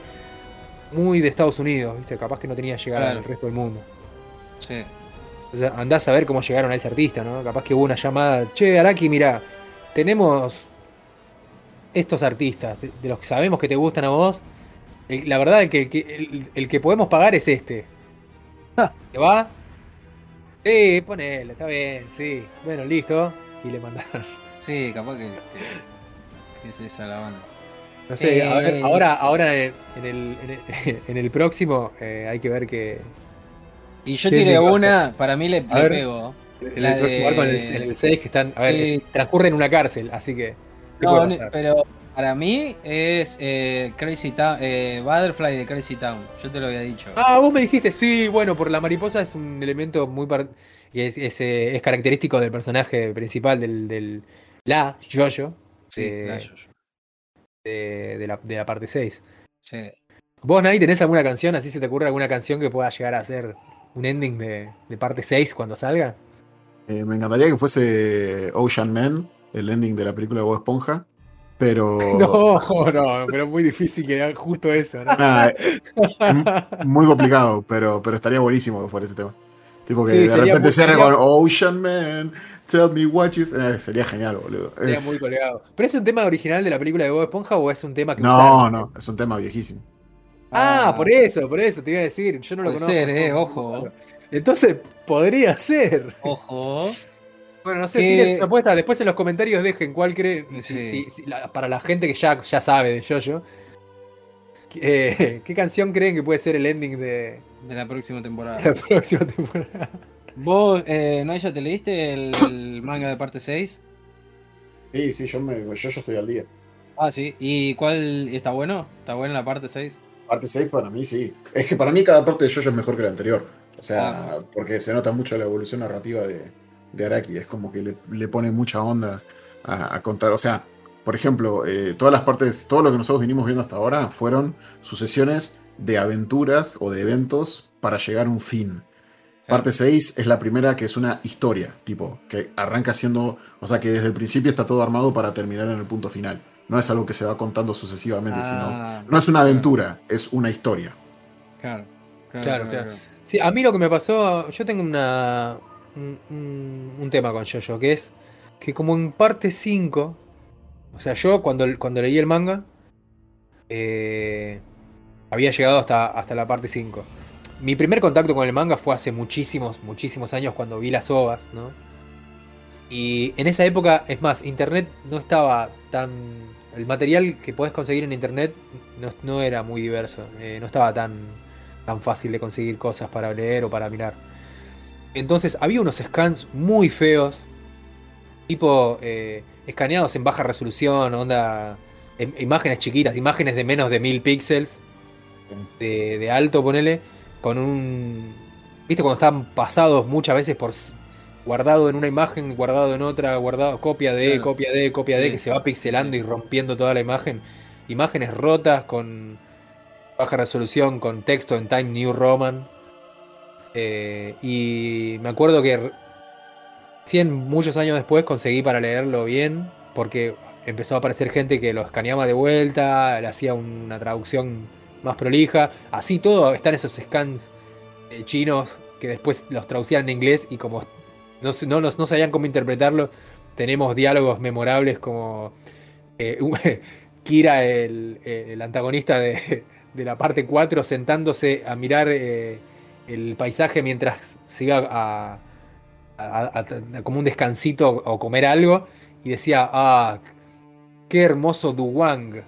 muy de Estados Unidos, ¿viste? Capaz que no tenía llegada Claro. al resto del mundo. Sí. O sea, andás a ver cómo llegaron a ese artista, ¿no? Capaz que hubo una llamada, che, Araki, mira, tenemos estos artistas, de, de los que sabemos que te gustan a vos. el- la verdad, el que, el que podemos pagar es este. Ah. ¿Te va? Sí, ponele, está bien, sí. Bueno, listo. Y le mandaron. Sí, capaz que, que, que es esa la banda. No sé, a ver, Eh. ahora, ahora en, en el, en el, en el próximo eh, hay que ver que. Y yo ¿Qué tiré una, para mí le, le pego. En el próximo arco, en el, de- el 6, que están. A ver, es- transcurre en una cárcel, así que. ¿qué No, pero para mí es eh, Crazy Town, eh, Butterfly de Crazy Town. Yo te lo había dicho. Ah, vos me dijiste, sí, bueno, por la mariposa es un elemento muy. Que es, es, eh, es característico del personaje principal del. del la, Jojo, sí, de- la Jojo. de, de la, de la parte 6. Sí. ¿Vos, Nay, tenés alguna canción? ¿Así se te ocurre alguna canción que pueda llegar a ser un ending de, de parte 6 cuando salga? Eh, me encantaría que fuese Ocean Man, el ending de la película de Bob Esponja. Pero. No, no, pero es muy difícil que justo eso, ¿no? Nada, es m- muy complicado, pero, pero estaría buenísimo que fuera ese tema. Tipo que Sí, de repente muy- cierre sería- con Ocean Man, tell me what you... eh, sería genial, boludo. Sería Es- muy colgado. ¿Pero es un tema original de la película de Bob Esponja o es un tema que No, usaron? no, es un tema viejísimo. Ah, por eso, por eso te iba a decir. Yo no lo Puede conozco. ser, eh, ojo. Entonces, podría ser. Ojo. Bueno, no sé, Que- tiren sus apuestas. Después en los comentarios dejen cuál creen. si- Sí. si- si- la- para la gente que ya, ya sabe de Jojo. eh, ¿Qué canción creen que puede ser el ending de De la próxima temporada. la próxima temporada? ¿Vos, eh, Naya, te leíste el, el manga de parte 6? Sí, sí, yo, me, yo, yo estoy al día. Ah, sí. ¿Y cuál está bueno? ¿Está buena la parte 6? Parte 6 para mí sí. Es que para mí cada parte de Jojo es mejor que la anterior. O sea, Ah. porque se nota mucho la evolución narrativa de, de Araki. Es como que le, le pone mucha onda a, a contar. O sea, por ejemplo, eh, todas las partes, todo lo que nosotros vinimos viendo hasta ahora fueron sucesiones de aventuras o de eventos para llegar a un fin. Parte 6 es la primera que es una historia, tipo, que arranca siendo, o sea, que desde el principio está todo armado para terminar en el punto final. No es algo que se va contando sucesivamente, sino... Ah, No es una aventura, es una historia. Claro. Claro, claro. Sí, a mí lo que me pasó, yo tengo una un, un- un tema con Jojo, que es que como en parte 5, o sea, yo cuando, cuando leí el manga, eh, había llegado hasta, hasta la parte 5. Mi primer contacto con el manga fue hace muchísimos, muchísimos años cuando vi las ovas, ¿no? Y en esa época, es más, internet no estaba tan... El material que podés conseguir en internet no, no era muy diverso, eh, no estaba tan, tan fácil de conseguir cosas para leer o para mirar. Entonces había unos scans muy feos, tipo eh, escaneados en baja resolución, onda, em- imágenes chiquitas, imágenes de menos de mil píxeles de, de alto, ponele, con un... ¿Viste cuando están pasados muchas veces por... Guardado en una imagen, guardado en otra, guardado copia de, Claro. copia de, copia de, que se va pixelando y rompiendo toda la imagen. Imágenes rotas con baja resolución, con texto en Time New Roman. Eh, y me acuerdo que r- 100 muchos años después conseguí para leerlo bien, porque empezó a aparecer gente que lo escaneaba de vuelta, le hacía una traducción más prolija. Así todo, están esos scans eh, chinos que después los traducían en inglés y como no, no, no sabían cómo interpretarlo, tenemos diálogos memorables como eh, Kira, el, el antagonista de, de la parte 4, sentándose a mirar eh, el paisaje mientras se iba a, a- a- a- como un descansito o comer algo y decía, ah, qué hermoso Duwang.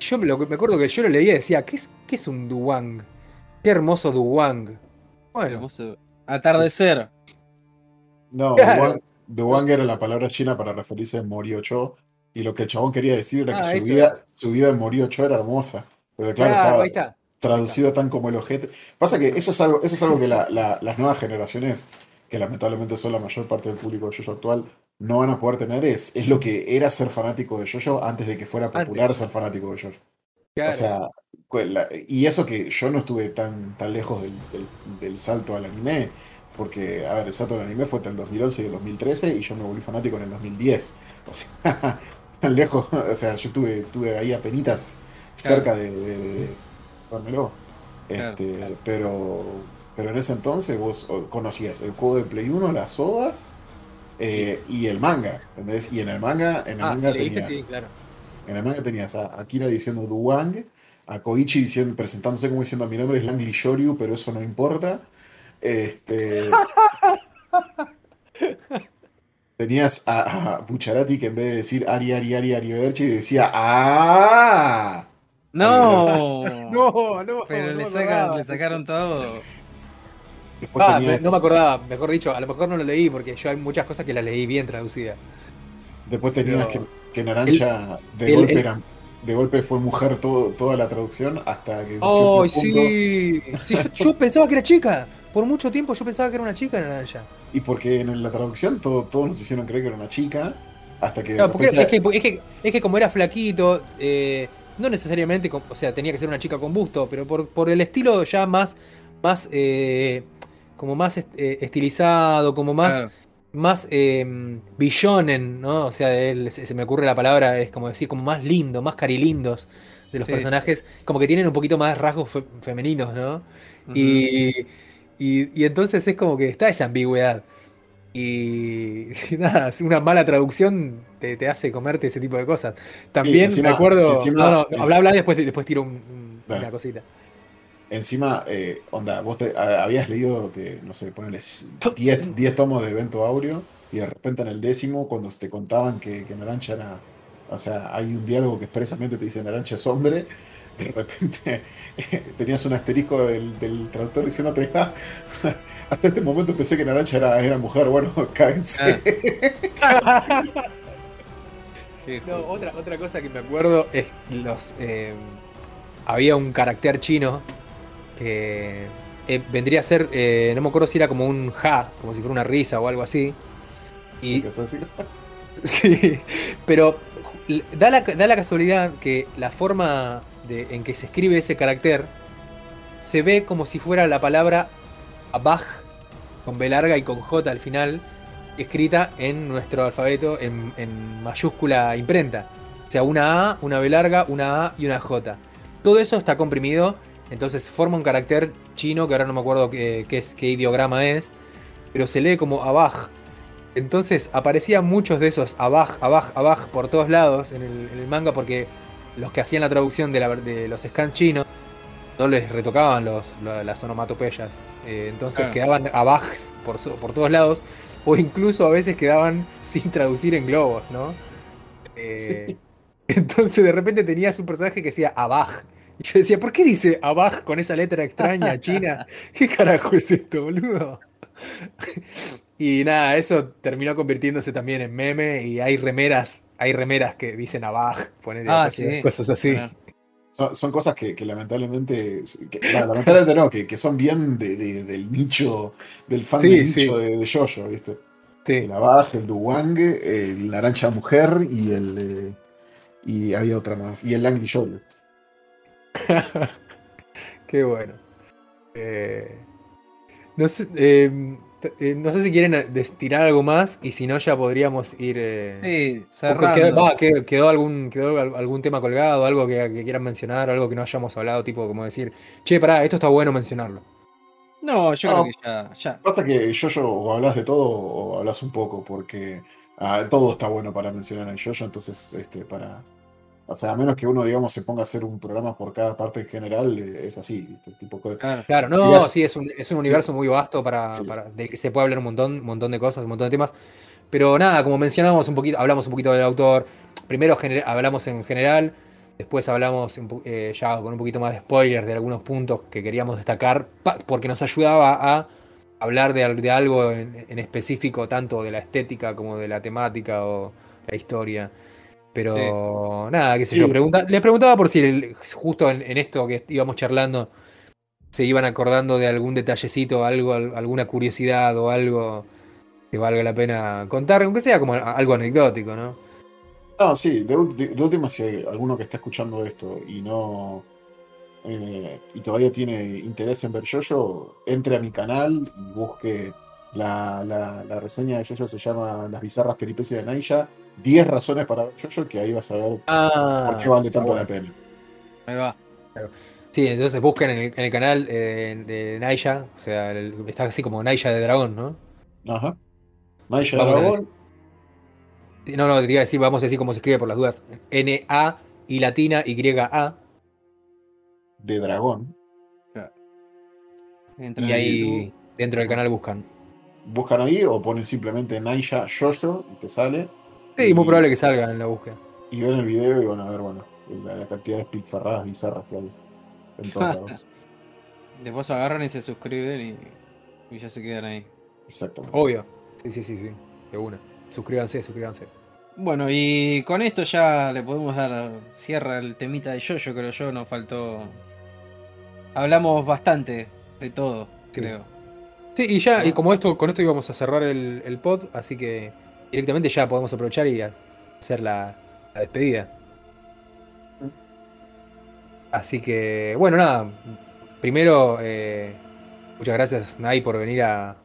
Yo me, lo, me acuerdo que yo lo leía y decía, ¿qué es, qué es un Duwang? Qué hermoso Duwang. Bueno, Hermoso. Atardecer. No, Claro. Duwang, Duwang era la palabra china para referirse a Moriocho. Y lo que el chabón quería decir era Ah, que su eso. vida, su vida en Moriocho era hermosa. Pero claro, claro, estaba ahí está. traducido tan como el ojete. Pasa que eso es algo, eso es algo que la- la- las nuevas generaciones, que lamentablemente son la mayor parte del público de Jojo actual, no van a poder tener. Es, es lo que era ser fanático de Jojo antes de que fuera popular Antes. ser fanático de Jojo. Claro. O sea, y eso que yo no estuve tan, tan lejos del, del- del salto al anime, porque, a ver, el salto al anime fue entre el 2011 y el 2013 y yo me volví fanático en el 2010. O sea, tan lejos, o sea, yo tuve, tuve ahí apenitas cerca de, de, de dármelo. Claro, Este, claro. Pero, pero en ese entonces vos conocías el juego de Play 1, las OVAs eh, y el manga, ¿entendés? Y en el manga, en el ah, manga leíste, tenías sí, claro. en el manga tenías a Akira diciendo Duwang, a Koichi diciendo, presentándose como diciendo mi nombre es Langley Shoryu, pero eso no importa. Este, tenías a, a Bucharati que en vez de decir Ari, Ari, Ari, Ari decía ¡Ah! No. No, no, Pero no le, sacan, le sacaron todo. Después Ah, no me acordaba, mejor dicho, a lo mejor no lo leí porque yo hay muchas cosas que las leí bien traducidas. después tenías pero- que, que Naranja de, el- golpe el- era- de golpe fue mujer todo, toda la traducción hasta que en cierto ¡Ay, punto- sí! Sí, yo, yo pensaba que era chica. Por mucho tiempo yo pensaba que era una chica Naranja. Y porque en la traducción todo, todos nos hicieron creer que era una chica, hasta que repente- es, que, es, que, es que como era flaquito, eh, no necesariamente, o sea, tenía que ser una chica con busto, pero por, por el estilo ya más, más eh, como más est- eh, estilizado, como más, Claro. más eh, billonen, ¿no? O sea, él, se, me ocurre la palabra, es como decir, como más lindo, más carilindos de los Sí. personajes, como que tienen un poquito más rasgos fe- femeninos, ¿no? Y, y, y entonces es como que está esa ambigüedad. Y, nada, una mala traducción te, te hace comerte ese tipo de cosas. También encima- me acuerdo. encima- no, no, es- habla, habla, después, después tiro un- una cosita. Encima, eh, onda, vos te, a- habías leído que, no sé, ponele 10 10 tomos de evento áureo y de repente en el décimo, cuando te contaban que, que Naranja era, o sea, hay un diálogo que expresamente te dice Naranja es hombre, de repente tenías un asterisco del, del traductor diciéndote, "Ah, hasta este momento pensé que Naranja era, era mujer, bueno, cáense. Sí, No, otra, otra cosa que me acuerdo es los. eh, había un carácter chino que eh, vendría a ser. eh, no me acuerdo si era como un ja, como si fuera una risa o algo así. Y. Sí, pero da la, da la casualidad que la forma de- en que se escribe ese carácter se ve como si fuera la palabra abaj con B larga y con J al final, escrita en nuestro alfabeto en, en mayúscula imprenta. O sea, una A, una B larga, una A y una J. Todo eso está comprimido, entonces forma un carácter chino que ahora no me acuerdo qué, qué es, qué ideograma es, pero se lee como abaj. Entonces aparecían muchos de esos abaj, abaj, abaj por todos lados en el, en el manga porque los que hacían la traducción de, la- de los scans chinos no les retocaban los, lo- las onomatopeyas. Eh, entonces Claro. quedaban abajs por, todos lados o incluso a veces quedaban sin traducir en globos, ¿no? Eh, Sí. Entonces de repente tenías un personaje que decía abaj Y yo decía, ¿por qué dice Abaj con esa letra extraña china? ¿Qué carajo es esto, boludo? Y nada, eso terminó convirtiéndose también en meme y hay remeras, hay remeras que dicen Abaj, poner Ah, cosas, sí. cosas así. Claro. Son, son cosas que, que lamentablemente, que- no, lamentablemente no, que, que son bien de- de- del nicho, del fan Sí, del sí. nicho de, de Jojo, ¿viste? Sí. El Abaj, el Duwang, el Naranja Mujer y el. eh, y había otra más. Y el Langdi Jojo. Qué bueno. Eh, no, sé, eh, t- eh, no sé si quieren destinar algo más y si no ya podríamos ir... eh, Sí, cerrando. quedó, va, quedó- quedó algún, quedó al- algún tema colgado, algo que, que quieran mencionar, algo que no hayamos hablado, tipo como decir, che, pará, esto está bueno mencionarlo. No, yo No. creo que ya, ya. Pasa que Jojo o hablas de todo o hablas un poco, porque ah, todo está bueno para mencionar en Jojo, entonces, este, para. O sea, a menos que uno, digamos, se ponga a hacer un programa por cada parte en general, eh, es así, ¿viste? Tipo, Claro. Claro, no, sí, es un, es un universo muy vasto para, Sí. para- del que se puede hablar un montón, un montón de cosas, un montón de temas. Pero nada, como mencionamos un poquito, hablamos un poquito del autor. Primero gener- hablamos en general, después hablamos eh, ya con un poquito más de spoilers de algunos puntos que queríamos destacar, pa- porque nos ayudaba a hablar de, al- de algo en, en específico, tanto de la estética como de la temática o la historia. Pero nada, qué sé yo. Pregunta, les preguntaba por si el- justo en, en esto que íbamos charlando se iban acordando de algún detallecito, algo, al- alguna curiosidad o algo que valga la pena contar, aunque sea como a- algo anecdótico, ¿no? No, sí, de, de- de última, si hay alguno que está escuchando esto y no. eh, y todavía tiene interés en ver Jojo, entre a mi canal y busque la, la- la reseña de Jojo, se llama Las bizarras peripecias de Naija. 10 razones para ver Jojo, que ahí vas a ver Ah, por qué vale tanto bueno. la pena. Ahí va. Sí, entonces busquen en el, en el canal eh, de Naija, o sea, el- está así como Naija de dragón, ¿no? Ajá. Naija Vamos a Dragón, No, no, te iba a decir, vamos a decir cómo se escribe por las dudas. N-A y latina Y-A. de dragón. Entra Y ahí dentro del canal buscan. Buscan ahí o ponen simplemente Naija Jojo y te sale. Sí, muy probable que salga en la búsqueda. Y ven el video y van a ver, bueno, la, la cantidad de despilfarradas bizarras que hay en todos lados. Después agarran y se suscriben y, y ya se quedan ahí. Exactamente. Obvio. Sí, sí, sí, sí. De una. Suscríbanse, suscríbanse. Bueno, y con esto ya le podemos dar cierre al temita de Jojo, creo yo. Nos faltó. Hablamos bastante de todo, Sí. creo. Sí, y ya, y como esto, con esto íbamos a cerrar el, el pod, así que directamente ya podemos aprovechar y hacer la, la despedida. Así que, bueno, nada. Primero, eh, muchas gracias, Nai, por venir a.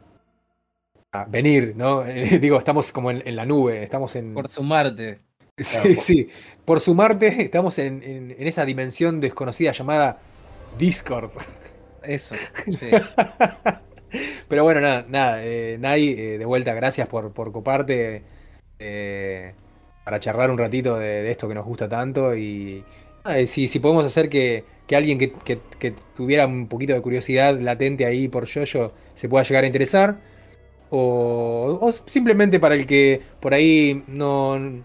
a venir, ¿no? digo, estamos como en, en la nube, estamos en. Por sumarte. Sí, Claro, sí. Por sumarte, estamos en, en- en esa dimensión desconocida llamada Discord. Eso. sí. Pero bueno, nada, nada. eh, Nai, eh, de vuelta, gracias por, por coparte eh, para charlar un ratito de, esto que nos gusta tanto. Y nada, si, si podemos hacer que, que alguien que, que- tuviera un poquito de curiosidad latente ahí por Yoyo se pueda llegar a interesar. O, o simplemente para el que por ahí no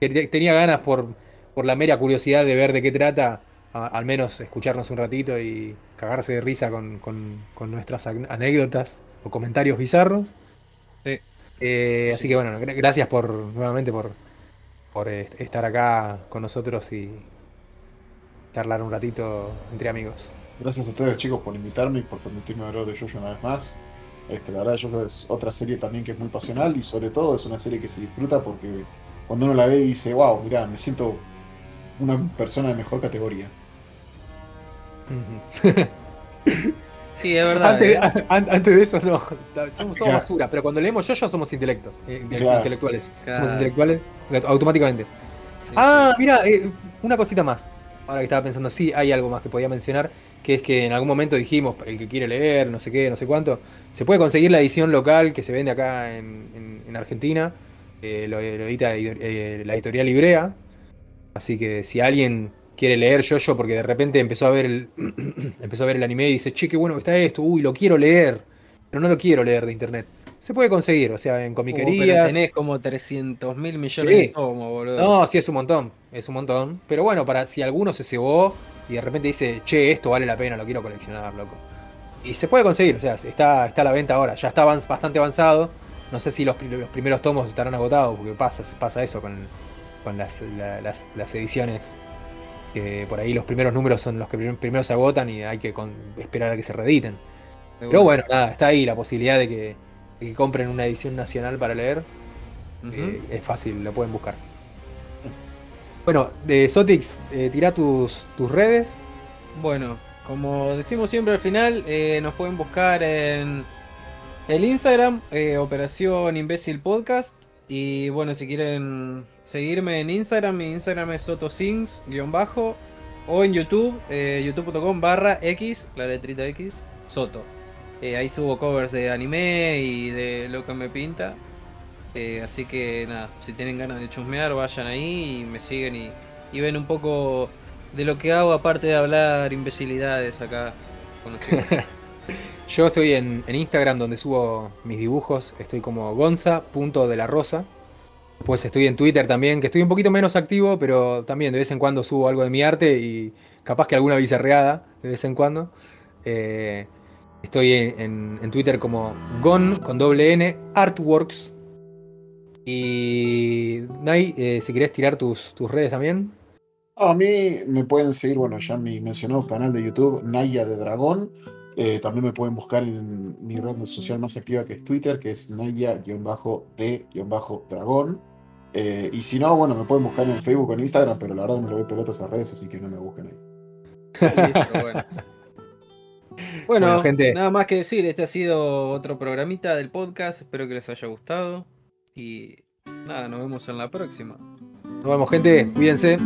que te- tenía ganas por, por la mera curiosidad de ver de qué trata, a- al menos escucharnos un ratito y cagarse de risa con, con- con nuestras anécdotas o comentarios bizarros. Sí. Eh, así que bueno, gra- gracias por nuevamente por, por estar acá con nosotros y charlar un ratito entre amigos. Gracias a ustedes chicos por invitarme y por permitirme hablar de Jojo una vez más. Este, la verdad, Jojo es otra serie también que es muy pasional y sobre todo es una serie que se disfruta porque cuando uno la ve y dice, wow, mirá, me siento una persona de mejor categoría. Sí, es verdad. Antes, eh. an- antes de eso no, somos todos Claro. basura, pero cuando leemos yo somos intelectos, eh, Claro. intelectuales. Claro. Somos intelectuales automáticamente. Sí, Ah, mira, eh, una cosita más. Ahora que estaba pensando, sí, hay algo más que podía mencionar, que es que en algún momento dijimos, para el que quiere leer, no sé qué, no sé cuánto, se puede conseguir la edición local que se vende acá en, en- en Argentina, eh, lo, lo edita eh, la editorial Librea, así que si alguien quiere leer yo porque de repente empezó a ver el empezó a ver el anime y dice, che, qué bueno que está esto, uy, lo quiero leer, pero no lo quiero leer de internet. Se puede conseguir, o sea, en Uh, pero comiquerías. tenés como 300 mil millones Sí. de tomos, boludo. No, sí, es un montón. Es un montón. Pero bueno, para si alguno se cebó y de repente dice, che, esto vale la pena, lo quiero coleccionar, loco. Y se puede conseguir, o sea, está, está a la venta ahora, ya está bastante avanzado. No sé si los, los primeros tomos estarán agotados, porque pasa, pasa eso con, con las, la- las, las ediciones. Que por ahí los primeros números son los que prim- primero se agotan y hay que con- esperar a que se reediten. Pero bueno, nada, está ahí la posibilidad de que, de que compren una edición nacional para leer. Eh, es fácil, lo pueden buscar. Bueno, de Sotix, eh, tira tus, tus redes. Bueno, como decimos siempre al final, eh, nos pueden buscar en el Instagram, eh, Operación Imbécil Podcast. Y bueno, si quieren seguirme en Instagram, mi Instagram es sotosings, guion bajo. O en YouTube, eh, youtube.com barra X, la letrita X, Soto. Eh, ahí subo covers de anime y de lo que me pinta. Eh, así que nada, si tienen ganas de chusmear, vayan ahí y me siguen y, y ven un poco de lo que hago aparte de hablar imbecilidades acá con ustedes. Yo estoy en, Instagram donde subo mis dibujos. Estoy como gonza.delarosa. Después estoy en Twitter también, que estoy un poquito menos activo, pero también de vez en cuando subo algo de mi arte y capaz que alguna bizarreada de vez en cuando. Eh, estoy en, Twitter como gon con doble n artworks. Y Nai, eh, si querés tirar tus, tus redes también. A mí me pueden seguir, bueno, ya mi mencionado canal de YouTube, Naya de Dragón. Eh, también me pueden buscar en mi red social más activa que es Twitter, que es Naya-de-dragón. Eh, y si no, bueno, me pueden buscar en Facebook o en Instagram, pero la verdad no le doy pelotas a redes, así que no me busquen ahí. Listo, bueno. Bueno, Bueno, gente. nada más que decir, este ha sido otro programita del podcast, espero que les haya gustado y nada, nos vemos en la próxima. Nos vemos gente, cuídense.